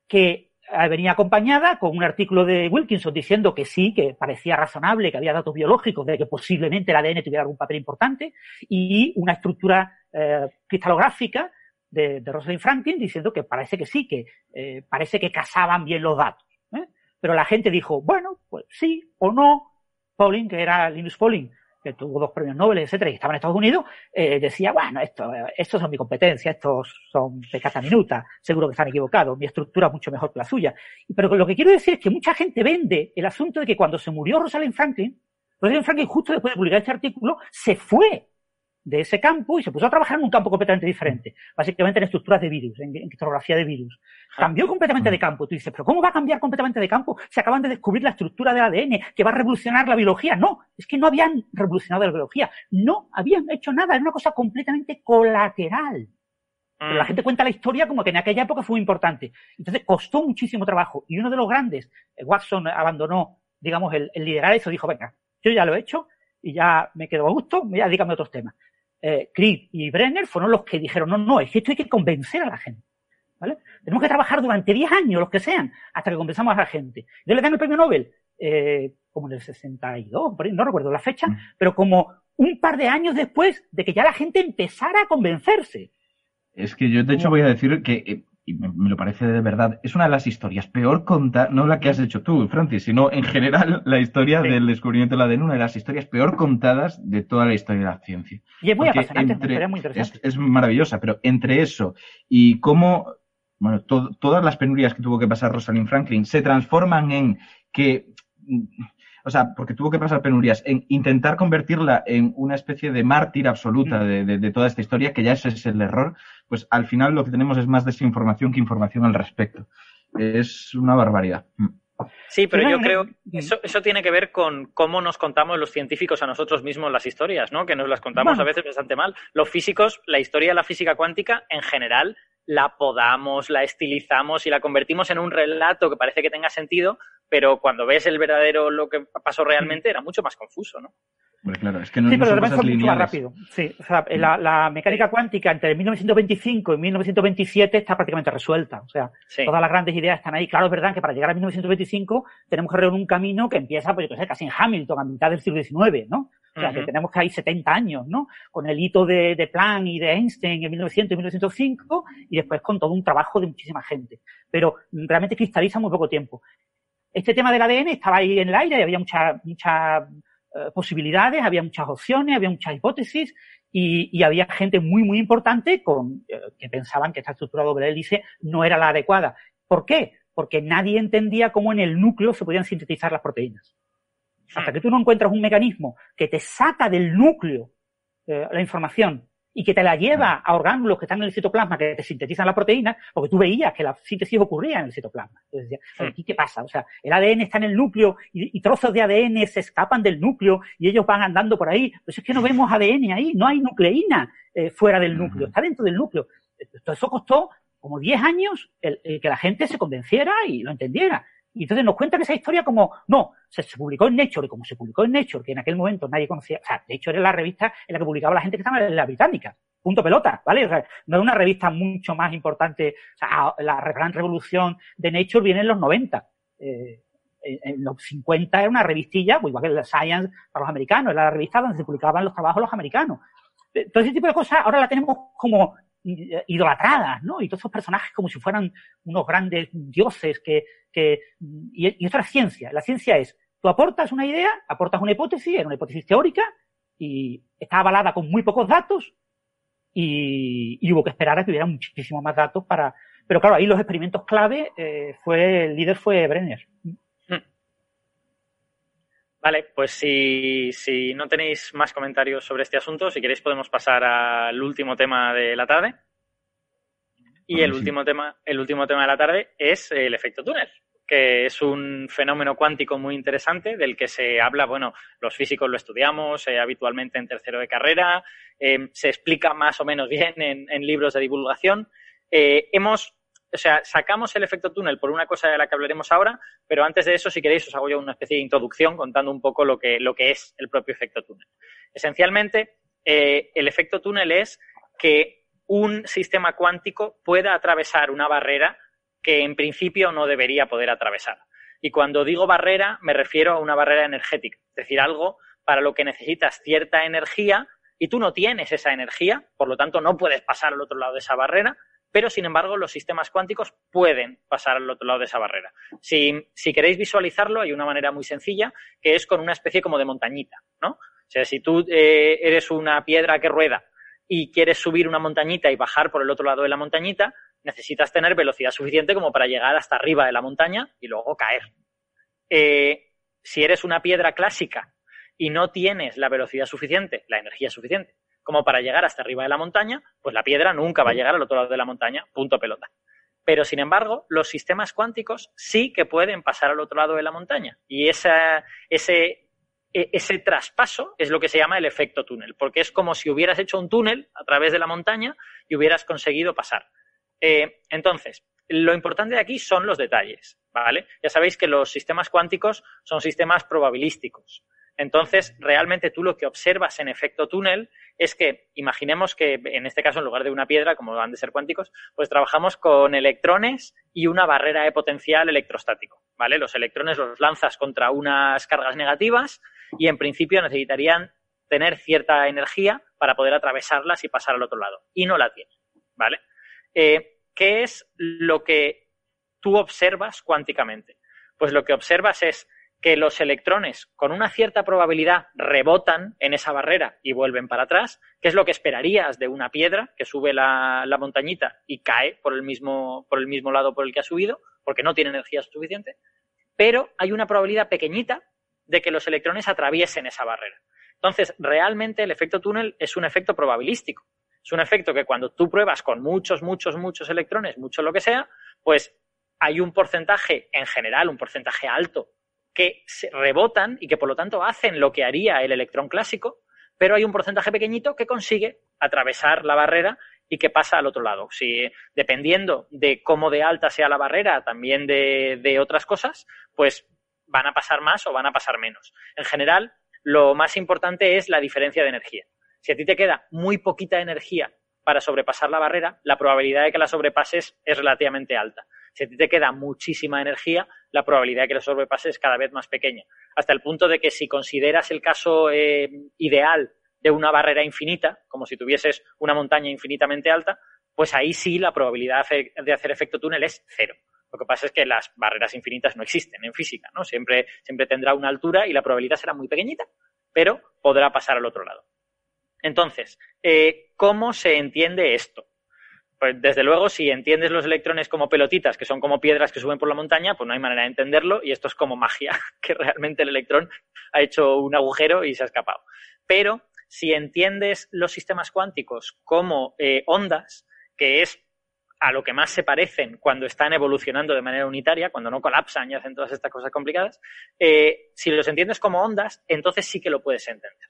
que eh, venía acompañada con un artículo de Wilkinson diciendo que sí, que parecía razonable, que había datos biológicos de que posiblemente el ADN tuviera algún papel importante, y una estructura eh, cristalográfica de, de Rosalind Franklin diciendo que parece que sí, que eh, parece que casaban bien los datos. ¿eh? Pero la gente dijo, bueno, pues sí o no. Pauling, que era Linus Pauling, que tuvo dos premios Nobel, etcétera, y estaba en Estados Unidos, eh, decía, bueno, esto, estos son mi competencia, estos son pecata minuta, seguro que están equivocados, mi estructura es mucho mejor que la suya. Pero lo que quiero decir es que mucha gente vende el asunto de que cuando se murió Rosalind Franklin, Rosalind Franklin justo después de publicar este artículo, se fue de ese campo y se puso a trabajar en un campo completamente diferente, básicamente en estructuras de virus, en, criptografía de virus. Cambió completamente de campo. Tú dices, pero ¿cómo va a cambiar completamente de campo? Se acaban de descubrir la estructura del ADN que va a revolucionar la biología. No, es que no habían revolucionado la biología, no habían hecho nada, era una cosa completamente colateral. Pero la mm. gente cuenta la historia como que en aquella época fue muy importante. Entonces costó muchísimo trabajo. Y uno de los grandes, eh, Watson, abandonó, digamos, el, el liderar eso, dijo, venga, yo ya lo he hecho y ya me quedo a gusto, ya dígame otros temas eh, y Brenner fueron los que dijeron, no, no, es que esto hay que convencer a la gente. ¿Vale? Tenemos que trabajar durante 10 años, los que sean, hasta que convenzamos a la gente. Yo le dan el premio Nobel, eh, como en el 62, no recuerdo la fecha, mm. pero como un par de años después de que ya la gente empezara a convencerse. Es que yo, de hecho, voy a decir que eh, y me, lo parece de verdad, es una de las historias peor contada, no la que has hecho tú, Francis, sino en general la historia del descubrimiento de la ADN, una de las historias peor contadas de toda la historia de la ciencia. Y es muy apasionante, es muy interesante. Es, es, maravillosa, pero entre eso y cómo bueno, todas las penurias que tuvo que pasar Rosalind Franklin se transforman en que o sea, porque tuvo que pasar penurias, en intentar convertirla en una especie de mártir absoluta mm. de, toda esta historia, que ya ese es el error, pues al final lo que tenemos es más desinformación que información al respecto. Es una barbaridad. Mm. Sí, pero yo creo que eso, eso, tiene que ver con cómo nos contamos los científicos a nosotros mismos las historias, ¿no? Que nos las contamos a veces bastante mal. Los físicos, la historia de la física cuántica, en general, la podamos, la estilizamos y la convertimos en un relato que parece que tenga sentido, pero cuando ves el verdadero lo que pasó realmente era mucho más confuso, ¿no? claro, es que no, sí, pero además fue mucho más rápido. Sí, o sea, la, mecánica cuántica entre 1925 y 1927 está prácticamente resuelta. O sea, todas las grandes ideas están ahí. Claro, es verdad que para llegar a 1925 tenemos que recorrer un camino que empieza, pues yo qué sé, casi en Hamilton, a mitad del siglo XIX, ¿no? O sea, que tenemos que hay 70 años, ¿no? Con el hito de, de Planck y de Einstein en 1900 y 1905 y después con todo un trabajo de muchísima gente. Pero realmente cristaliza muy poco tiempo. Este tema del ADN estaba ahí en el aire y había muchas muchas eh, posibilidades, había muchas opciones, había muchas hipótesis y, y había gente muy, muy importante con, eh, que pensaban que esta estructura doble hélice no era la adecuada. ¿Por qué? Porque nadie entendía cómo en el núcleo se podían sintetizar las proteínas. Hasta hmm. que tú no encuentras un mecanismo que te saca del núcleo eh, la información y que te la lleva a órganos que están en el citoplasma, que te sintetizan la proteína, porque tú veías que la síntesis ocurría en el citoplasma. Entonces. ¿aquí qué pasa? O sea, el ADN está en el núcleo y, trozos de ADN se escapan del núcleo y ellos van andando por ahí. Pues es que no vemos ADN ahí, no hay nucleína eh, fuera del núcleo, está dentro del núcleo. Todo eso costó como 10 años el, que la gente se convenciera y lo entendiera. Y entonces nos cuentan esa historia como, no, se, publicó en Nature, y como se publicó en Nature, que en aquel momento nadie conocía, o sea, de hecho era la revista en la que publicaba la gente que estaba en la británica, punto pelota, ¿vale? O sea, no es una revista mucho más importante, o sea, la gran revolución de Nature viene en los 90. Eh, en los 50 era una revistilla, pues igual que la Science para los americanos, era la revista donde se publicaban los trabajos los americanos. Todo ese tipo de cosas ahora la tenemos como idolatradas, ¿no? Y todos esos personajes como si fueran unos grandes dioses que, que y, esto es ciencia. La ciencia es, tú aportas una idea, aportas una hipótesis, era una hipótesis teórica, y está avalada con muy pocos datos, y, hubo que esperar a que hubiera muchísimos más datos para, pero claro, ahí los experimentos clave, eh, fue, el líder fue Brenner. Vale, pues si, si no tenéis más comentarios sobre este asunto, si queréis podemos pasar al último tema de la tarde. Y el último tema, el último tema de la tarde es el efecto túnel, que es un fenómeno cuántico muy interesante del que se habla, bueno, los físicos lo estudiamos eh, habitualmente en tercero de carrera, eh, se explica más o menos bien en, libros de divulgación. Eh, hemos o sea, sacamos el efecto túnel por una cosa de la que hablaremos ahora, pero antes de eso, si queréis, os hago yo una especie de introducción contando un poco lo que, lo que es el propio efecto túnel. Esencialmente, eh, el efecto túnel es que un sistema cuántico pueda atravesar una barrera que en principio no debería poder atravesar. Y cuando digo barrera, me refiero a una barrera energética, es decir, algo para lo que necesitas cierta energía y tú no tienes esa energía, por lo tanto no puedes pasar al otro lado de esa barrera, pero sin embargo los sistemas cuánticos pueden pasar al otro lado de esa barrera. Si, queréis visualizarlo, hay una manera muy sencilla, que es con una especie como de montañita, ¿no? O sea, si tú eh, eres una piedra que rueda y quieres subir una montañita y bajar por el otro lado de la montañita, necesitas tener velocidad suficiente como para llegar hasta arriba de la montaña y luego caer. Eh, si eres una piedra clásica y no tienes la velocidad suficiente, la energía suficiente como para llegar hasta arriba de la montaña, pues la piedra nunca va a llegar al otro lado de la montaña, punto pelota. Pero, sin embargo, los sistemas cuánticos sí que pueden pasar al otro lado de la montaña. Y ese, e, ese traspaso es lo que se llama el efecto túnel, porque es como si hubieras hecho un túnel a través de la montaña y hubieras conseguido pasar. Eh, entonces, lo importante de aquí son los detalles, ¿vale? Ya sabéis que los sistemas cuánticos son sistemas probabilísticos. Entonces, realmente tú lo que observas en efecto túnel es que imaginemos que en este caso, en lugar de una piedra, como van de ser cuánticos, pues trabajamos con electrones y una barrera de potencial electrostático. ¿Vale? Los electrones los lanzas contra unas cargas negativas y en principio necesitarían tener cierta energía para poder atravesarlas y pasar al otro lado. Y no la tienen. ¿Vale? Eh, ¿Qué es lo que tú observas cuánticamente? Pues lo que observas es que los electrones con una cierta probabilidad rebotan en esa barrera y vuelven para atrás, que es lo que esperarías de una piedra que sube la, montañita y cae por el, mismo, por el mismo lado por el que ha subido, porque no tiene energía suficiente, pero hay una probabilidad pequeñita de que los electrones atraviesen esa barrera. Entonces, realmente el efecto túnel es un efecto probabilístico. Es un efecto que cuando tú pruebas con muchos, muchos, muchos electrones, mucho lo que sea, pues hay un porcentaje en general, un porcentaje alto que se rebotan y que por lo tanto hacen lo que haría el electrón clásico, pero hay un porcentaje pequeñito que consigue atravesar la barrera y que pasa al otro lado. Si, dependiendo de cómo de alta sea la barrera, también de, de otras cosas, pues van a pasar más o van a pasar menos. En general, lo más importante es la diferencia de energía. Si a ti te queda muy poquita energía para sobrepasar la barrera, la probabilidad de que la sobrepases es relativamente alta. Si a ti te queda muchísima energía, la probabilidad de que la sobrepases es cada vez más pequeña. Hasta el punto de que si consideras el caso eh, ideal de una barrera infinita, como si tuvieses una montaña infinitamente alta, pues ahí sí la probabilidad de hacer efecto túnel es cero. Lo que pasa es que las barreras infinitas no existen en física, ¿no? Siempre, siempre tendrá una altura y la probabilidad será muy pequeñita, pero podrá pasar al otro lado. Entonces, eh, ¿cómo se entiende esto? Pues desde luego, si entiendes los electrones como pelotitas, que son como piedras que suben por la montaña, pues no hay manera de entenderlo y esto es como magia, que realmente el electrón ha hecho un agujero y se ha escapado. Pero si entiendes los sistemas cuánticos como eh, ondas, que es a lo que más se parecen cuando están evolucionando de manera unitaria, cuando no colapsan y hacen todas estas cosas complicadas, eh, si los entiendes como ondas, entonces sí que lo puedes entender.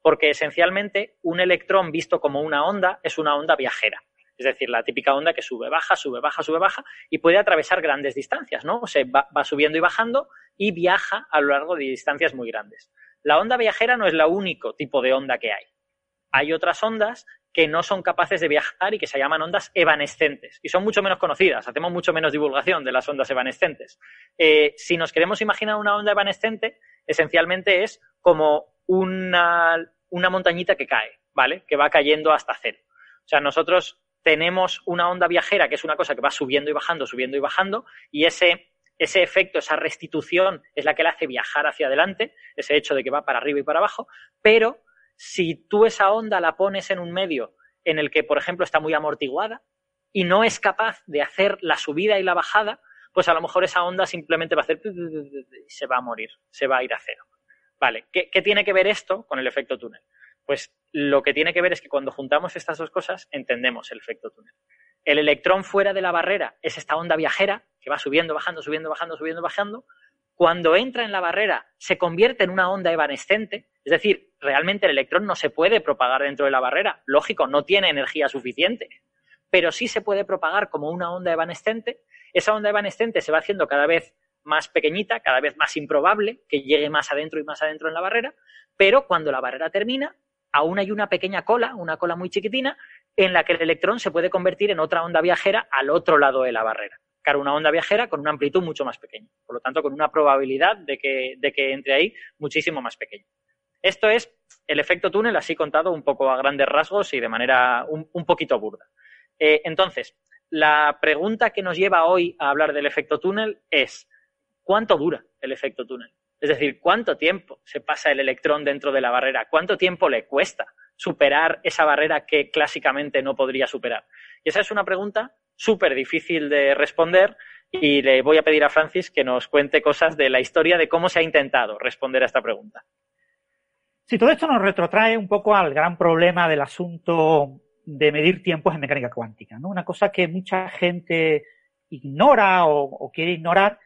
Porque esencialmente un electrón visto como una onda es una onda viajera. Es decir, la típica onda que sube, baja, sube, baja, sube, baja y puede atravesar grandes distancias, ¿no? O sea, va, subiendo y bajando y viaja a lo largo de distancias muy grandes. La onda viajera no es el único tipo de onda que hay. Hay otras ondas que no son capaces de viajar y que se llaman ondas evanescentes y son mucho menos conocidas. Hacemos mucho menos divulgación de las ondas evanescentes. Eh, si nos queremos imaginar una onda evanescente, esencialmente es como una, una montañita que cae, ¿vale? Que va cayendo hasta cero. O sea, nosotros tenemos una onda viajera, que es una cosa que va subiendo y bajando, subiendo y bajando, y ese, ese efecto, esa restitución es la que le hace viajar hacia adelante, ese hecho de que va para arriba y para abajo, pero si tú esa onda la pones en un medio en el que, por ejemplo, está muy amortiguada y no es capaz de hacer la subida y la bajada, pues a lo mejor esa onda simplemente va a hacer se va a morir, se va a ir a cero. Vale, ¿qué, ¿qué tiene que ver esto con el efecto túnel? Pues lo que tiene que ver es que cuando juntamos estas dos cosas entendemos el efecto túnel. El electrón fuera de la barrera es esta onda viajera que va subiendo, bajando, subiendo, bajando, subiendo, bajando. Cuando entra en la barrera se convierte en una onda evanescente, es decir, realmente el electrón no se puede propagar dentro de la barrera. Lógico, no tiene energía suficiente, pero sí se puede propagar como una onda evanescente. Esa onda evanescente se va haciendo cada vez más pequeñita, cada vez más improbable que llegue más adentro y más adentro en la barrera, pero cuando la barrera termina, aún hay una pequeña cola, una cola muy chiquitina, en la que el electrón se puede convertir en otra onda viajera al otro lado de la barrera. Claro, una onda viajera con una amplitud mucho más pequeña, por lo tanto, con una probabilidad de que, de que entre ahí muchísimo más pequeña. Esto es el efecto túnel, así contado un poco a grandes rasgos y de manera un, un poquito burda. Eh, entonces, la pregunta que nos lleva hoy a hablar del efecto túnel es, ¿cuánto dura el efecto túnel? Es decir, ¿cuánto tiempo se pasa el electrón dentro de la barrera? ¿Cuánto tiempo le cuesta superar esa barrera que clásicamente no podría superar? Y esa es una pregunta súper difícil de responder y le voy a pedir a Francis que nos cuente cosas de la historia de cómo se ha intentado responder a esta pregunta. Sí, todo esto nos retrotrae un poco al gran problema del asunto de medir tiempos en mecánica cuántica. ¿no? Una cosa que mucha gente ignora o, o quiere ignorar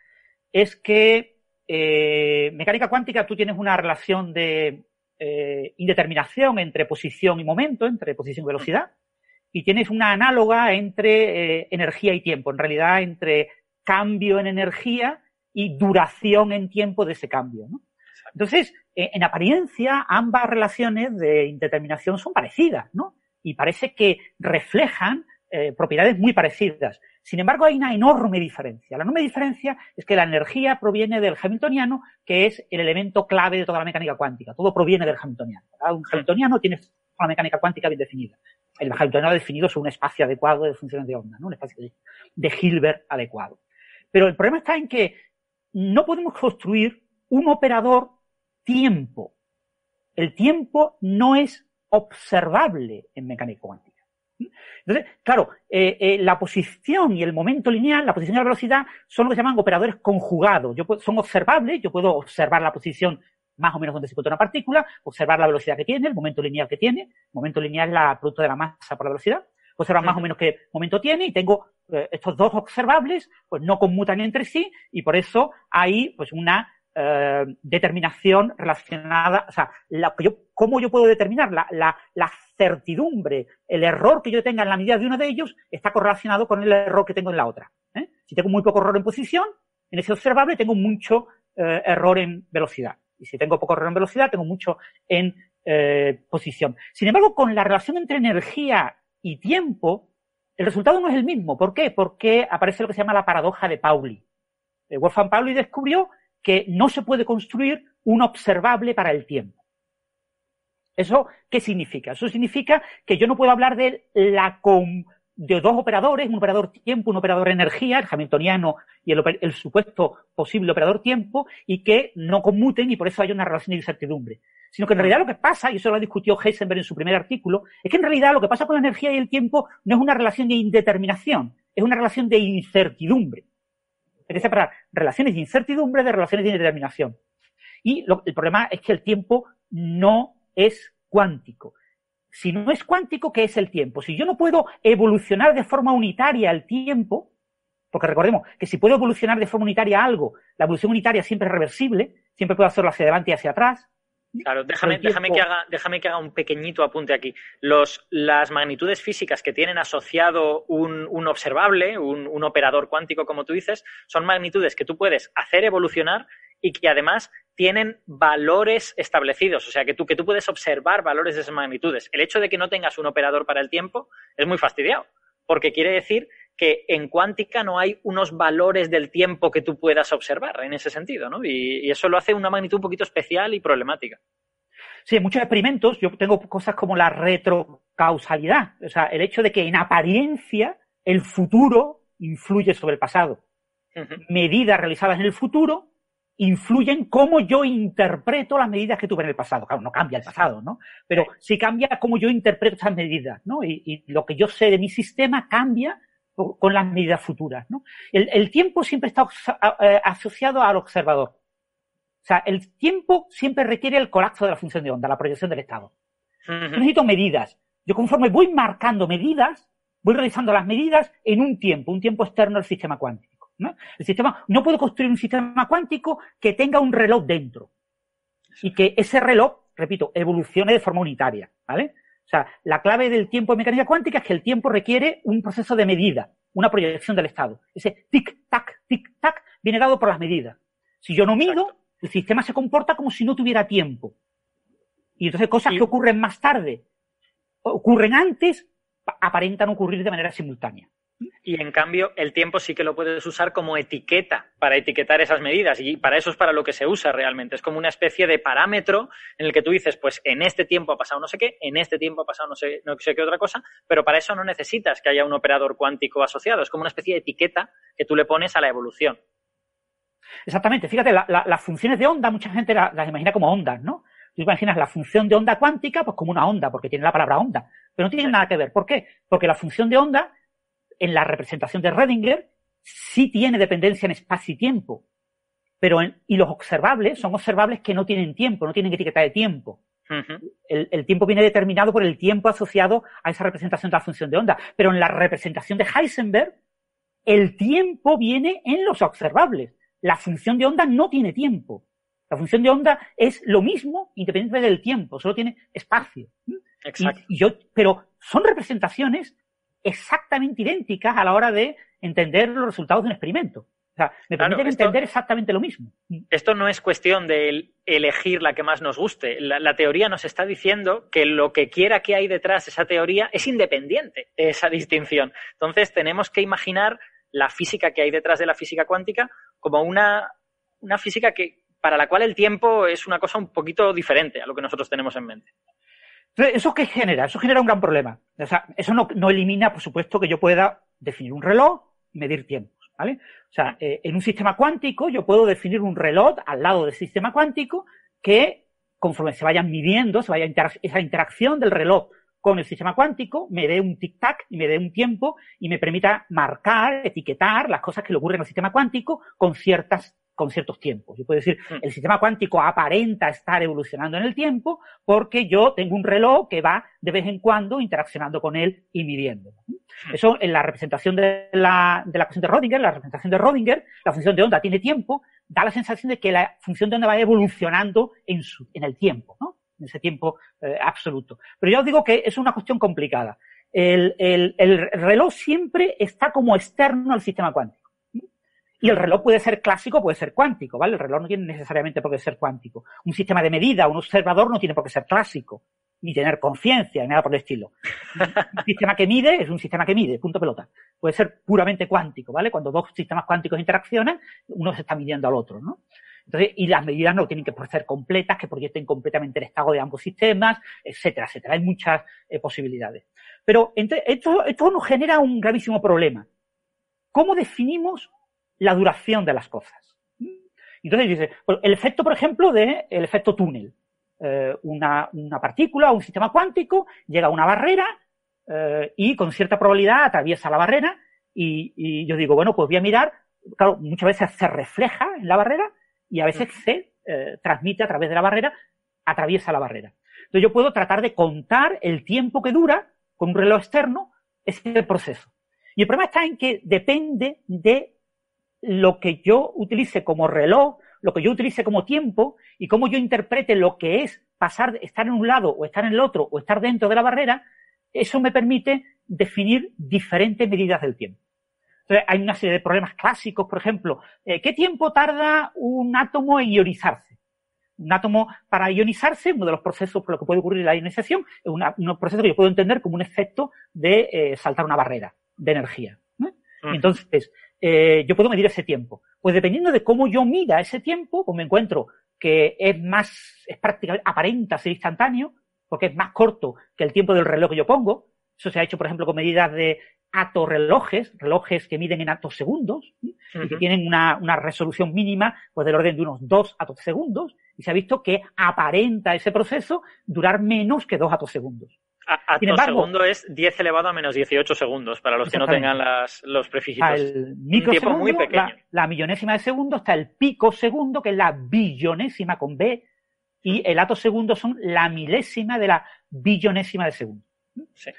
es que eh, mecánica cuántica, tú tienes una relación de eh, indeterminación entre posición y momento, entre posición y velocidad, y tienes una análoga entre eh, energía y tiempo, en realidad entre cambio en energía y duración en tiempo de ese cambio. ¿no? Entonces, eh, en apariencia, ambas relaciones de indeterminación son parecidas, ¿no? Y parece que reflejan propiedades muy parecidas. Sin embargo, hay una enorme diferencia. La enorme diferencia es que la energía proviene del hamiltoniano, que es el elemento clave de toda la mecánica cuántica. Todo proviene del hamiltoniano. Un hamiltoniano tiene una mecánica cuántica bien definida. El hamiltoniano definido es un espacio adecuado de funciones de onda, ¿no? un espacio de Hilbert adecuado. Pero el problema está en que no podemos construir un operador tiempo. El tiempo no es observable en mecánica cuántica. Entonces, claro, eh, eh, la posición y el momento lineal, la posición y la velocidad, son lo que se llaman operadores conjugados. Yo son observables, yo puedo observar la posición más o menos donde se encuentra una partícula, observar la velocidad que tiene, el momento lineal que tiene, el momento lineal es la producto de la masa por la velocidad, observar más o menos qué momento tiene y tengo eh, estos dos observables, pues no conmutan entre sí y por eso hay pues una eh, determinación relacionada, o sea, la, yo, cómo yo puedo determinar la, la, la, certidumbre, el error que yo tenga en la medida de uno de ellos está correlacionado con el error que tengo en la otra. ¿eh? Si tengo muy poco error en posición, en ese observable tengo mucho eh, error en velocidad. Y si tengo poco error en velocidad, tengo mucho en eh, posición. Sin embargo, con la relación entre energía y tiempo, el resultado no es el mismo. ¿Por qué? Porque aparece lo que se llama la paradoja de Pauli. Wolfgang Pauli descubrió que no se puede construir un observable para el tiempo. ¿Eso qué significa? Eso significa que yo no puedo hablar de la de dos operadores, un operador tiempo, un operador energía, el hamiltoniano y el, supuesto posible operador tiempo, y que no conmuten y por eso hay una relación de incertidumbre. Sino que en realidad lo que pasa, y eso lo discutió Heisenberg en su primer artículo, es que en realidad lo que pasa con la energía y el tiempo no es una relación de indeterminación, es una relación de incertidumbre. Hay que separar relaciones de incertidumbre de relaciones de indeterminación. Y el problema es que el tiempo no es cuántico. Si no es cuántico, ¿qué es el tiempo? Si yo no puedo evolucionar de forma unitaria el tiempo, porque recordemos que si puedo evolucionar de forma unitaria algo, la evolución unitaria siempre es reversible, siempre puedo hacerlo hacia adelante y hacia atrás, Claro, déjame, déjame, que haga, déjame que haga un pequeñito apunte aquí. Los, las magnitudes físicas que tienen asociado un, un observable, un, un, operador cuántico, como tú dices, son magnitudes que tú puedes hacer evolucionar y que además tienen valores establecidos. O sea, que tú, que tú puedes observar valores de esas magnitudes. El hecho de que no tengas un operador para el tiempo es muy fastidiado, porque quiere decir que en cuántica no hay unos valores del tiempo que tú puedas observar en ese sentido, ¿no? Y, eso lo hace una magnitud un poquito especial y problemática. Sí, en muchos experimentos yo tengo cosas como la retrocausalidad, o sea, el hecho de que en apariencia el futuro influye sobre el pasado. Medidas realizadas en el futuro influyen cómo yo interpreto las medidas que tuve en el pasado. Claro, no cambia el pasado, ¿no? Pero sí cambia cómo yo interpreto esas medidas, ¿no? Y, y lo que yo sé de mi sistema cambia con las medidas futuras. ¿no? El, tiempo siempre está asociado al observador. O sea, el tiempo siempre requiere el colapso de la función de onda, la proyección del estado. Yo necesito medidas. Yo conforme voy marcando medidas, voy realizando las medidas en un tiempo, un tiempo externo al sistema cuántico. ¿No? El sistema, no puedo construir un sistema cuántico que tenga un reloj dentro. Y que ese reloj, repito, evolucione de forma unitaria. ¿Vale? O sea, la clave del tiempo en mecánica cuántica es que el tiempo requiere un proceso de medida, una proyección del estado. Ese tic-tac, tic-tac viene dado por las medidas. Si yo no mido, el sistema se comporta como si no tuviera tiempo. Y entonces cosas que ocurren más tarde, ocurren antes, aparentan ocurrir de manera simultánea. Y en cambio, el tiempo sí que lo puedes usar como etiqueta para etiquetar esas medidas. Y para eso es para lo que se usa realmente. Es como una especie de parámetro en el que tú dices, pues en este tiempo ha pasado no sé qué, en este tiempo ha pasado no sé, no sé qué otra cosa, pero para eso no necesitas que haya un operador cuántico asociado. Es como una especie de etiqueta que tú le pones a la evolución. Exactamente. Fíjate, las funciones de onda, mucha gente las, imagina como ondas, ¿no? Tú imaginas la función de onda cuántica, pues como una onda, porque tiene la palabra onda. Pero no tiene nada que ver. ¿Por qué? Porque la función de onda en la representación de Redinger sí tiene dependencia en espacio y tiempo. Pero y los observables son observables que no tienen tiempo, no tienen etiqueta de tiempo. el, tiempo viene determinado por el tiempo asociado a esa representación de la función de onda. Pero en la representación de Heisenberg, el tiempo viene en los observables. La función de onda no tiene tiempo. La función de onda es lo mismo independientemente del tiempo, solo tiene espacio. Exacto. yo, pero son representaciones exactamente idénticas a la hora de entender los resultados de un experimento. O sea, me permiten entender exactamente lo mismo. Esto no es cuestión de elegir la que más nos guste. La, teoría nos está diciendo que lo que quiera que hay detrás de esa teoría es independiente de esa distinción. Entonces tenemos que imaginar la física que hay detrás de la física cuántica como una, una física que, para la cual el tiempo es una cosa un poquito diferente a lo que nosotros tenemos en mente. ¿Eso qué genera? Eso genera un gran problema. O sea, eso no, elimina, por supuesto, que yo pueda definir un reloj y medir tiempos. ¿vale? O sea, eh, en un sistema cuántico yo puedo definir un reloj al lado del sistema cuántico que conforme se vayan midiendo, se vaya esa interacción del reloj con el sistema cuántico, me dé un tic-tac y me dé un tiempo y me permita marcar, etiquetar las cosas que le ocurren al sistema cuántico con ciertas con ciertos tiempos. Yo puedo decir, mm. el sistema cuántico aparenta estar evolucionando en el tiempo porque yo tengo un reloj que va de vez en cuando interaccionando con él y midiendo. Mm. Eso en la representación de la, de la función de Rodinger, la representación de Rodinger, la función de onda tiene tiempo, da la sensación de que la función de onda va evolucionando en, su, en el tiempo, ¿no? En ese tiempo eh, absoluto. Pero yo os digo que es una cuestión complicada. El, el, el reloj siempre está como externo al sistema cuántico. Y el reloj puede ser clásico, puede ser cuántico, ¿vale? El reloj no tiene necesariamente por qué ser cuántico. Un sistema de medida, un observador no tiene por qué ser clásico, ni tener conciencia, ni nada por el estilo. un sistema que mide es un sistema que mide, punto pelota. Puede ser puramente cuántico, ¿vale? Cuando dos sistemas cuánticos interaccionan, uno se está midiendo al otro, ¿no? Entonces, y las medidas no tienen que ser completas, que proyecten completamente el estado de ambos sistemas, etcétera, etcétera. Hay muchas eh, posibilidades. Pero esto, esto nos genera un gravísimo problema. ¿Cómo definimos la duración de las cosas. Entonces dice, pues, el efecto, por ejemplo, del el efecto túnel. Eh, una, una, partícula o un sistema cuántico llega a una barrera eh, y con cierta probabilidad atraviesa la barrera y, yo digo, bueno, pues voy a mirar, claro, muchas veces se refleja en la barrera y a veces se eh, transmite a través de la barrera, atraviesa la barrera. Entonces yo puedo tratar de contar el tiempo que dura con un reloj externo ese proceso. Y el problema está en que depende de lo que yo utilice como reloj, lo que yo utilice como tiempo y cómo yo interprete lo que es pasar, estar en un lado o estar en el otro o estar dentro de la barrera, eso me permite definir diferentes medidas del tiempo. Entonces, hay una serie de problemas clásicos, por ejemplo, eh, ¿qué tiempo tarda un átomo en ionizarse? Un átomo para ionizarse, uno de los procesos por los que puede ocurrir la ionización, es un proceso que yo puedo entender como un efecto de eh, saltar una barrera de energía. Entonces, eh, yo puedo medir ese tiempo. Pues dependiendo de cómo yo mida ese tiempo, pues me encuentro que es más, es prácticamente, aparenta ser instantáneo, porque es más corto que el tiempo del reloj que yo pongo. Eso se ha hecho, por ejemplo, con medidas de atorrelojes, relojes que miden en atosegundos, y que tienen una, una, resolución mínima, pues del orden de unos dos atosegundos, y se ha visto que aparenta ese proceso durar menos que dos atosegundos. A, segundo es 10 elevado a menos 18 segundos, para los que no tengan las, los prefijos. Un tiempo muy pequeño. La, millonésima de segundo está el pico segundo, que es la billonésima con B, y el ato segundo son la milésima de la billonésima de segundo. Sí.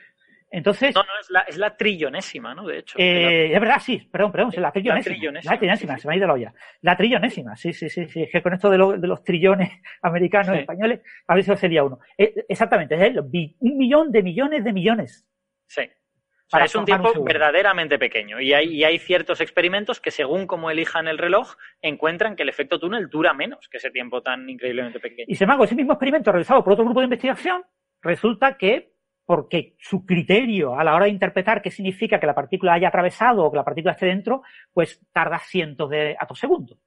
Entonces. No, no, es la, es la trillonésima, ¿no? De hecho. Eh, es verdad, sí, perdón, perdón, es la trillonésima. La trillonésima, la trillonésima se me ha ido la olla. La trillonésima, sí, sí, sí, sí. Es que con esto de, de los trillones americanos, españoles, a si sería uno. Eh, exactamente, es un millón de millones de millones. Sí. O sea, es un tiempo verdaderamente pequeño. Y hay, y hay ciertos experimentos que, según como elijan el reloj, encuentran que el efecto túnel dura menos que ese tiempo tan increíblemente pequeño. Y sin embargo, ese mismo experimento realizado por otro grupo de investigación, resulta que porque su criterio a la hora de interpretar qué significa que la partícula haya atravesado o que la partícula esté dentro, pues tarda cientos de atosegundos.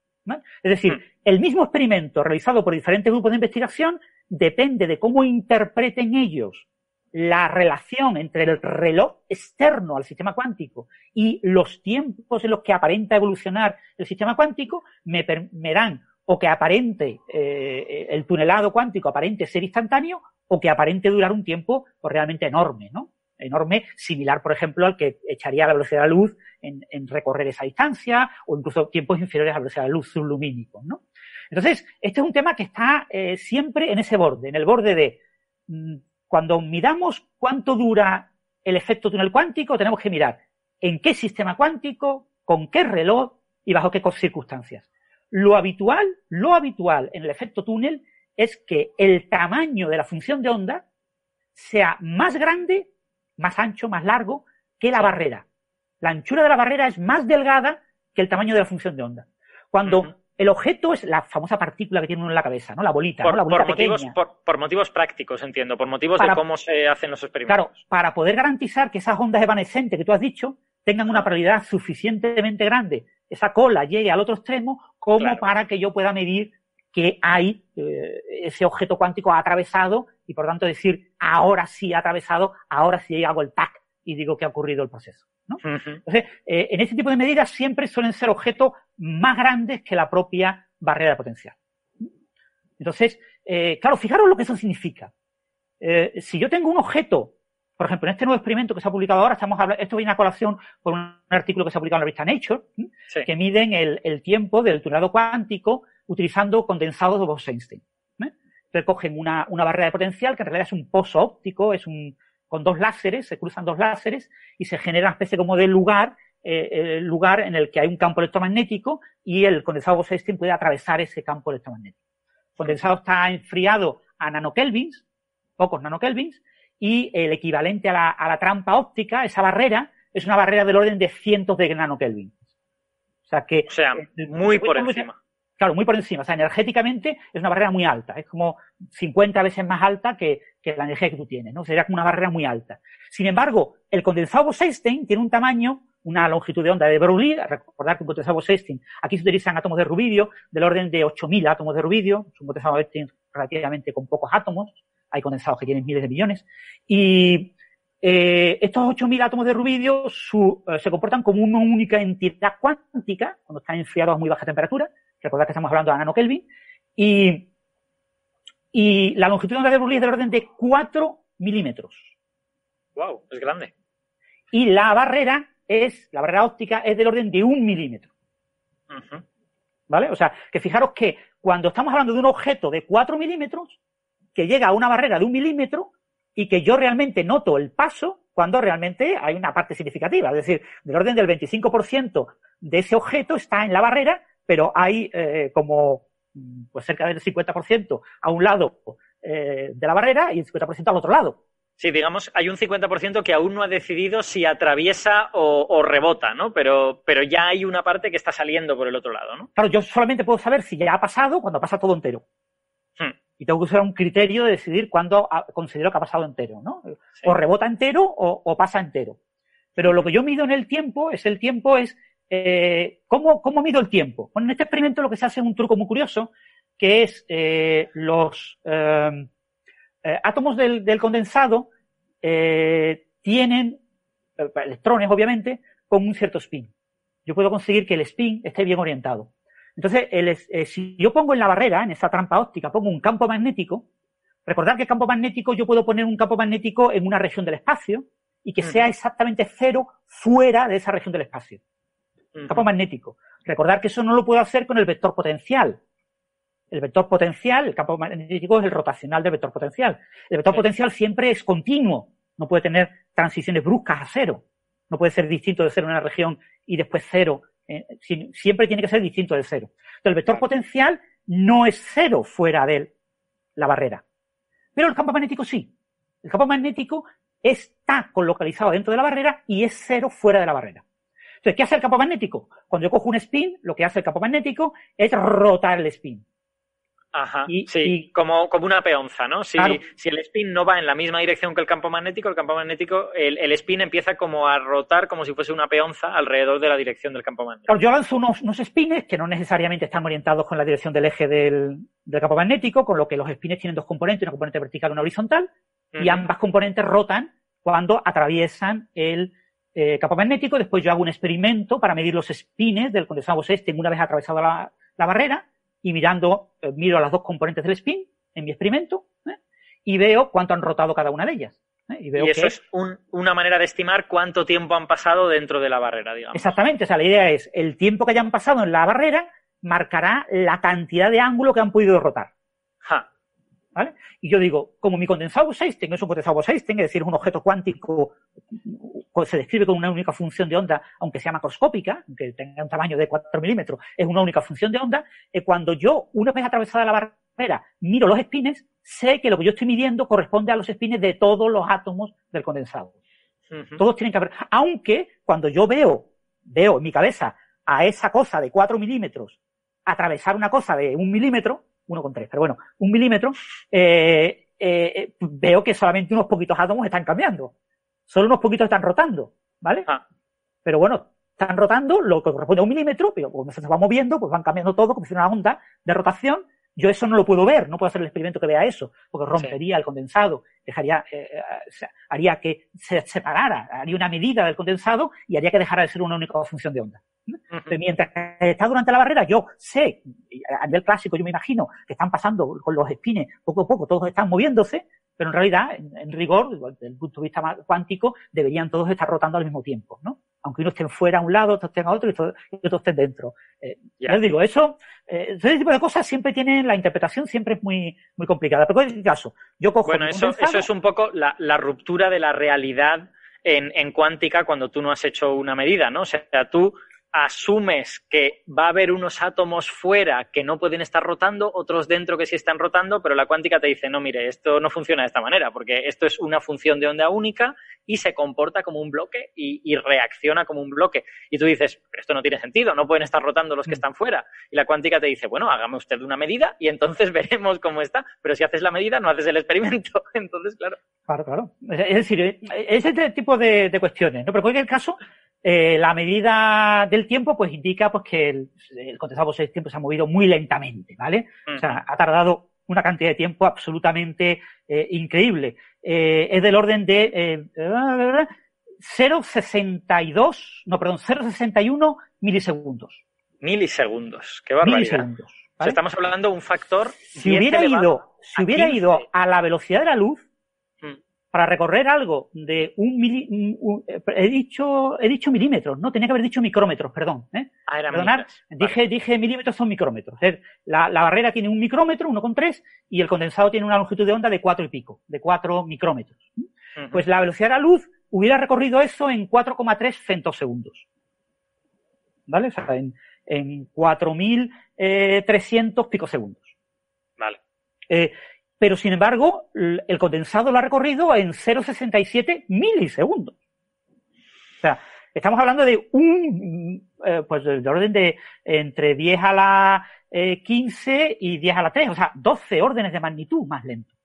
Es decir, hmm. el mismo experimento realizado por diferentes grupos de investigación depende de cómo interpreten ellos la relación entre el reloj externo al sistema cuántico y los tiempos en los que aparenta evolucionar el sistema cuántico, me, me dan o que aparente eh, el tunelado cuántico aparente ser instantáneo o que aparente durar un tiempo pues, realmente enorme, ¿no? Enorme, similar, por ejemplo, al que echaría la velocidad de la luz en, recorrer esa distancia o incluso tiempos inferiores a la velocidad de la luz sublumínicos, ¿no? Entonces, este es un tema que está eh, siempre en ese borde, en el borde de mm, cuando midamos cuánto dura el efecto túnel cuántico, tenemos que mirar en qué sistema cuántico, con qué reloj y bajo qué circunstancias. Lo habitual, lo habitual en el efecto túnel es que el tamaño de la función de onda sea más grande, más ancho, más largo que la barrera. La anchura de la barrera es más delgada que el tamaño de la función de onda. Cuando el objeto es la famosa partícula que tiene uno en la cabeza, ¿no? La bolita, por, La bolita motivos, por, motivos prácticos, entiendo, por motivos de cómo se hacen los experimentos. Claro, para poder garantizar que esas ondas evanescentes que tú has dicho tengan una probabilidad suficientemente grande, esa cola llegue al otro extremo, como para que yo pueda medir que hay eh, ese objeto cuántico ha atravesado y por tanto decir ahora sí ha atravesado, ahora sí hago el tac y digo que ha ocurrido el proceso. ¿no? Entonces, eh, en este tipo de medidas siempre suelen ser objetos más grandes que la propia barrera de potencial. Entonces, eh, claro, fijaros lo que eso significa. Eh, si yo tengo un objeto, por ejemplo, en este nuevo experimento que se ha publicado ahora, estamos hablando, esto viene a colación por un artículo que se ha publicado en la revista Nature, que miden el, tiempo del tunelado cuántico utilizando condensados de Bose-Einstein. Entonces cogen una, una, barrera de potencial que en realidad es un pozo óptico, es un, con dos láseres, se cruzan dos láseres y se genera una especie como de lugar, eh, el lugar en el que hay un campo electromagnético y el condensado Bose-Einstein puede atravesar ese campo electromagnético. El condensado está enfriado a nanokelvins, pocos nanokelvins, y el equivalente a la, a la trampa óptica, esa barrera, es una barrera del orden de cientos de nanokelvins. O sea que. O sea, eh, muy por encima. Claro, muy por encima. O sea, energéticamente es una barrera muy alta. Es como 50 veces más alta que, que la energía que tú tienes, ¿no? Sería como una barrera muy alta. Sin embargo, el condensado Bose-Einstein tiene un tamaño, una longitud de onda de Broglie. Recordar que un condensado Bose-Einstein, aquí se utilizan átomos de rubidio del orden de 8.000 átomos de rubidio. Es un condensado Bose-Einstein relativamente con pocos átomos. Hay condensados que tienen miles de millones. Y eh, estos 8.000 átomos de rubidio eh, se comportan como una única entidad cuántica cuando están enfriados a muy baja temperatura Recordad que estamos hablando de nanokelvin. Y, y la longitud de onda de Broglie es del orden de 4 milímetros. ¡Wow! Es grande. Y la barrera es, la barrera óptica es del orden de un milímetro. ¿Vale? O sea, que fijaros que cuando estamos hablando de un objeto de 4 milímetros, que llega a una barrera de un milímetro y que yo realmente noto el paso cuando realmente hay una parte significativa. Es decir, del orden del 25% de ese objeto está en la barrera pero hay eh, como pues cerca del 50% a un lado eh, de la barrera y el 50% al otro lado. Sí, digamos, hay un 50% que aún no ha decidido si atraviesa o, rebota, ¿no? Pero, pero ya hay una parte que está saliendo por el otro lado, ¿no? Claro, yo solamente puedo saber si ya ha pasado cuando pasa todo entero. Hmm. Y tengo que usar un criterio de decidir cuándo considero que ha pasado entero, ¿no? O rebota entero o, o, pasa entero. Pero lo que yo mido en el tiempo es el tiempo es eh, ¿cómo, ¿cómo, mido el tiempo? Bueno, en este experimento lo que se hace es un truco muy curioso, que es eh, los eh, eh átomos del, del condensado eh, tienen eh, electrones, obviamente, con un cierto spin. Yo puedo conseguir que el spin esté bien orientado. Entonces, el, si yo pongo en la barrera, en esa trampa óptica, pongo un campo magnético, recordar que el campo magnético yo puedo poner un campo magnético en una región del espacio y que sea exactamente cero fuera de esa región del espacio campo magnético. Recordar que eso no lo puedo hacer con el vector potencial. El vector potencial, el campo magnético es el rotacional del vector potencial. El vector potencial siempre es continuo. No puede tener transiciones bruscas a cero. No puede ser distinto de cero en una región y después cero. Eh, siempre tiene que ser distinto de cero. Entonces, el vector potencial no es cero fuera de la barrera. Pero el campo magnético sí. El campo magnético está colocalizado dentro de la barrera y es cero fuera de la barrera. Entonces, ¿qué hace el campo magnético? Cuando yo cojo un spin, lo que hace el campo magnético es rotar el spin. Ajá, sí, como, como una peonza, ¿no? Si, si, el spin no va en la misma dirección que el campo magnético, el campo magnético, el, el, spin empieza como a rotar como si fuese una peonza alrededor de la dirección del campo magnético. Claro, yo lanzo unos, unos spins que no necesariamente están orientados con la dirección del eje del, del, campo magnético, con lo que los spins tienen dos componentes, una componente vertical y una horizontal, y ambas componentes rotan cuando atraviesan el eh, campo magnético, después yo hago un experimento para medir los spines del condensado este una vez atravesado la, barrera y mirando, eh, miro las dos componentes del spin en mi experimento ¿eh? y veo cuánto han rotado cada una de ellas. Y, veo eso es una manera de estimar cuánto tiempo han pasado dentro de la barrera, digamos. Exactamente, o sea, la idea es el tiempo que hayan pasado en la barrera marcará la cantidad de ángulo que han podido rotar. ¿Vale? Y yo digo, como mi condensado Bose-Einstein es un condensado Bose-Einstein, es decir, un objeto cuántico se describe con una única función de onda, aunque sea macroscópica, aunque tenga un tamaño de 4 milímetros, es una única función de onda, eh, cuando yo, una vez atravesada la barrera, miro los espines, sé que lo que yo estoy midiendo corresponde a los espines de todos los átomos del condensado. Todos tienen que haber, aunque cuando yo veo, veo en mi cabeza a esa cosa de 4 milímetros atravesar una cosa de un milímetro, uno con tres, pero bueno, un milímetro, eh, eh, veo que solamente unos poquitos átomos están cambiando. Solo unos poquitos están rotando, ¿vale? Ah. Pero bueno, están rotando lo que corresponde a un milímetro, pero cuando se va moviendo, pues van cambiando todo como si fuera una onda de rotación yo eso no lo puedo ver, no puedo hacer el experimento que vea eso, porque rompería el condensado, dejaría, eh, eh, haría que se separara, haría una medida del condensado y haría que dejara de ser una única función de onda. Mientras está durante la barrera, yo sé, a nivel clásico yo me imagino que están pasando con los espines poco a poco, todos están moviéndose, pero en realidad, en, rigor, desde el punto de vista cuántico, deberían todos estar rotando al mismo tiempo, ¿no? Aunque uno esté fuera a un lado, otros estén a otro y, otros estén dentro. Eh, ya les digo, eso, eh, ese tipo de cosas siempre tienen, la interpretación siempre es muy, muy complicada. Pero en este caso, yo cojo. Bueno, eso, eso es un poco la, la ruptura de la realidad en, en, cuántica cuando tú no has hecho una medida, ¿no? O sea, tú asumes que va a haber unos átomos fuera que no pueden estar rotando, otros dentro que sí están rotando, pero la cuántica te dice, no, mire, esto no funciona de esta manera, porque esto es una función de onda única y se comporta como un bloque y, reacciona como un bloque. Y tú dices, pero esto no tiene sentido, no pueden estar rotando los que mm. están fuera. Y la cuántica te dice, bueno, hágame usted una medida y entonces veremos cómo está. Pero si haces la medida, no haces el experimento. entonces, claro. Claro, claro. Es decir, ese tipo de, de cuestiones, ¿no? Pero en cualquier caso, eh, la medida del tiempo pues indica pues que el, el condensado de tiempo se ha movido muy lentamente, ¿vale? O sea, ha tardado una cantidad de tiempo absolutamente eh, increíble. Eh, es del orden de 0,62, no, perdón, 0,61 milisegundos. Milisegundos, qué barbaridad. Milisegundos. estamos hablando de un factor. Si hubiera ido, si hubiera ido a la velocidad de la luz, para recorrer algo de un, eh, he dicho he dicho milímetros, no tenía que haber dicho micrómetros, perdón. ¿eh? Ah, Perdonar, dije, dije milímetros son micrómetros. la, la, barrera tiene un micrómetro, 1,3, y el condensado tiene una longitud de onda de cuatro y pico, de cuatro micrómetros. Pues la velocidad de la luz hubiera recorrido eso en 4,3 femtosegundos. ¿Vale? O sea, en, en 4.300 eh, picosegundos. Vale. Eh, pero sin embargo, el condensado lo ha recorrido en 0,67 milisegundos. O sea, estamos hablando de un, eh, pues de orden de entre 10 a la 15 eh, y 10 a la 3, o sea, 12 órdenes de magnitud más lento.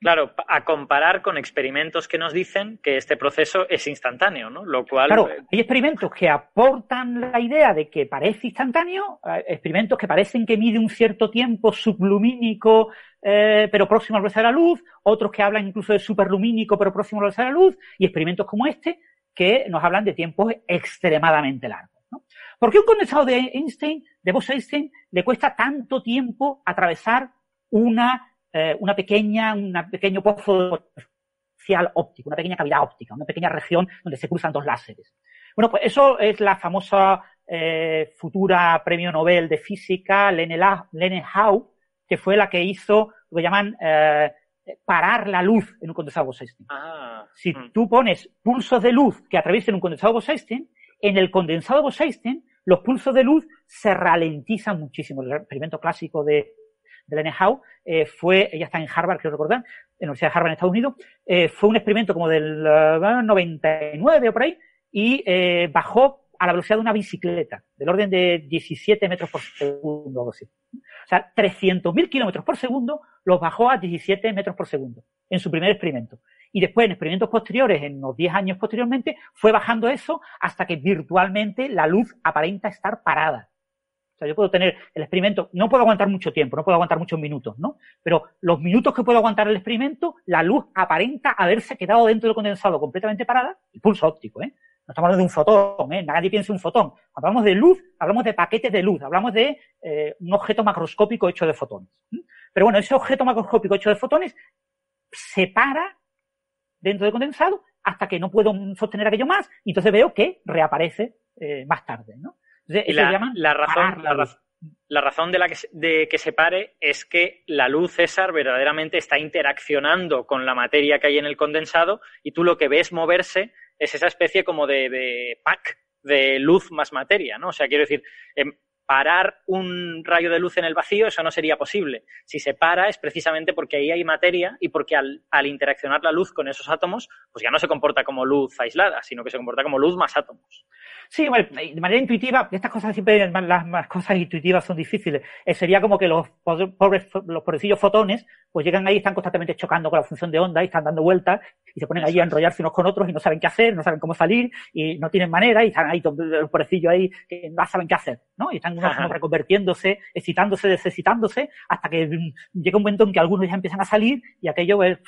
Claro, a comparar con experimentos que nos dicen que este proceso es instantáneo, ¿no? Lo cual. Claro, eh, hay experimentos que aportan la idea de que parece instantáneo, experimentos que parecen que mide un cierto tiempo sublumínico eh, pero próximo a la luz, otros que hablan incluso de superlumínico, pero próximo a la luz, y experimentos como este que nos hablan de tiempos extremadamente largos. ¿no? ¿Por qué un condensado de Einstein, de Bose-Einstein, le cuesta tanto tiempo atravesar una, eh, una pequeña, un pequeño pozo óptico, una pequeña cavidad óptica, una pequeña región donde se cruzan dos láseres? Bueno, pues eso es la famosa eh, futura premio Nobel de física, Lene, Lene Howe, que fue la que hizo lo que llaman eh, parar la luz en un condensado Bose-Einstein. Ah, si mm. tú pones pulsos de luz que atraviesen un condensado Bose-Einstein, en el condensado Bose-Einstein los pulsos de luz se ralentizan muchísimo. El experimento clásico de, de Lene Howe eh, fue, ella está en Harvard, quiero recordar, en la Universidad de Harvard en Estados Unidos, eh, fue un experimento como del 99 o por ahí, y bajó a la velocidad de una bicicleta, del orden de 17 metros por segundo o algo así. O sea, 300.000 kilómetros por segundo los bajó a 17 metros por segundo en su primer experimento. Y después, en experimentos posteriores, en unos 10 años posteriormente, fue bajando eso hasta que virtualmente la luz aparenta estar parada. O sea, yo puedo tener el experimento, no puedo aguantar mucho tiempo, no puedo aguantar muchos minutos, ¿no? Pero los minutos que puedo aguantar el experimento, la luz aparenta haberse quedado dentro del condensado completamente parada, el pulso óptico, ¿eh? No estamos hablando de un fotón, ¿eh? nadie piensa un fotón. Hablamos de luz, hablamos de paquetes de luz, hablamos de eh, un objeto macroscópico hecho de fotones. Pero bueno, ese objeto macroscópico hecho de fotones se para dentro del condensado hasta que no puedo sostener aquello más y entonces veo que reaparece eh, más tarde. ¿no? Y la, razón, la, razón de la que, de que se pare es que la luz César verdaderamente está interaccionando con la materia que hay en el condensado y tú lo que ves moverse es esa especie como de, pack de luz más materia, ¿no? O sea, quiero decir, em, parar un rayo de luz en el vacío, eso no sería posible. Si se para es precisamente porque ahí hay materia y porque al, interaccionar la luz con esos átomos, pues ya no se comporta como luz aislada, sino que se comporta como luz más átomos. Sí, de manera intuitiva, estas cosas siempre, las, cosas intuitivas son difíciles. Eh, sería como que los pobres, los pobrecillos fotones pues llegan ahí, están constantemente chocando con la función de onda y están dando vueltas y se ponen ahí a enrollarse unos con otros y no saben qué hacer, no saben cómo salir y no tienen manera y están ahí los pobrecillos ahí que no saben qué hacer, ¿no? Y están unos reconvertiéndose, excitándose, desexcitándose hasta que mm, llega un momento en que algunos ya empiezan a salir y aquello es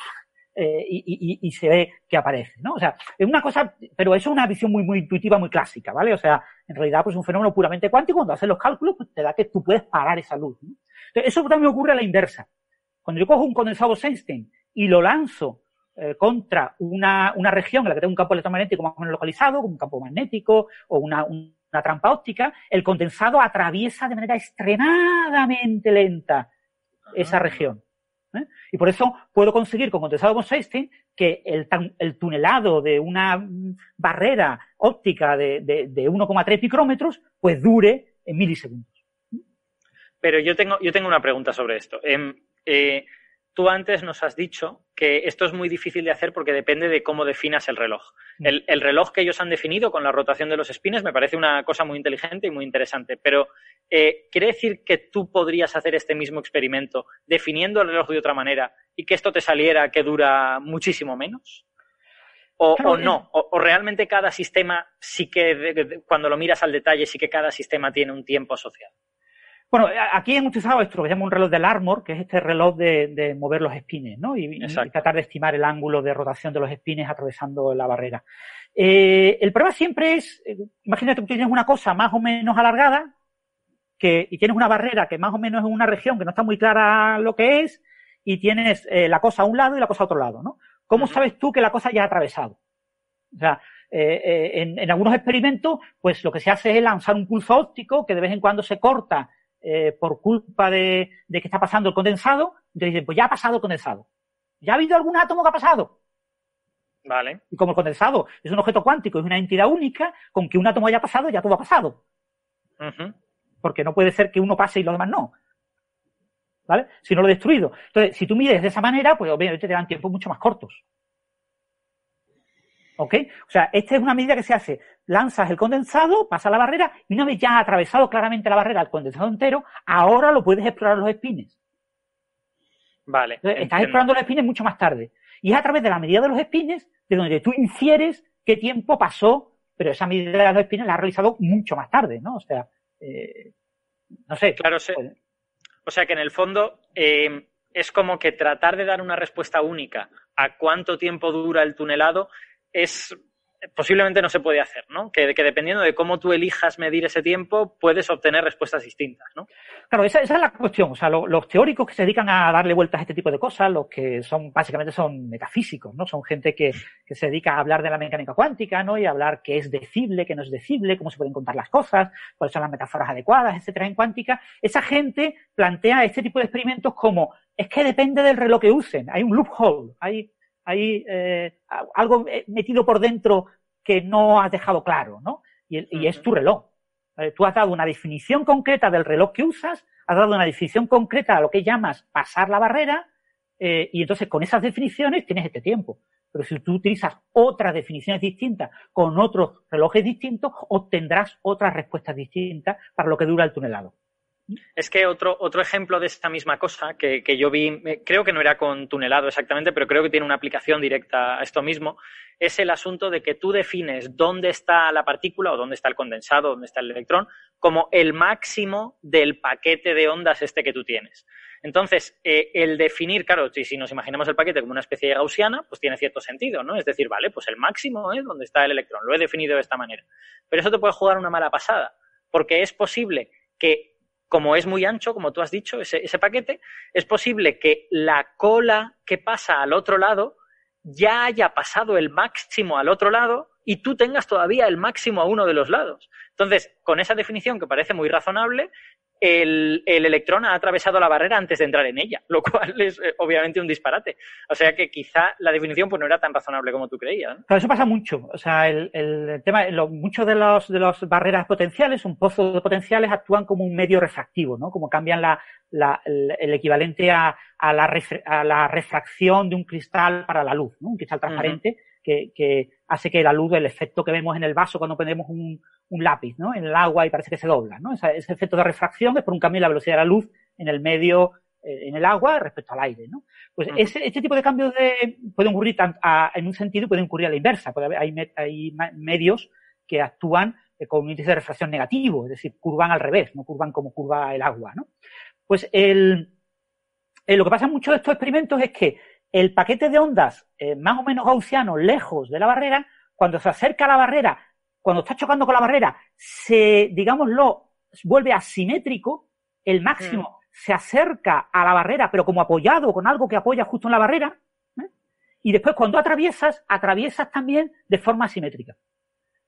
eh, y, y, y, se ve que aparece, ¿no? O sea, es una cosa, pero eso es una visión muy, muy intuitiva, muy clásica, ¿vale? O sea, en realidad, pues un fenómeno puramente cuántico, cuando haces los cálculos, pues te da que tú puedes parar esa luz, ¿no? Entonces, eso también ocurre a la inversa. Cuando yo cojo un condensado Einstein y lo lanzo eh, contra una, una región en la que tengo un campo electromagnético más o menos localizado, como un campo magnético o una, una trampa óptica, el condensado atraviesa de manera extremadamente lenta esa región. ¿eh? Y por eso puedo conseguir con condensado con Einstein que el, el, tunelado de una barrera óptica de, de, de 1,3 micrómetros pues dure en milisegundos. Pero yo tengo, yo tengo una pregunta sobre esto. Eh, eh, tú antes nos has dicho que esto es muy difícil de hacer porque depende de cómo definas el reloj. Mm. El, reloj que ellos han definido con la rotación de los espines me parece una cosa muy inteligente y muy interesante, pero eh, ¿quiere decir que tú podrías hacer este mismo experimento definiendo el reloj de otra manera y que esto te saliera que dura muchísimo menos? O, no, o, realmente cada sistema sí que, cuando lo miras al detalle, sí que cada sistema tiene un tiempo asociado. Bueno, aquí hemos utilizado esto, lo que llama un reloj del Armor, que es este reloj de, mover los espines, ¿no? Y, tratar de estimar el ángulo de rotación de los espines atravesando la barrera. Eh, el problema siempre es, eh, imagínate que tienes una cosa más o menos alargada, que, y tienes una barrera que más o menos es una región que no está muy clara lo que es, y tienes eh, la cosa a un lado y la cosa a otro lado, ¿no? ¿Cómo sabes tú que la cosa ya ha atravesado? O sea, en, en algunos experimentos, pues lo que se hace es lanzar un pulso óptico que de vez en cuando se corta eh, por culpa de, que está pasando el condensado, entonces dicen, pues ya ha pasado el condensado. ¿Ya ha habido algún átomo que ha pasado? Vale. Y como el condensado es un objeto cuántico, es una entidad única, con que un átomo haya pasado, ya todo ha pasado. Porque no puede ser que uno pase y los demás no. ¿Vale? Si no lo he destruido. Entonces, si tú mides de esa manera, pues obviamente te dan tiempos mucho más cortos. ¿Ok? O sea, esta es una medida que se hace. Lanzas el condensado, pasa la barrera, y una vez ya atravesado claramente la barrera, el condensado entero, ahora lo puedes explorar los espines. Vale. estás explorando los espines mucho más tarde. Y es a través de la medida de los espines de donde tú infieres qué tiempo pasó, pero esa medida de los espines la has realizado mucho más tarde, ¿no? O sea, eh, no sé. Claro, sé. O sea que en el fondo eh, es como que tratar de dar una respuesta única a cuánto tiempo dura el tunelado es posiblemente no se puede hacer, ¿no? Que, dependiendo de cómo tú elijas medir ese tiempo, puedes obtener respuestas distintas, ¿no? Claro, esa, es la cuestión. O sea, los teóricos que se dedican a darle vueltas a este tipo de cosas, los que son, básicamente son metafísicos, ¿no? Son gente que, se dedica a hablar de la mecánica cuántica, ¿no? Y a hablar qué es decible, qué no es decible, cómo se pueden contar las cosas, cuáles son las metáforas adecuadas, etcétera, en cuántica. Esa gente plantea este tipo de experimentos como, es que depende del reloj que usen. Hay un loophole, hay, hay eh, algo eh, metido por dentro que no has dejado claro, ¿no? Y, es tu reloj. Tú has dado una definición concreta del reloj que usas, has dado una definición concreta a lo que llamas pasar la barrera, eh, y entonces con esas definiciones tienes este tiempo. Pero si tú utilizas otras definiciones distintas con otros relojes distintos, obtendrás otras respuestas distintas para lo que dura el tunelado. Es que otro, otro ejemplo de esta misma cosa que, yo vi, creo que no era con tunelado exactamente, pero creo que tiene una aplicación directa a esto mismo, es el asunto de que tú defines dónde está la partícula o dónde está el condensado, dónde está el electrón, como el máximo del paquete de ondas este que tú tienes. Entonces, eh, el definir, claro, si, si, nos imaginamos el paquete como una especie de gaussiana, pues tiene cierto sentido, ¿no? Es decir, vale, pues el máximo es donde está el electrón, lo he definido de esta manera. Pero eso te puede jugar una mala pasada, porque es posible que como es muy ancho, como tú has dicho, ese, ese, paquete, es posible que la cola que pasa al otro lado ya haya pasado el máximo al otro lado y tú tengas todavía el máximo a uno de los lados. Entonces, con esa definición que parece muy razonable, el, electrón ha atravesado la barrera antes de entrar en ella, lo cual es eh, obviamente un disparate. O sea que quizá la definición pues, no era tan razonable como tú creías. eso pasa mucho. O sea, el, tema, muchos de los de las barreras potenciales, un pozo de potenciales, actúan como un medio refractivo, ¿no? Como cambian la, el, equivalente a, a, la a, la refracción de un cristal para la luz, ¿no? Un cristal transparente que, que, hace que la luz, el efecto que vemos en el vaso cuando ponemos un, un lápiz, ¿no? En el agua y parece que se dobla, ¿no? Ese, efecto de refracción es por un cambio en la velocidad de la luz en el medio eh, en el agua respecto al aire, ¿no? Pues ese, este tipo de cambios de, pueden ocurrir en un sentido y pueden ocurrir a la inversa. Puede hay, hay medios que actúan eh, con un índice de refracción negativo, es decir, curvan al revés, no curvan como curva el agua, ¿no? Pues el, lo que pasa en muchos de estos experimentos es que el paquete de ondas más o menos gaussiano lejos de la barrera, cuando se acerca a la barrera, cuando está chocando con la barrera, se, digámoslo, vuelve asimétrico, el máximo mm. se acerca a la barrera, pero como apoyado con algo que apoya justo en la barrera, ¿eh? y después cuando atraviesas, atraviesas también de forma asimétrica.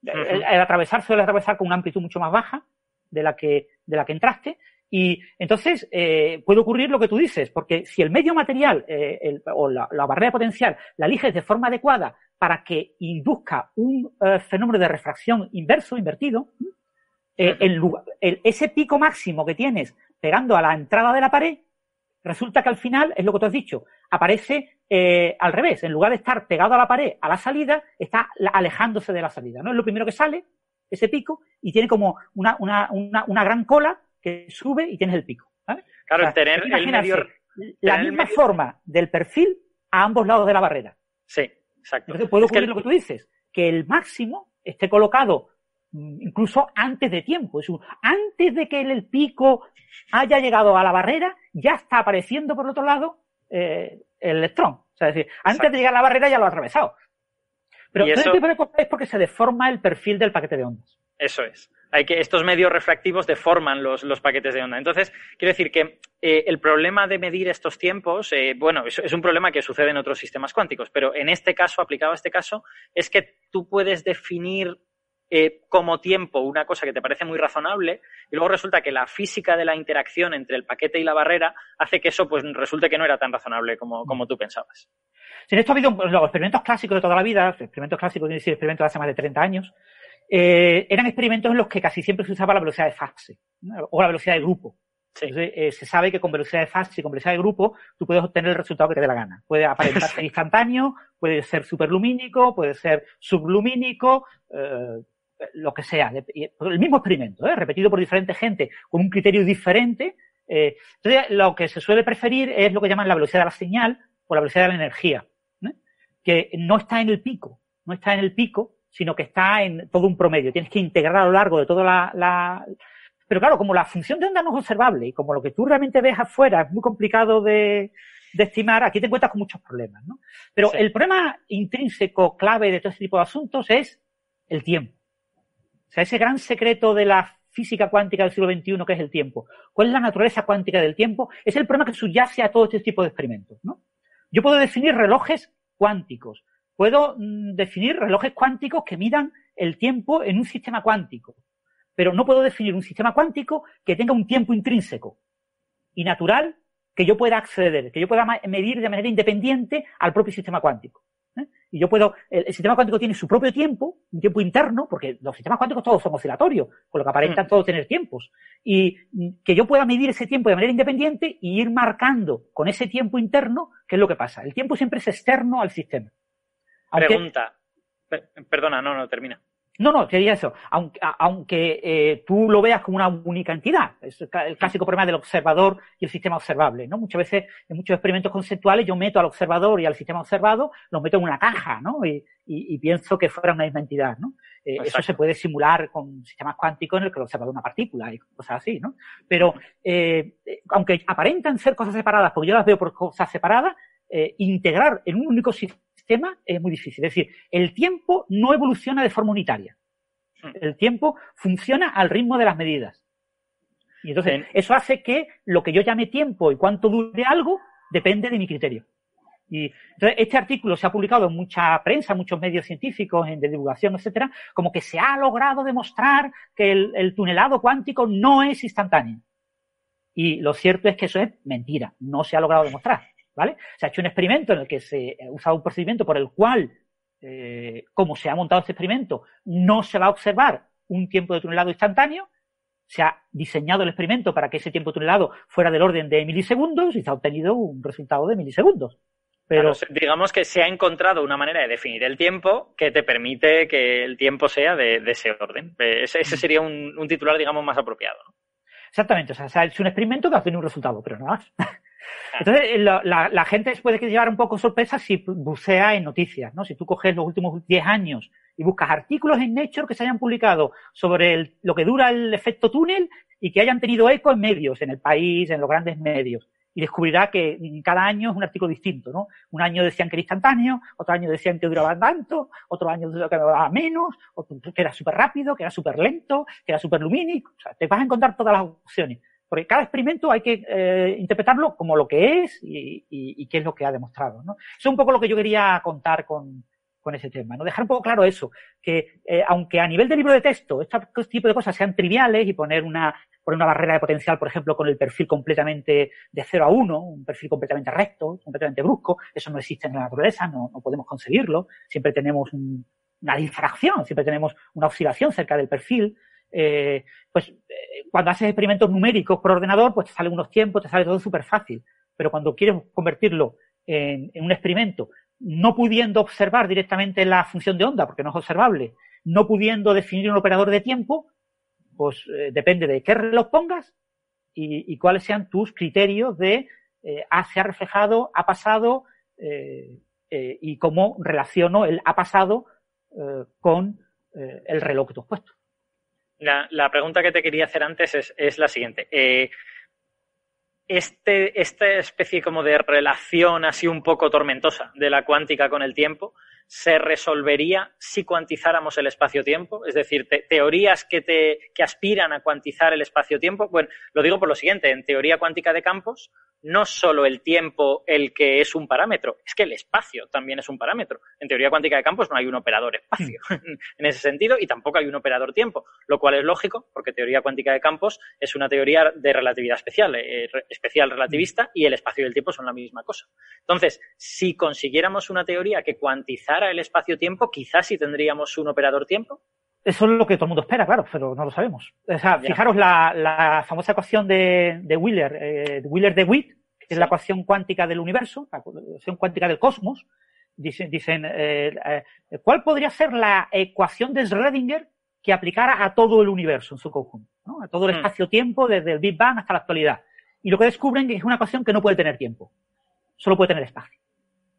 el, atravesar suele atravesar con una amplitud mucho más baja de la que, de la que entraste, y entonces eh, puede ocurrir lo que tú dices, porque si el medio material eh, o la, barrera potencial la eliges de forma adecuada para que induzca un fenómeno de refracción inverso, invertido, eh, ese pico máximo que tienes pegando a la entrada de la pared, resulta que al final, es lo que tú has dicho, aparece eh, al revés. En lugar de estar pegado a la pared a la salida, está alejándose de la salida. ¿no? Es lo primero que sale, ese pico, y tiene como una, una, una, gran cola que sube y tienes el pico. Claro, tener el medio, la misma forma del perfil a ambos lados de la barrera. Sí, exacto. Entonces puede ocurrir lo que tú dices, que el máximo esté colocado incluso antes de tiempo. Es antes de que el, pico haya llegado a la barrera, ya está apareciendo por el otro lado eh, el electrón. O sea, es decir, antes de llegar a la barrera ya lo ha atravesado. Pero eso... es porque se deforma el perfil del paquete de ondas. Eso es. Hay que, estos medios refractivos deforman los, paquetes de onda. Entonces, quiero decir que eh, el problema de medir estos tiempos, eh, bueno, es, un problema que sucede en otros sistemas cuánticos, pero en este caso, aplicado a este caso, es que tú puedes definir eh, como tiempo una cosa que te parece muy razonable y luego resulta que la física de la interacción entre el paquete y la barrera hace que eso pues resulte que no era tan razonable como, como tú pensabas. en esto ha habido los experimentos clásicos de toda la vida, experimentos clásicos, experimentos de hace más de 30 años, eh, eran experimentos en los que casi siempre se usaba la velocidad de fase o la velocidad de grupo. Entonces, eh, se sabe que con velocidad de fase y con velocidad de grupo tú puedes obtener el resultado que te dé la gana. Puede aparentar instantáneo, puede ser superlumínico, puede ser sublumínico, eh, lo que sea, el mismo experimento, repetido por diferente gente, con un criterio diferente. Entonces, lo que se suele preferir es lo que llaman la velocidad de la señal o la velocidad de la energía, que no está en el pico, no está en el pico, sino que está en todo un promedio. Tienes que integrar a lo largo de toda la, Pero claro, como la función de onda no es observable y como lo que tú realmente ves afuera es muy complicado de, estimar, aquí te encuentras con muchos problemas, ¿no? Pero el problema intrínseco clave de todo este tipo de asuntos es el tiempo. O sea, ese gran secreto de la física cuántica del siglo XXI, que es el tiempo. ¿Cuál es la naturaleza cuántica del tiempo? Es el problema que subyace a todo este tipo de experimentos, ¿no? Yo puedo definir relojes cuánticos. Puedo mm, definir relojes cuánticos que midan el tiempo en un sistema cuántico. Pero no puedo definir un sistema cuántico que tenga un tiempo intrínseco y natural que yo pueda acceder, que yo pueda medir de manera independiente al propio sistema cuántico. Y yo puedo, el, sistema cuántico tiene su propio tiempo, un tiempo interno, porque los sistemas cuánticos todos son oscilatorios, con lo que aparentan mm. todos tener tiempos. Y que yo pueda medir ese tiempo de manera independiente y ir marcando con ese tiempo interno qué es lo que pasa. El tiempo siempre es externo al sistema. Pregunta. Perdona, no, no, termina. No, no, quería eso. Aunque, aunque eh, tú lo veas como una única entidad. Es el clásico problema del observador y el sistema observable, ¿no? Muchas veces, en muchos experimentos conceptuales, yo meto al observador y al sistema observado, los meto en una caja, ¿no? Y, y, pienso que fuera una misma entidad, ¿no? Eh, eso se puede simular con sistemas cuánticos en el que el observador es una partícula y cosas así, ¿no? Pero, eh, aunque aparentan ser cosas separadas, porque yo las veo por cosas separadas, eh, integrar en un único sistema sistema es muy difícil. Es decir, el tiempo no evoluciona de forma unitaria. Hmm. El tiempo funciona al ritmo de las medidas. Y entonces, eso hace que lo que yo llame tiempo y cuánto dure algo depende de mi criterio. Y entonces, este artículo se ha publicado en mucha prensa, muchos medios científicos, en de divulgación, etcétera, como que se ha logrado demostrar que el tunelado cuántico no es instantáneo. Y lo cierto es que eso es mentira, no se ha logrado demostrar. ¿Vale? Se ha hecho un experimento en el que se ha usado un procedimiento por el cual, eh, como se ha montado este experimento, no se va a observar un tiempo de tunelado instantáneo. Se ha diseñado el experimento para que ese tiempo de tunelado fuera del orden de milisegundos y se ha obtenido un resultado de milisegundos. Pero digamos que se ha encontrado una manera de definir el tiempo que te permite que el tiempo sea de, ese orden. Ese, ese sería un, titular, digamos, más apropiado. Exactamente. O sea, es un experimento que ha obtenido un resultado, pero nada más. Entonces, la, la, gente puede llevar un poco sorpresa si bucea en noticias, ¿no? Si tú coges los últimos 10 años y buscas artículos en Nature que se hayan publicado sobre lo que dura el efecto túnel y que hayan tenido eco en medios, en el país, en los grandes medios. Y descubrirá que cada año es un artículo distinto, ¿no? Un año decían que era instantáneo, otro año decían que duraba tanto, otro año que duraba menos, que era súper rápido, que era súper lento, que era súper lumínico. O sea, te vas a encontrar todas las opciones. Porque cada experimento hay que eh, interpretarlo como lo que es y, qué es lo que ha demostrado. ¿no? Eso es un poco lo que yo quería contar con, con ese tema. ¿no? Dejar un poco claro eso, que eh, aunque a nivel de libro de texto este tipo de cosas sean triviales y poner una, poner una barrera de potencial, por ejemplo, con el perfil completamente de 0 a 1, un perfil completamente recto, completamente brusco, eso no existe en la naturaleza, no, podemos conseguirlo. Siempre tenemos una difracción, siempre tenemos una oscilación cerca del perfil. Eh, pues eh, cuando haces experimentos numéricos por ordenador, pues te salen unos tiempos, te sale todo súper fácil. Pero cuando quieres convertirlo en, un experimento, no pudiendo observar directamente la función de onda, porque no es observable, no pudiendo definir un operador de tiempo, pues eh, depende de qué reloj pongas y, cuáles sean tus criterios de ah, se ha reflejado, ha pasado y cómo relaciono el ha pasado con el reloj que tú has puesto. La, pregunta que te quería hacer antes es, la siguiente. Eh, este, esta especie como de relación así un poco tormentosa de la cuántica con el tiempo se resolvería si cuantizáramos el espacio-tiempo? Es decir, teorías que, te, que aspiran a cuantizar el espacio-tiempo. Bueno, lo digo por lo siguiente, en teoría cuántica de campos no solo el tiempo el que es un parámetro, es que el espacio también es un parámetro. En teoría cuántica de campos no hay un operador espacio en ese sentido y tampoco hay un operador tiempo, lo cual es lógico porque teoría cuántica de campos es una teoría de relatividad especial, eh, especial relativista y el espacio y el tiempo son la misma cosa. Entonces, si consiguiéramos una teoría que cuantizara el espacio-tiempo, quizás sí tendríamos un operador tiempo. Eso es lo que todo el mundo espera, claro, pero no lo sabemos. O sea, fijaros la, famosa ecuación de, de Wheeler, eh, Wheeler de Witt, que es la ecuación cuántica del universo, la ecuación cuántica del cosmos. Dicen, dicen eh, eh, ¿cuál podría ser la ecuación de Schrödinger que aplicara a todo el universo en su conjunto? ¿no? A todo el mm. espacio-tiempo desde el Big Bang hasta la actualidad. Y lo que descubren es una ecuación que no puede tener tiempo, solo puede tener espacio.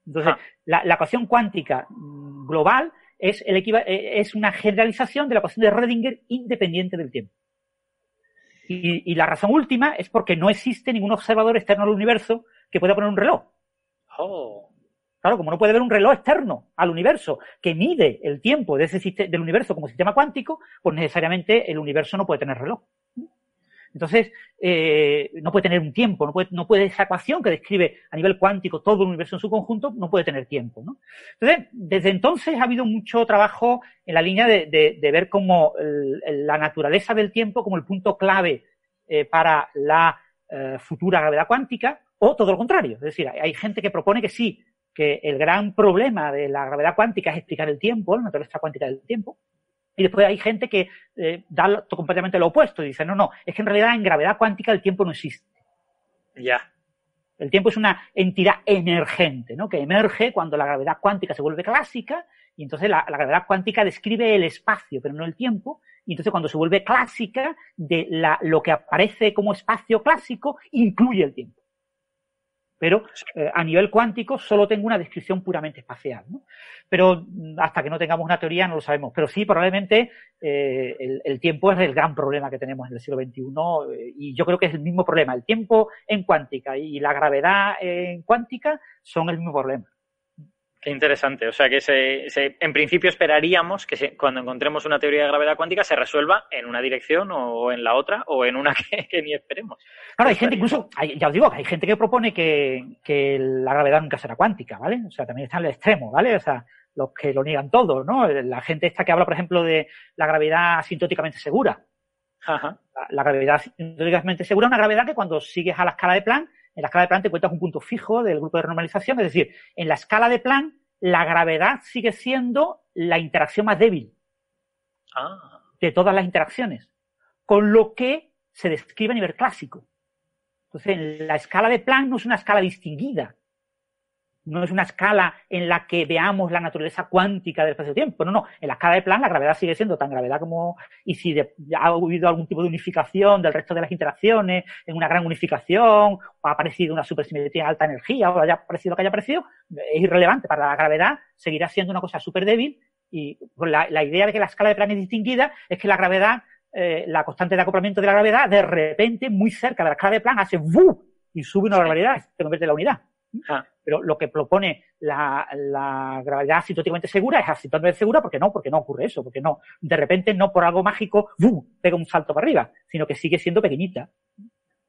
Entonces, ah. la, la ecuación cuántica mm, global es, el eh, es una generalización de la ecuación de Redinger independiente del tiempo. Y, y, la razón última es porque no existe ningún observador externo al universo que pueda poner un reloj. Oh. Claro, como no puede haber un reloj externo al universo que mide el tiempo de ese del universo como sistema cuántico, pues necesariamente el universo no puede tener reloj. Entonces, eh, no puede tener un tiempo, no puede, no puede esa ecuación que describe a nivel cuántico todo el universo en su conjunto, no puede tener tiempo. Entonces, desde entonces ha habido mucho trabajo en la línea de, ver cómo la naturaleza del tiempo como el punto clave eh, para la eh, futura gravedad cuántica, o todo lo contrario. Es decir, hay gente que propone que sí, que el gran problema de la gravedad cuántica es explicar el tiempo, la naturaleza cuántica del tiempo, y después hay gente que eh, da completamente lo opuesto y dice, no, no, es que en realidad en gravedad cuántica el tiempo no existe. Ya. El tiempo es una entidad emergente, ¿no? Que emerge cuando la gravedad cuántica se vuelve clásica y entonces la, gravedad cuántica describe el espacio, pero no el tiempo. Y entonces cuando se vuelve clásica, de la, lo que aparece como espacio clásico incluye el tiempo pero eh, a nivel cuántico solo tengo una descripción puramente espacial. ¿no? Pero mm, hasta que no tengamos una teoría no lo sabemos. Pero sí, probablemente eh, el, tiempo es el gran problema que tenemos en el siglo XXI eh, y yo creo que es el mismo problema. El tiempo en cuántica y la gravedad en cuántica son el mismo problema. Qué interesante. O sea que se, en principio esperaríamos que cuando encontremos una teoría de gravedad cuántica se resuelva en una dirección o en la otra o en una que, ni esperemos. Claro, hay gente incluso, ya os digo, hay gente que propone que, que, la gravedad nunca será cuántica, ¿vale? O sea, también está en el extremo, ¿vale? O sea, los que lo niegan todo, ¿no? La gente esta que habla, por ejemplo, de la gravedad asintóticamente segura. Ajá. La, la gravedad asintóticamente segura es una gravedad que cuando sigues a la escala de Planck en la escala de Planck te encuentras un punto fijo del grupo de normalización, es decir, en la escala de Planck la gravedad sigue siendo la interacción más débil ah. de todas las interacciones, con lo que se describe a nivel clásico. Entonces, en la escala de Planck no es una escala distinguida. No es una escala en la que veamos la naturaleza cuántica del espacio-tiempo. No, no. En la escala de Planck la gravedad sigue siendo tan gravedad como, y si ha habido algún tipo de unificación del resto de las interacciones, en una gran unificación, o ha aparecido una supersimetría de alta energía, o haya aparecido lo que haya aparecido, es irrelevante. Para la gravedad seguirá siendo una cosa súper débil, y pues, la, la, idea de que la escala de Planck es distinguida es que la gravedad, eh, la constante de acoplamiento de la gravedad, de repente, muy cerca de la escala de Planck, hace ¡bu! y sube una barbaridad, se convierte en la unidad. Ah. Pero lo que propone la, la gravedad asintóticamente segura es asintóticamente segura porque no, porque no ocurre eso, porque no, de repente no por algo mágico, ¡bum! pega un salto para arriba, sino que sigue siendo pequeñita.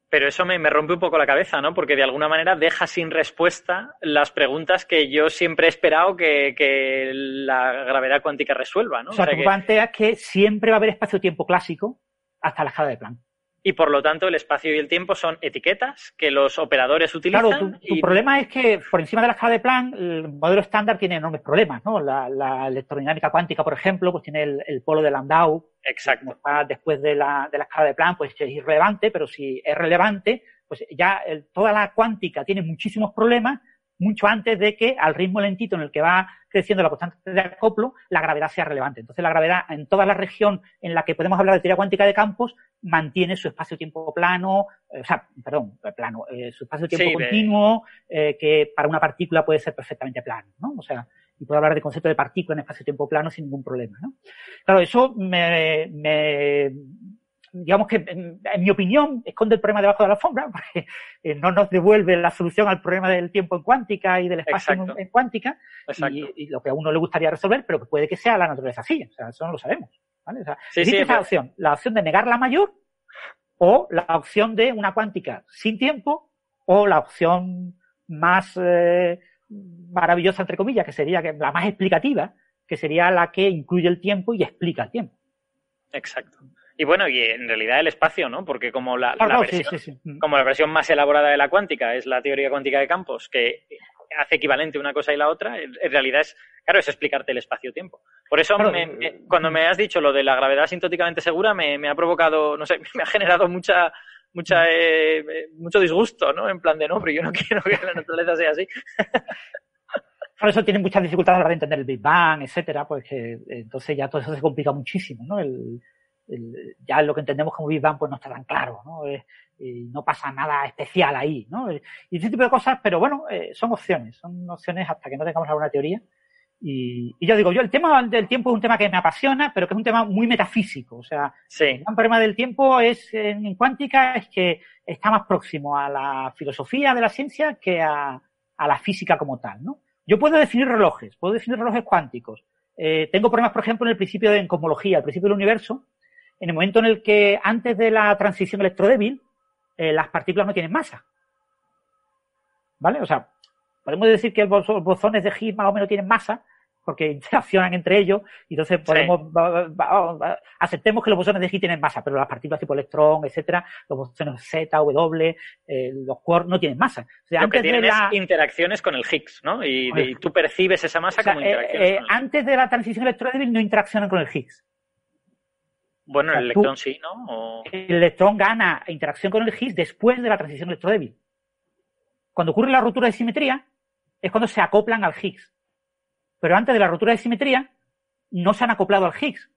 Pero eso me, me, rompe un poco la cabeza, ¿no? Porque de alguna manera deja sin respuesta las preguntas que yo siempre he esperado que, que la gravedad cuántica resuelva, ¿no? O sea, tú planteas que siempre va a haber espacio-tiempo clásico hasta la escala de Planck y por lo tanto el espacio y el tiempo son etiquetas que los operadores utilizan. Claro, tu, problema es que por encima de la escala de Planck el modelo estándar tiene enormes problemas, ¿no? La, electrodinámica cuántica, por ejemplo, pues tiene el, polo de Landau. Exacto. después de la, de la escala de Planck, pues es irrelevante, pero si es relevante, pues ya toda la cuántica tiene muchísimos problemas mucho antes de que al ritmo lentito en el que va creciendo la constante de acoplo, la gravedad sea relevante. Entonces, la gravedad en toda la región en la que podemos hablar de teoría cuántica de campos mantiene su espacio-tiempo plano, eh, o sea, perdón, eh, plano, eh, su espacio-tiempo continuo, que para una partícula puede ser perfectamente plano, ¿no? O sea, y puedo hablar de concepto de partícula en espacio-tiempo plano sin ningún problema, ¿no? Claro, eso me, me digamos que, en, mi opinión, esconde el problema debajo de la alfombra, porque eh, no nos devuelve la solución al problema del tiempo en cuántica y del espacio en, cuántica, y, lo que a uno le gustaría resolver, pero que puede que sea la naturaleza así, o sea, eso no lo sabemos. ¿vale? O sea, existe esa opción, la opción de negar la mayor, o la opción de una cuántica sin tiempo, o la opción más eh, maravillosa, entre comillas, que sería la más explicativa, que sería la que incluye el tiempo y explica el tiempo. Exacto. Y bueno, y en realidad el espacio, ¿no? Porque como la, versión, mm. como la versión más elaborada de la cuántica es la teoría cuántica de campos, que hace equivalente una cosa y la otra, en realidad es, claro, es explicarte el espacio-tiempo. Por eso, cuando me has dicho lo de la gravedad asintóticamente segura, me, ha provocado, no sé, me ha generado mucha, mucha, eh, mucho disgusto, ¿no? En plan de, no, pero yo no quiero que la naturaleza sea así. Por eso tienen muchas dificultades a la hora de entender el Big Bang, etcétera, pues que entonces ya todo eso se complica muchísimo, ¿no? El, ya lo que entendemos como Big Bang pues no está tan claro, ¿no? no pasa nada especial ahí, ¿no? Y ese tipo de cosas, pero bueno, eh, son opciones, son opciones hasta que no tengamos alguna teoría. Y, y, yo digo, yo el tema del tiempo es un tema que me apasiona, pero que es un tema muy metafísico. O sea, el gran problema del tiempo es en cuántica es que está más próximo a la filosofía de la ciencia que a, a la física como tal, ¿no? Yo puedo definir relojes, puedo definir relojes cuánticos. Eh, tengo problemas, por ejemplo, en el principio de en cosmología, el principio del universo, en el momento en el que antes de la transición electrodébil, eh, las partículas no tienen masa. ¿Vale? O sea, podemos decir que los bosones de Higgs más o menos tienen masa, porque interaccionan entre ellos, y entonces podemos, aceptemos que los bosones de Higgs tienen masa, pero las partículas tipo electrón, etcétera, los bosones Z, W, eh, los quarks no tienen masa. O sea, Lo antes que tienen de la... interacciones con el Higgs, ¿no? Y, tú percibes esa masa como eh, interacciones. antes de la transición electrodébil no interaccionan con el Higgs. Bueno, el electrón sí, ¿no? El electrón gana interacción con el Higgs después de la transición electrodébil. Cuando ocurre la ruptura de simetría, es cuando se acoplan al Higgs. Pero antes de la ruptura de simetría, no se han acoplado al Higgs.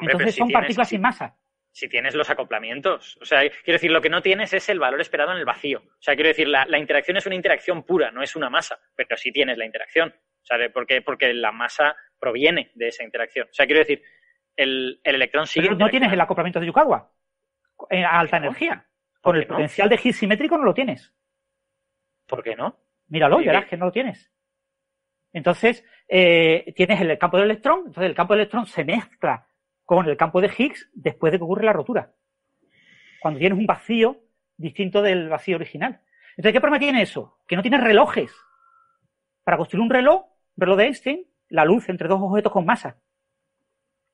Entonces son partículas sin masa. Si tienes los acoplamientos. O sea, quiero decir, lo que no tienes es el valor esperado en el vacío. O sea, quiero decir, la, interacción es una interacción pura, no es una masa, pero sí tienes la interacción. O sea, porque, porque la masa proviene de esa interacción. O sea, quiero decir, el, electrón sigue. Pero no tienes el acoplamiento de Yukawa a alta energía. Con el potencial de Higgs simétrico no lo tienes. ¿Por qué no? Míralo, y verás que no lo tienes. Entonces, eh, tienes el campo del electrón, entonces el campo del electrón se mezcla con el campo de Higgs después de que ocurre la rotura. Cuando tienes un vacío distinto del vacío original. Entonces, ¿qué problema tiene eso? Que no tienes relojes. Para construir un reloj, un reloj de Einstein, la luz entre dos objetos con masa.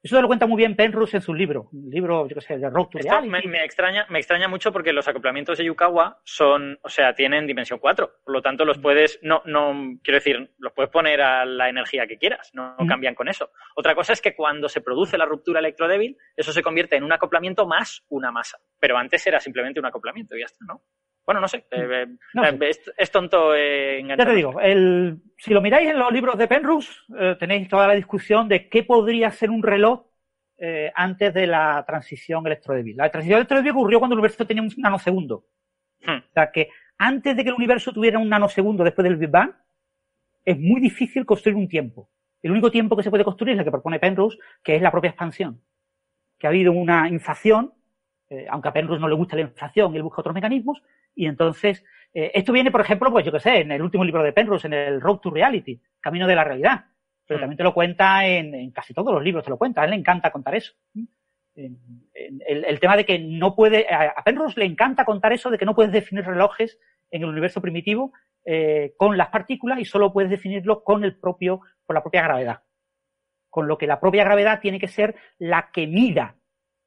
Eso lo cuenta muy bien Penrose en su libro, un libro, yo qué sé, de Road to Me, extraña, me extraña mucho porque los acoplamientos de Yukawa son, o sea, tienen dimensión 4. Por lo tanto, los mm. puedes, no, no, quiero decir, los puedes poner a la energía que quieras, no, mm. cambian con eso. Otra cosa es que cuando se produce la ruptura electrodébil, eso se convierte en un acoplamiento más una masa. Pero antes era simplemente un acoplamiento y ya está, ¿no? Bueno, no sé, eh, eh, Es, tonto engañar. Ya te digo, el, si lo miráis en los libros de Penrose, tenéis toda la discusión de qué podría ser un reloj antes de la transición electrodébil. La transición electrodébil ocurrió cuando el universo tenía un nanosegundo. Hmm. O sea que antes de que el universo tuviera un nanosegundo después del Big Bang, es muy difícil construir un tiempo. El único tiempo que se puede construir es el que propone Penrose, que es la propia expansión. Que ha habido una inflación, eh, aunque a Penrose no le gusta la inflación, él busca otros mecanismos, y entonces, eh, esto viene, por ejemplo, pues yo qué sé, en el último libro de Penrose, en el Road to Reality, Camino de la Realidad. Pero mm. también te lo cuenta en, casi todos los libros, te lo cuenta. A él le encanta contar eso. el, tema de que no puede, a Penrose le encanta contar eso de que no puedes definir relojes en el universo primitivo eh, con las partículas y solo puedes definirlo con el propio, con la propia gravedad. Con lo que la propia gravedad tiene que ser la que mida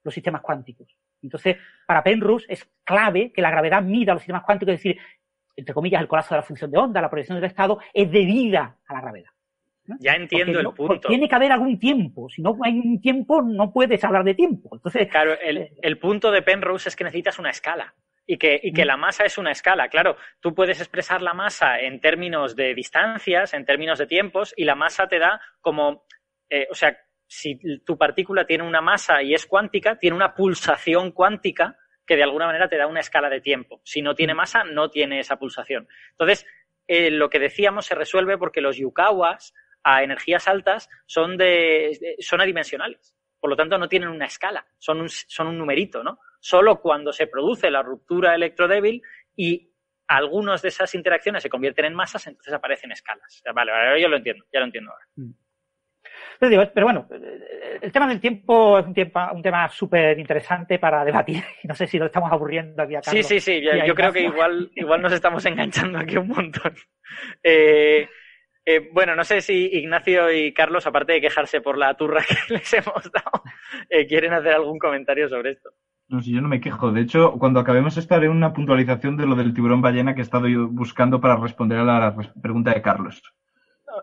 los sistemas cuánticos. Entonces, para Penrose es clave que la gravedad mida los sistemas cuánticos, es decir, entre comillas, el colapso de la función de onda, la proyección del estado, es debida a la gravedad. Ya entiendo el punto. Tiene que haber algún tiempo. Si no hay un tiempo, no puedes hablar de tiempo. Entonces, claro, el, eh, el punto de Penrose es que necesitas una escala y que, y que mm. la masa es una escala. Claro, tú puedes expresar la masa en términos de distancias, en términos de tiempos, y la masa te da como, eh, o sea, si tu partícula tiene una masa y es cuántica, tiene una pulsación cuántica que de alguna manera te da una escala de tiempo. Si no tiene mm. masa, no tiene esa pulsación. Entonces, eh, lo que decíamos se resuelve porque los yukawas a energías altas son, de, son adimensionales. Por lo tanto, no tienen una escala, son un, numerito, ¿no? Solo cuando se produce la ruptura electrodébil y algunas de esas interacciones se convierten en masas, entonces aparecen escalas. Vale, vale yo lo entiendo, ya lo entiendo ahora. Pero, bueno, el tema del tiempo es un, un tema súper interesante para debatir. No sé si lo estamos aburriendo aquí a Carlos. Sí, sí, sí. Yo, creo que igual, igual nos estamos enganchando aquí un montón. Eh, eh, bueno, no sé si Ignacio y Carlos, aparte de quejarse por la turra que les hemos dado, eh, quieren hacer algún comentario sobre esto. No, si yo no me quejo. De hecho, cuando acabemos esto haré una puntualización de lo del tiburón ballena que he estado yo buscando para responder a la pregunta de Carlos.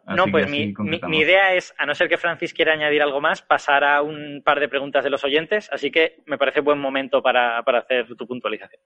No, pues mi, idea es, a no ser que Francis quiera añadir algo más, pasar a un par de preguntas de los oyentes, así que me parece buen momento para, hacer tu puntualización.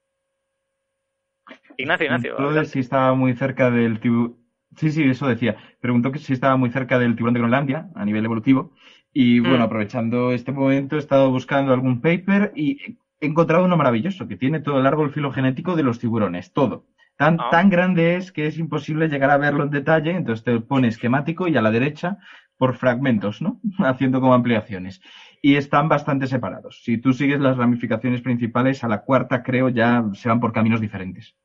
Ignacio, Ignacio. si estaba muy cerca del tiburón Sí, sí, eso decía. Preguntó que si estaba muy cerca del tiburón de Groenlandia a nivel evolutivo. Y mm. bueno, aprovechando este momento, he estado buscando algún paper y he encontrado uno maravilloso que tiene todo el árbol filogenético de los tiburones, todo. Tan, ah. tan grande es que es imposible llegar a verlo en detalle, entonces te pone esquemático y a la derecha por fragmentos, ¿no? Haciendo como ampliaciones. Y están bastante separados. Si tú sigues las ramificaciones principales, a la cuarta creo ya se van por caminos diferentes.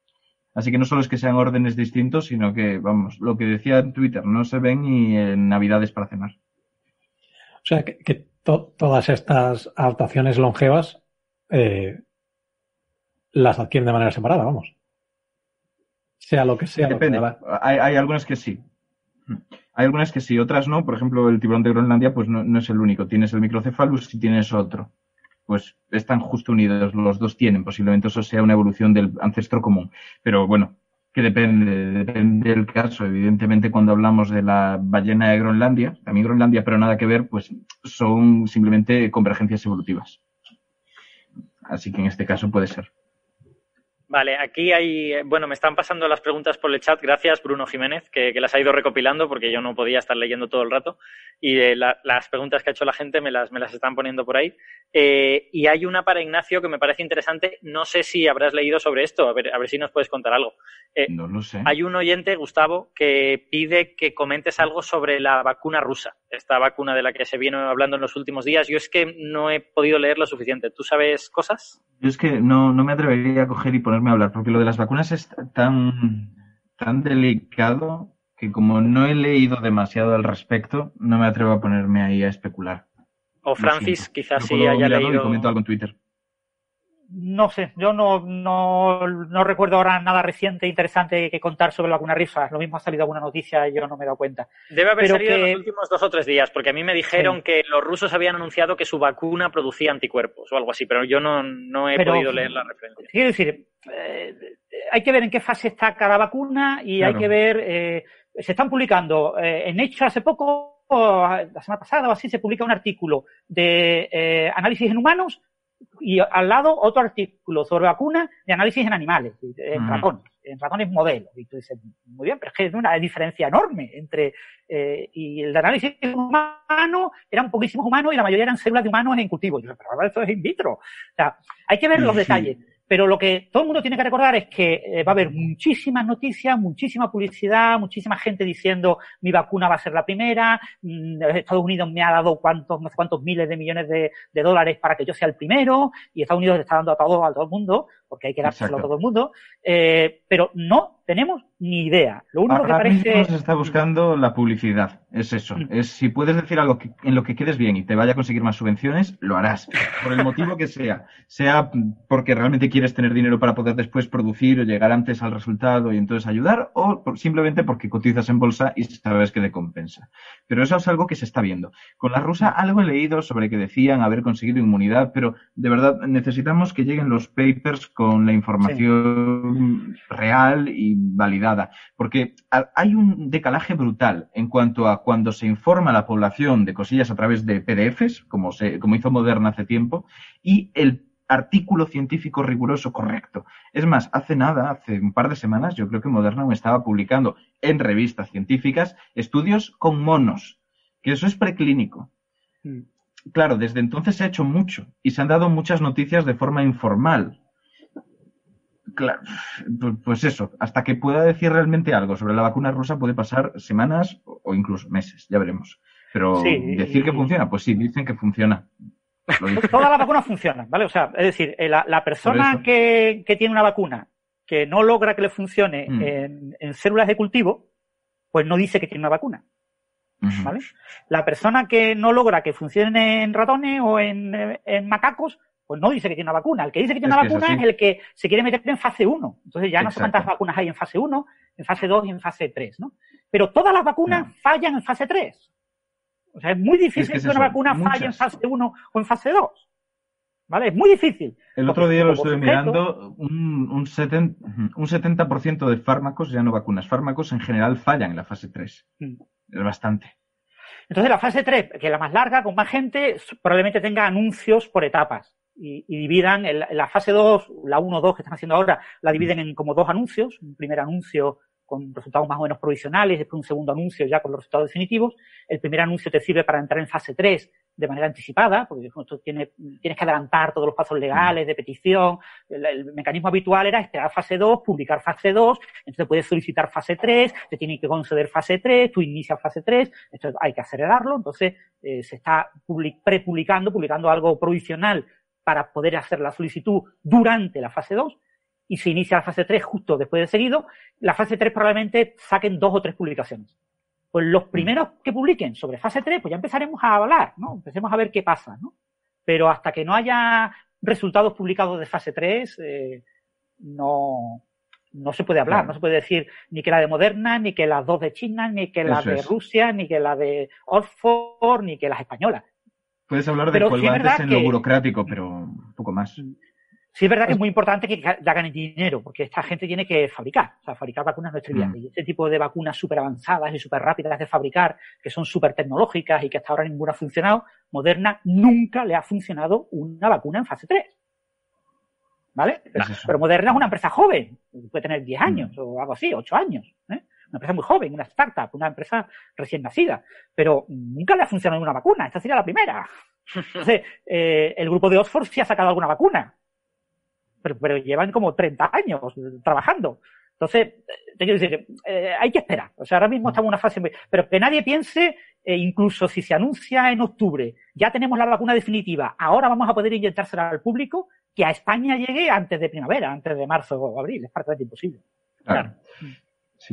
Así que no solo es que sean órdenes distintos, sino que, vamos, lo que decía en Twitter, no se ven ni en Navidades para cenar. O sea, que, todas estas adaptaciones longevas eh, las adquieren de manera separada, vamos. Sea lo que sea. Depende. hay, algunas que sí. Hay algunas que sí, otras no. Por ejemplo, el tiburón de Groenlandia, pues no, no es el único. Tienes el microcephalus y tienes otro pues están justo unidos, los dos tienen, posiblemente eso sea una evolución del ancestro común. Pero bueno, que depende, depende del caso. Evidentemente, cuando hablamos de la ballena de Groenlandia, también Groenlandia, pero nada que ver, pues son simplemente convergencias evolutivas. Así que en este caso puede ser. Vale, aquí hay, eh, bueno, me están pasando las preguntas por el chat. Gracias, Bruno Jiménez, que, las ha ido recopilando porque yo no podía estar leyendo todo el rato. Y eh, las preguntas que ha hecho la gente me las, me las están poniendo por ahí. Eh, y hay una para Ignacio que me parece interesante. No sé si habrás leído sobre esto, a ver, a ver si nos puedes contar algo. no lo sé. Hay un oyente, Gustavo, que pide que comentes algo sobre la vacuna rusa, esta vacuna de la que se viene hablando en los últimos días. Yo es que no he podido leer lo suficiente. ¿Tú sabes cosas? Yo es que no, no me atrevería a coger y poner a hablar, porque lo de las vacunas es tan, tan delicado que como no he leído demasiado al respecto, no me atrevo a ponerme ahí a especular. O Francis quizás sí haya leído. Y comento algo en Twitter. No sé, yo no, no, no, recuerdo ahora nada reciente interesante que contar sobre la vacuna rusa. Lo mismo ha salido alguna noticia y yo no me he dado cuenta. Debe haber salido en los últimos dos o tres días, porque a mí me dijeron que los rusos habían anunciado que su vacuna producía anticuerpos o algo así, pero yo no, no he podido leer la referencia. Quiero decir, eh, hay que ver en qué fase está cada vacuna y hay que ver. Eh, se están publicando eh, en hecho hace poco, la semana pasada o así, se publica un artículo de análisis en humanos y al lado otro artículo sobre vacunas de análisis en animales, en ratones, en ratones modelos. Y tú dices, muy bien, pero es que es una diferencia enorme entre, eh, y el de análisis humano eran poquísimos humanos y la mayoría eran células de humanos en cultivo. yo, pero ahora esto es in vitro. O sea, hay que ver los detalles. Pero lo que todo el mundo tiene que recordar es que eh, va a haber muchísimas noticias, muchísima publicidad, muchísima gente diciendo mi vacuna va a ser la primera, mm, Estados Unidos me ha dado cuántos, no sé cuántos miles de millones de, dólares para que yo sea el primero, y Estados Unidos le está dando a todo, a todo el mundo, porque hay que dárselo a todo el mundo, eh, pero no tenemos ni idea. Lo único Ahora que parece. se está buscando la publicidad. Es eso. Mm. Es si puedes decir algo en lo que quedes bien y te vaya a conseguir más subvenciones, lo harás. Por el motivo que sea. Sea porque realmente quieres tener dinero para poder después producir o llegar antes al resultado y entonces ayudar, o simplemente porque cotizas en bolsa y sabes que te compensa. Pero eso es algo que se está viendo. Con la rusa algo he leído sobre que decían haber conseguido inmunidad, pero de verdad necesitamos que lleguen los papers con la información real y validada, porque hay un decalaje brutal en cuanto a cuando se informa a la población de cosillas a través de PDFs, como, se, como hizo Moderna hace tiempo, y el artículo científico riguroso correcto. Es más, hace nada, hace un par de semanas, yo creo que Moderna me estaba publicando en revistas científicas estudios con monos, que eso es preclínico. Mm. Claro, desde entonces se ha hecho mucho y se han dado muchas noticias de forma informal. Claro, pues eso, hasta que pueda decir realmente algo sobre la vacuna rusa puede pasar semanas o incluso meses, ya veremos. Pero decir que funciona, pues sí, dicen que funciona. Todas las vacunas funcionan, ¿vale? O sea, es decir, eh, la, persona que, tiene una vacuna que no logra que le funcione mm. en, células de cultivo, pues no dice que tiene una vacuna. ¿Vale? La persona que no logra que funcione en ratones o en, en macacos, pues no dice que tiene una vacuna. El que dice que tiene una vacuna es, el que se quiere meter en fase 1. Entonces ya no sé cuántas vacunas hay en fase 1, en fase 2 y en fase 3, ¿no? Pero todas las vacunas fallan en fase 3. O sea, es muy difícil que, una vacuna falle en fase 1 o en fase 2. ¿Vale? Es muy difícil. El otro día lo estuve mirando, un, un, 70, un 70% de fármacos, ya no vacunas, fármacos en general fallan en la fase 3. Mm. Es bastante. Entonces la fase 3, que es la más larga, con más gente, probablemente tenga anuncios por etapas y, dividan la fase 2, la 1-2 que están haciendo ahora, la dividen en como dos anuncios. Un primer anuncio con resultados más o menos provisionales, después un segundo anuncio ya con los resultados definitivos. El primer anuncio te sirve para entrar en fase 3 de manera anticipada, porque tú tienes, tienes que adelantar todos los pasos legales de petición. El, mecanismo habitual era esperar fase 2, publicar fase 2, entonces puedes solicitar fase 3, te tiene que conceder fase 3, tú inicias fase 3, esto hay que acelerarlo, entonces eh, se está prepublicando, publicando algo provisional para poder hacer la solicitud durante la fase 2 y se inicia la fase 3 justo después de seguido, la fase 3 probablemente saquen dos o tres publicaciones. Pues los mm. primeros que publiquen sobre fase 3, pues ya empezaremos a hablar, ¿no? Empecemos a ver qué pasa, ¿no? Pero hasta que no haya resultados publicados de fase 3, eh, no, no se puede hablar, no se puede decir ni que la de Moderna, ni que las dos de China, ni que la de Rusia, ni que la de Oxford, ni que las españolas. Puedes hablar de colgantes en lo burocrático, pero un poco más. Sí es verdad que es muy importante que hagan dinero, porque esta gente tiene que fabricar. O sea, fabricar vacunas no es trivial. Mm. Y este tipo de vacunas súper avanzadas y súper rápidas de fabricar, que son súper tecnológicas y que hasta ahora ninguna ha funcionado, Moderna nunca le ha funcionado una vacuna en fase 3. ¿Vale? Pero, Moderna es una empresa joven, puede tener 10 años mm. o algo así, 8 años. ¿eh? Una empresa muy joven, una startup, una empresa recién nacida, pero nunca le ha funcionado una vacuna, esta sería la primera. Entonces, eh, el grupo de Oxford sí ha sacado alguna vacuna, pero, pero llevan como 30 años trabajando. Entonces, te quiero decir, eh, hay que esperar. O sea, ahora mismo estamos en una fase muy... Pero que nadie piense, eh, incluso si se anuncia en octubre, ya tenemos la vacuna definitiva, ahora vamos a poder inyectársela al público, que a España llegue antes de primavera, antes de marzo o abril. Es prácticamente imposible. claro.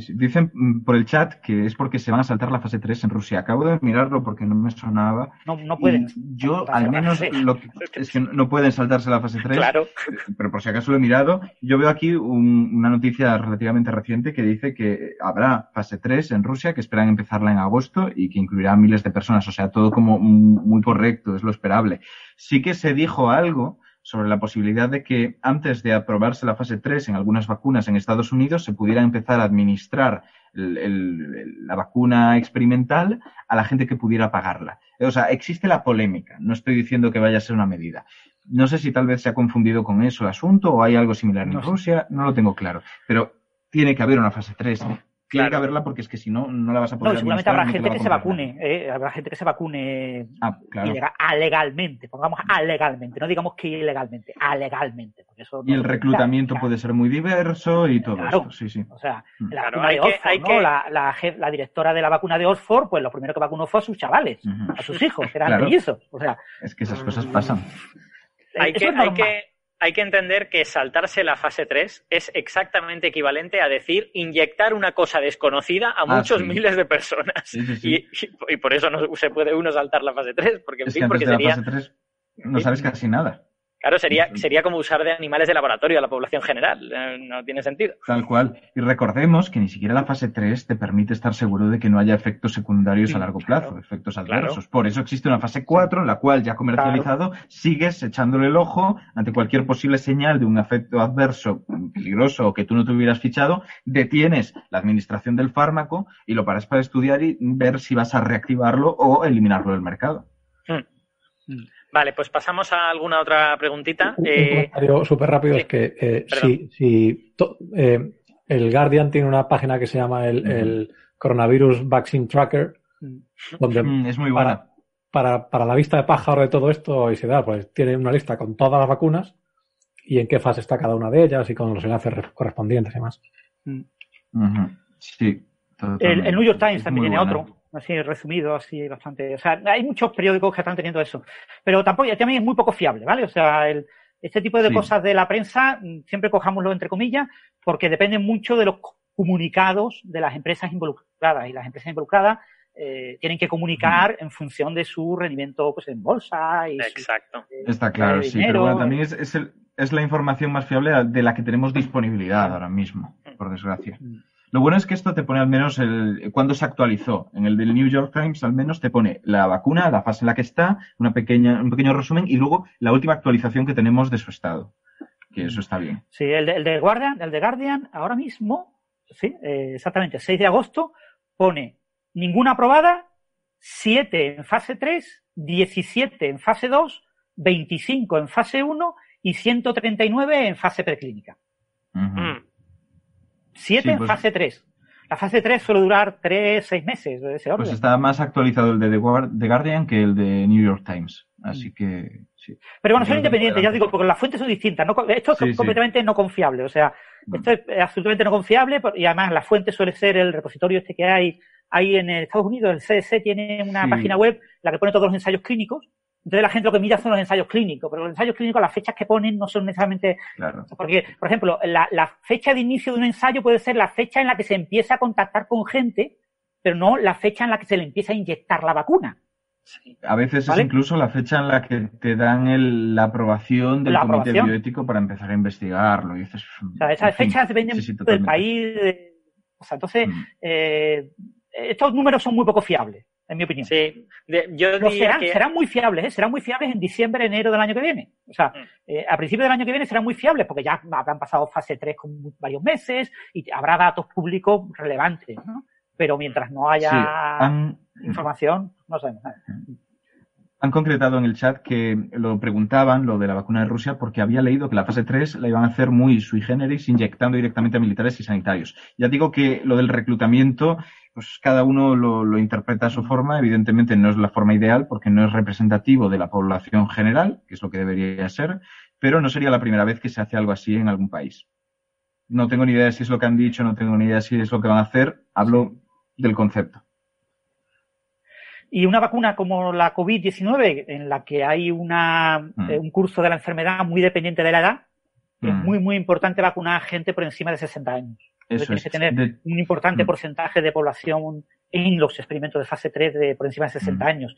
Dicen mm, por el chat que es porque se van a saltar la fase 3 en Rusia. Acabo de mirarlo porque no me sonaba. No, no pueden. yo, al menos, lo que, es que no pueden saltarse la fase 3. Claro. Pero por si acaso lo he mirado, yo veo aquí una noticia relativamente reciente que dice que habrá fase 3 en Rusia, que esperan empezarla en agosto y que incluirá miles de personas. O sea, todo como muy correcto, es lo esperable. Sí que se dijo algo sobre la posibilidad de que antes de aprobarse la fase 3 en algunas vacunas en Estados Unidos se pudiera empezar a administrar la vacuna experimental a la gente que pudiera pagarla. O sea, existe la polémica, no estoy diciendo que vaya a ser una medida. No sé si tal vez se ha confundido con eso el asunto o hay algo similar en No. Rusia, no lo tengo claro. Pero tiene que haber una fase 3. Tiene Claro. que haberla porque es que si no, no la vas a No, poder y seguramente habrá gente que se vacune, eh, habrá gente que se vacune. Ah, claro. ilega- alegalmente, pongamos alegalmente, no digamos que ilegalmente, alegalmente. Porque eso Y no el reclutamiento puede puede ser muy diverso y todo Claro. esto. Sí, sí. O sea, Mm. la Claro, vacuna hay de que- Oxford, hay ¿no? que- La, la la directora de la vacuna de Oxford, pues lo primero que vacunó fue a sus chavales, Ujú. a sus hijos, que eran Claro. mellizos. O sea, Es que esas cosas pasan. hay eso que, es hay, que, hay que entender que saltarse la fase 3 es exactamente equivalente a decir inyectar una cosa desconocida a Ah, muchos sí. miles de personas. Sí, sí, sí. Y, por eso no se puede uno saltar la fase 3, porque, en Es fin, que antes porque de la sería, fase 3 no sabes casi nada. Claro, sería, sería como usar de animales de laboratorio a la población general. Eh, No tiene sentido. Tal cual. Y recordemos que ni siquiera la fase 3 te permite estar seguro de que no haya efectos secundarios a largo plazo, claro. efectos Claro. adversos. Por eso existe una fase 4 en la cual ya comercializado sigues echándole el ojo ante cualquier posible señal de un efecto adverso peligroso o que tú no te hubieras fichado, detienes la administración del fármaco y lo paras para estudiar y ver si vas a reactivarlo o eliminarlo del mercado. Vale, pues pasamos a alguna otra preguntita. Un, Eh, comentario súper rápido sí. es que eh, Perdón. si, si to- eh, el Guardian tiene una página que se llama el, Coronavirus Vaccine Tracker, donde Mm, es muy buena. para, para, para la vista de pájaro de todo esto y se da, pues tiene una lista con todas las vacunas y en qué fase está cada una de ellas y con los enlaces re- correspondientes y demás. Ujú. Sí. El, New York Times Es también tiene buena. otro, así resumido, así bastante. O sea, hay muchos periódicos que están teniendo eso, pero tampoco, también es muy poco fiable, ¿vale? O sea, el, este tipo de Sí. cosas de la prensa, mm, siempre cojámoslo entre comillas, porque dependen mucho de los comunicados de las empresas involucradas y las empresas involucradas eh, tienen que comunicar en función de su rendimiento pues en bolsa y su- exacto. eh, Está claro, sí, dinero. pero bueno, también es, es, el- es la información más fiable de la que tenemos disponibilidad ahora mismo, por desgracia. Mm. Lo bueno es que esto te pone al menos el cuando se actualizó. En el del New York Times al menos te pone la vacuna, la fase en la que está, una pequeña, un pequeño resumen y luego la última actualización que tenemos de su estado. Que eso está bien. Sí, el de, el de Guardian, el de Guardian, ahora mismo, sí, eh, exactamente, 6 de agosto, pone ninguna aprobada, 7 en fase 3, 17 en fase 2, 25 en fase 1 y 139 en fase preclínica. Mm. 7 Sí, en pues- fase 3. La fase 3 suele durar 3, 6 meses de ese orden. Pues está más actualizado el de The Guar- The Guardian que el de New York Times. Así que sí. Pero bueno, son independientes, ya adelante. digo, porque las fuentes son distintas. No, esto es Sí, sí. completamente no confiable. O sea, Mm. esto es eh, absolutamente no confiable y además la fuente suele ser el repositorio este que hay ahí en Estados Unidos. El CDC tiene una página web en la que pone todos los ensayos clínicos. Entonces la gente lo que mira son los ensayos clínicos, pero los ensayos clínicos, las fechas que ponen no son necesariamente Claro. porque, por ejemplo, la, la fecha de inicio de un ensayo puede ser la fecha en la que se empieza a contactar con gente, pero no la fecha en la que se le empieza a inyectar la vacuna. A veces ¿Vale? es incluso la fecha en la que te dan el- la aprobación del La comité aprobación. bioético para empezar a investigarlo. Y dices, O sea, esas en fin, fechas dependen sí, sí, del país. de- o sea, entonces, Mm. eh, estos números son muy poco fiables, en mi opinión. Sí, De- yo No, diría serán, que... serán muy fiables, ¿eh? serán muy fiables en diciembre, enero del año que viene. O sea, Mm. eh, a principios del año que viene serán muy fiables porque ya habrán pasado fase 3 con varios meses y habrá datos públicos relevantes, ¿no? Pero mientras no haya Sí, han, información, no sabemos nada. Han concretado en el chat que lo preguntaban, lo de la vacuna de Rusia, porque había leído que la fase 3 la iban a hacer muy sui generis, inyectando directamente a militares y sanitarios. Ya digo que lo del reclutamiento, pues cada uno lo, lo interpreta a su forma. Evidentemente no es la forma ideal porque no es representativo de la población general, que es lo que debería ser, pero no sería la primera vez que se hace algo así en algún país. No tengo ni idea si es lo que han dicho, no tengo ni idea si es lo que van a hacer. Hablo del concepto. Y una vacuna como la COVID-19, en la que hay una, Mm. eh, un curso de la enfermedad muy dependiente de la edad, es Mm. muy, muy importante vacunar a gente por encima de 60 años. Eso tienes es. que tener De- un importante Mm. porcentaje de población en los experimentos de fase 3 de por encima de 60 Mm. años.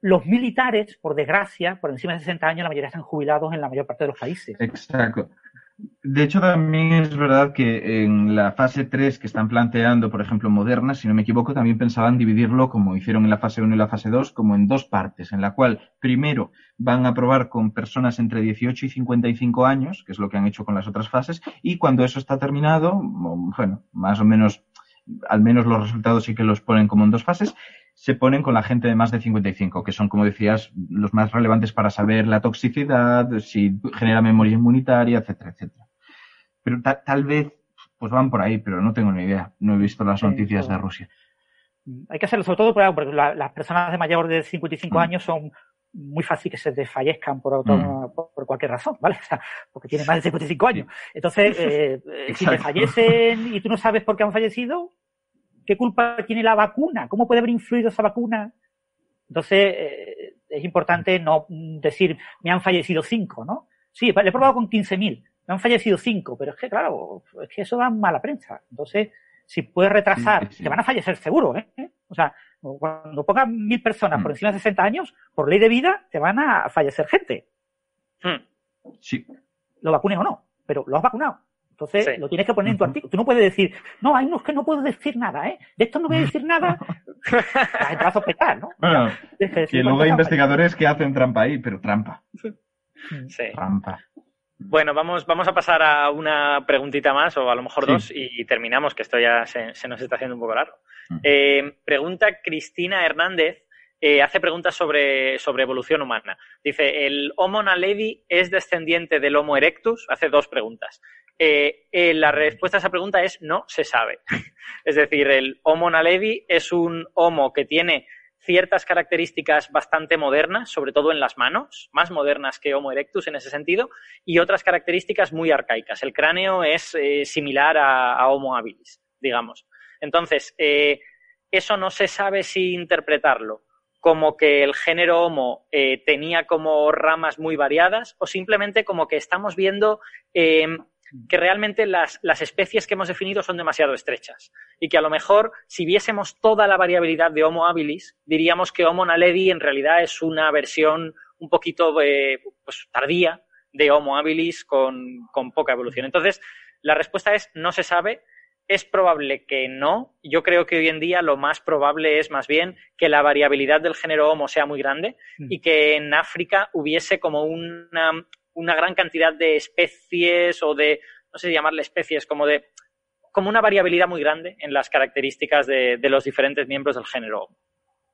Los militares, por desgracia, por encima de 60 años, la mayoría están jubilados en la mayor parte de los países. Exacto. De hecho, también es verdad que en la fase 3 que están planteando, por ejemplo, Moderna, si no me equivoco, también pensaban dividirlo, como hicieron en la fase 1 y la fase 2, como en dos partes, en la cual primero van a probar con personas entre 18 y 55 años, que es lo que han hecho con las otras fases, y cuando eso está terminado, bueno, más o menos, al menos los resultados sí que los ponen como en dos fases, se ponen con la gente de más de 55, que son, como decías, los más relevantes para saber la toxicidad, si genera memoria inmunitaria, etcétera, etcétera. Pero tal vez, pues van por ahí, pero no tengo ni idea. No he visto las noticias de Rusia. Hay que hacerlo sobre todo porque las personas de mayor de 55 mm. años son muy fácil que se desfallezcan por, mm. por, cualquier razón, ¿vale? O sea, porque tienen más de 55 años. Entonces, eh, eh si te fallecen y tú no sabes por qué han fallecido, ¿Qué culpa tiene la vacuna? ¿Cómo puede haber influido esa vacuna? Entonces, eh, es importante no decir, me han fallecido cinco, ¿no? Sí, le he probado con 15.000, me han fallecido cinco, pero es que, claro, es que eso da mala prensa. Entonces, si puedes retrasar, te van a fallecer seguro, ¿eh? O sea, cuando pongan mil personas por mm. encima de 60 años, por ley de vida, te van a fallecer gente. Hmm. Sí. Lo vacunes o no, pero lo has vacunado. Entonces lo tienes que poner en tu artículo. Tú no puedes decir, no, hay unos que no puedo decir nada, ¿eh? De esto no voy a decir nada. Vas a sospechar, ¿no? Bueno, que luego hay investigadores que hacen trampa ahí, pero trampa. Sí. Trampa. Bueno, vamos, vamos a pasar a una preguntita más, o a lo mejor dos, y, terminamos, que esto ya se, nos está haciendo un poco largo. Mm. Eh, pregunta Cristina Hernández eh, hace preguntas sobre, sobre, evolución humana. Dice, ¿el Homo naledi es descendiente del Homo erectus? Hace dos preguntas. Eh, eh, la respuesta a esa pregunta es no se sabe. es decir, el Homo naledi es un Homo que tiene ciertas características bastante modernas, sobre todo en las manos, más modernas que Homo erectus en ese sentido, y otras características muy arcaicas. El cráneo es similar a, Homo habilis, digamos. Entonces, eso no se sabe si interpretarlo como que el género Homo eh, tenía como ramas muy variadas o simplemente como que estamos viendo que realmente las, especies que hemos definido son demasiado estrechas y que a lo mejor si viésemos toda la variabilidad de Homo habilis diríamos que Homo naledi en realidad es una versión un poquito eh, pues, tardía de Homo habilis con, con poca evolución. Entonces, la respuesta es no se sabe es probable que no. Yo creo que hoy en día lo más probable es más bien que la variabilidad del género Homo sea muy grande mm. y que en África hubiese como una, una, gran cantidad de especies o de, no sé si llamarle especies, como de como una variabilidad muy grande en las características de, de los diferentes miembros del género Homo.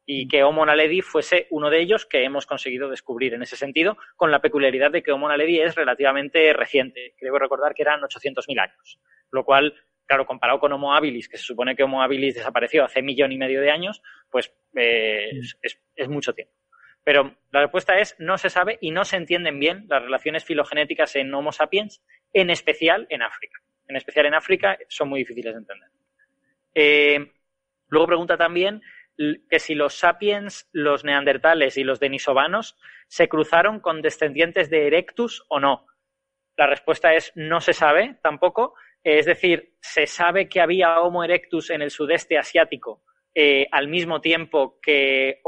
Y mm. que Homo naledi fuese uno de ellos que hemos conseguido descubrir en ese sentido, con la peculiaridad de que Homo naledi es relativamente reciente. Creo recordar que eran 800.000 años, lo cual claro, comparado con Homo habilis, que se supone que Homo habilis desapareció hace millón y medio de años, pues eh, es, mucho tiempo. Pero la respuesta es no se sabe y no se entienden bien las relaciones filogenéticas en Homo sapiens, en especial en África. En especial en África son muy difíciles de entender. Eh, luego pregunta también que si los sapiens, los neandertales y los denisovanos se cruzaron con descendientes de Erectus o no. La respuesta es no se sabe tampoco, es decir, se sabe que había Homo erectus en el sudeste asiático eh, al mismo tiempo que,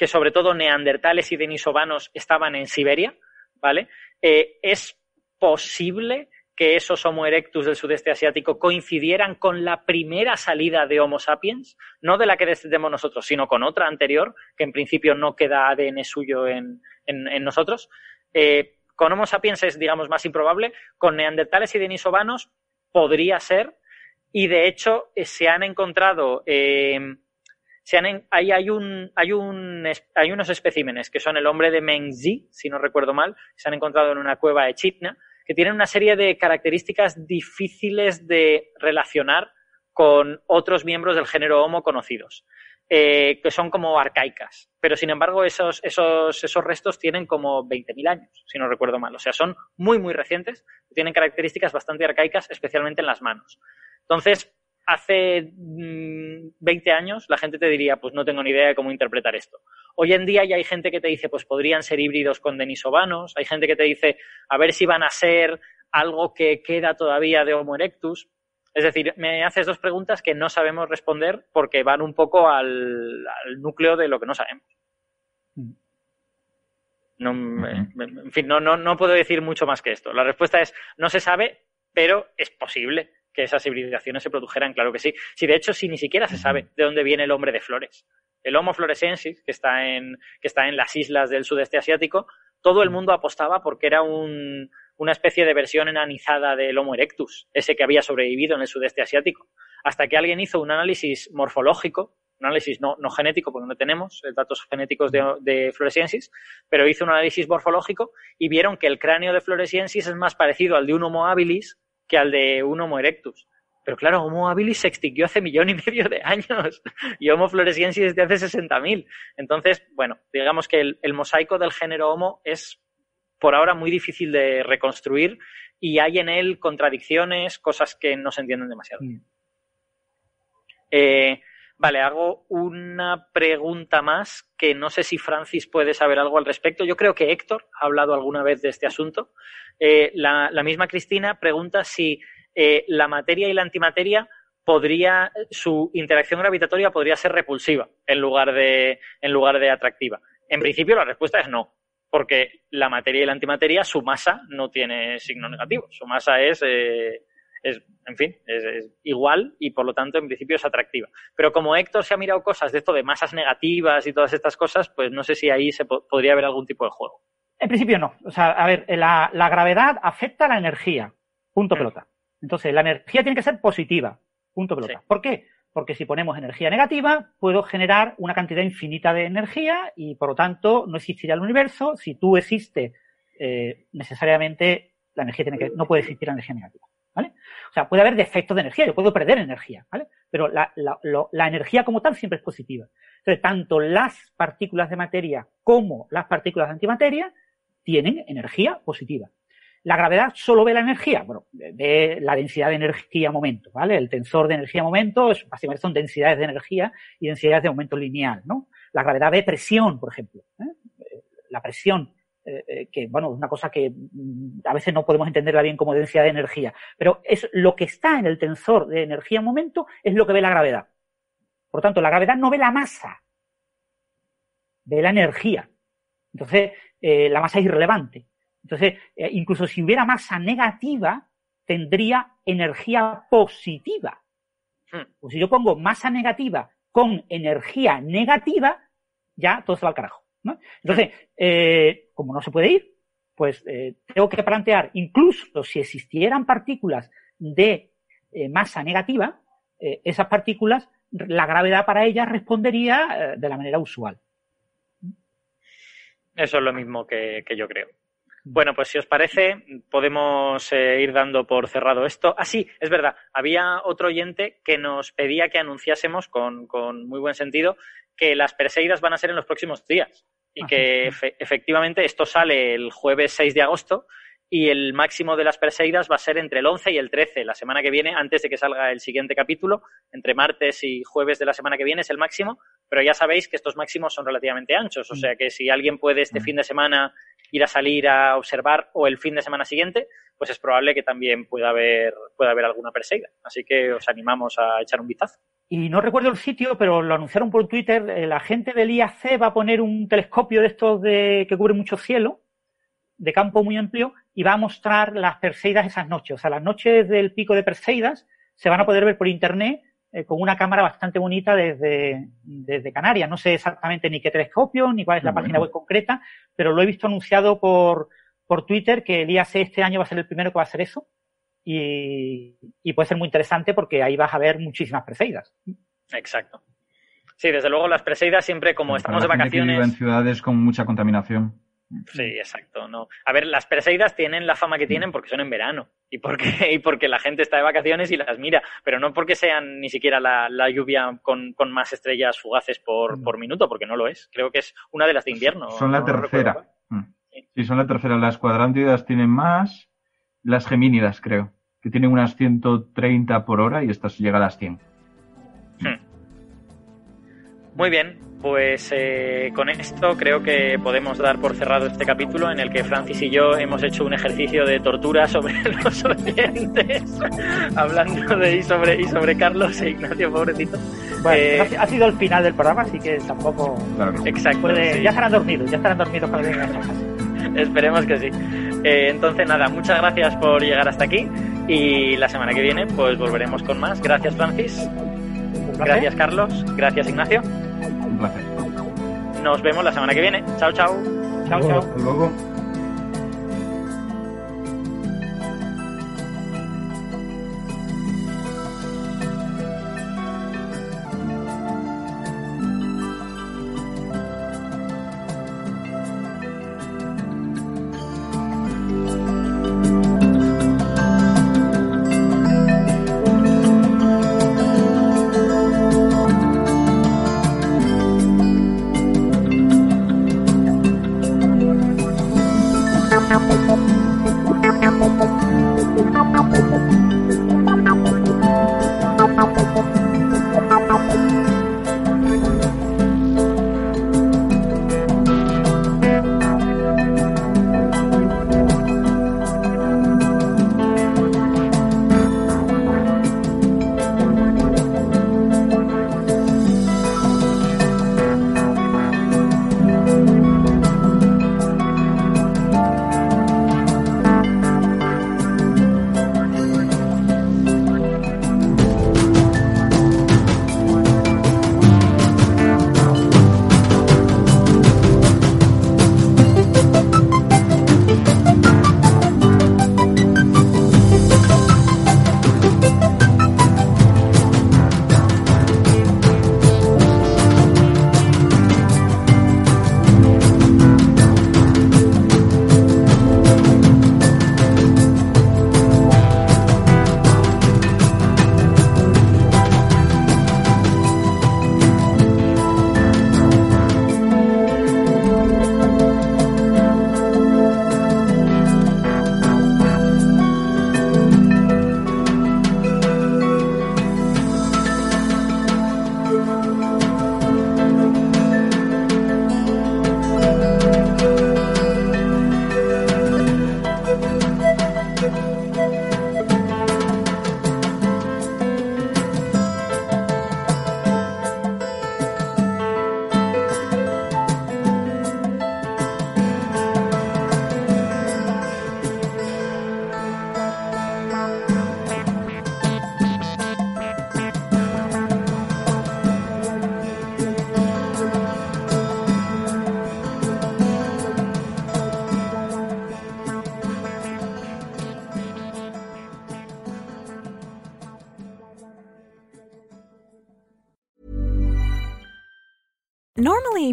que sobre todo neandertales y denisovanos estaban en Siberia, ¿vale? Eh, es posible que esos Homo erectus del sudeste asiático coincidieran con la primera salida de Homo sapiens, no de la que descendemos nosotros, sino con otra anterior, que en principio no queda ADN suyo en, nosotros. Eh, con Homo sapiens es, digamos, más improbable. Con neandertales y denisovanos podría ser, y de hecho eh, se han encontrado, hay, hay, un, hay, un, hay unos especímenes que son el hombre de Mengzi, si no recuerdo mal, se han encontrado en una cueva de Chitna, que tienen una serie de características difíciles de relacionar con otros miembros del género Homo conocidos. Eh, que son como arcaicas. Pero sin embargo, esos, esos, esos restos tienen como 20.000 años, si no recuerdo mal. O sea, son muy, muy recientes, tienen características bastante arcaicas, especialmente en las manos. Entonces, hace 20 mm, años la gente te diría, pues no tengo ni idea de cómo interpretar esto. Hoy en día ya hay gente que te dice, pues podrían ser híbridos con denisovanos, hay gente que te dice, a ver si van a ser algo que queda todavía de Homo erectus. Es decir, me haces dos preguntas que no sabemos responder porque van un poco al, núcleo de lo que no sabemos. No, en fin, no, no, no puedo decir mucho más que esto. La respuesta es no se sabe, pero es posible que esas hibridaciones se produjeran, claro que sí. Si de hecho, si ni siquiera se sabe de dónde viene el hombre de flores. El Homo florescensis, que está en, que está en las islas del sudeste asiático, todo el mundo apostaba porque era un, una especie de versión enanizada del Homo erectus, ese que había sobrevivido en el sudeste asiático, hasta que alguien hizo un análisis morfológico un análisis no, no genético, porque no tenemos datos genéticos de, de Floresiensis, pero hizo un análisis morfológico y vieron que el cráneo de Floresiensis es más parecido al de un Homo habilis que al de un Homo erectus. Pero claro, Homo habilis se extinguió hace millón y medio de años y Homo floresiensis desde hace 60.000. Entonces, bueno, digamos que el, el, mosaico del género Homo es por ahora muy difícil de reconstruir y hay en él contradicciones, cosas que no se entienden demasiado. Mm. Eh, vale, hago una pregunta más que no sé si Francis puede saber algo al respecto. Yo creo que Héctor ha hablado alguna vez de este asunto. Eh, la, misma Cristina pregunta si eh, la materia y la antimateria podría, su interacción gravitatoria podría ser repulsiva en lugar de, en lugar de atractiva. En principio la respuesta es no porque la materia y la antimateria, su masa no tiene signo negativo. Su masa es, eh, es en fin, es, es, igual y por lo tanto en principio es atractiva. Pero como Héctor se ha mirado cosas de esto de masas negativas y todas estas cosas, pues no sé si ahí se po podría haber algún tipo de juego. En principio no. O sea, a ver, la, la gravedad afecta a la energía. Punto mm. pelota. Entonces, la energía tiene que ser positiva. Punto pelota. Sí. ¿Por qué? porque si ponemos energía negativa, puedo generar una cantidad infinita de energía y por lo tanto no existiría el universo. Si tú existes, eh, necesariamente la energía tiene que, no puede existir la energía negativa. ¿Vale? O sea, puede haber defectos de energía, yo puedo perder energía, ¿vale? Pero la, energía como tal siempre es positiva. Entonces, tanto las partículas de materia como las partículas de antimateria tienen energía positiva. La gravedad solo ve la energía, bueno, ve la densidad de energía momento, ¿vale? El tensor de energía momento es, básicamente son densidades de energía y densidades de momento lineal, ¿no? La gravedad ve presión, por ejemplo. ¿eh? La presión, eh, eh, que, bueno, es una cosa que mm, a veces no podemos entenderla bien como densidad de energía, pero es lo que está en el tensor de energía momento es lo que ve la gravedad. Por tanto, la gravedad no ve la masa, ve la energía. Entonces, eh, la masa es irrelevante. Entonces, eh, incluso si hubiera masa negativa, tendría energía positiva. Hmm. Pues si yo pongo masa negativa con energía negativa, ya todo se va al carajo. ¿no? Entonces, eh, como no se puede ir, pues eh, tengo que plantear, incluso si existieran partículas de eh, masa negativa, eh, esas partículas, la gravedad para ellas respondería de la manera usual. Eso es lo mismo que, que yo creo. Bueno, pues si os parece, podemos eh, ir dando por cerrado esto. Ah, sí, es verdad. Había otro oyente que nos pedía que anunciásemos con, con muy buen sentido que las Perseidas van a ser en los próximos días y que efe efectivamente esto sale el jueves 6 de agosto y el máximo de las Perseidas va a ser entre el 11 y el 13, la semana que viene, antes de que salga el siguiente capítulo, entre martes y jueves de la semana que viene es el máximo, pero ya sabéis que estos máximos son relativamente anchos, o sea que si alguien puede este fin de semana ir a salir a observar o el fin de semana siguiente, pues es probable que también pueda haber, pueda haber alguna Perseida. Así que os animamos a echar un vistazo. Y no recuerdo el sitio, pero lo anunciaron por Twitter, eh, la gente del IAC va a poner un telescopio de estos de, que cubre mucho cielo, de campo muy amplio, y va a mostrar las Perseidas esas noches. O sea, las noches del pico de Perseidas se van a poder ver por internet eh, con una cámara bastante bonita desde, desde Canarias. No sé exactamente ni qué telescopio, ni cuál es la bueno. página web concreta, pero lo he visto anunciado por, por Twitter que el IAC este año va a ser el primero que va a hacer eso. Y, y puede ser muy interesante porque ahí vas a ver muchísimas Perseidas. Exacto. Sí, desde luego las Perseidas siempre como Para estamos la de gente que vacaciones. vive en ciudades con mucha contaminación. Sí, exacto. No. A ver, las Perseidas tienen la fama que tienen porque son en verano y porque, y porque la gente está de vacaciones y las mira, pero no porque sean ni siquiera la, la lluvia con, con, más estrellas fugaces por, por, minuto, porque no lo es. Creo que es una de las de invierno. Son la no tercera. Mm. Sí, son la tercera. Las cuadrántidas tienen más. Las gemínidas, creo, que tienen unas 130 por hora y estas llegan a las 100. Hmm. Muy bien, pues eh, con esto creo que podemos dar por cerrado este capítulo en el que Francis y yo hemos hecho un ejercicio de tortura sobre los oyentes, hablando de y sobre, y sobre Carlos e Ignacio, pobrecito. Bueno, eh, ha sido el final del programa, así que tampoco. Claro Exacto. Puede, sí. Ya estarán dormidos, ya estarán dormidos cuando vengan a casa. Esperemos que sí. Eh, entonces, nada, muchas gracias por llegar hasta aquí y la semana que viene pues volveremos con más. Gracias, Francis. Gracias, Carlos. Gracias, Ignacio. Un placer. Nos vemos la semana que viene. Chao, chao. Chao, chao. Hasta luego.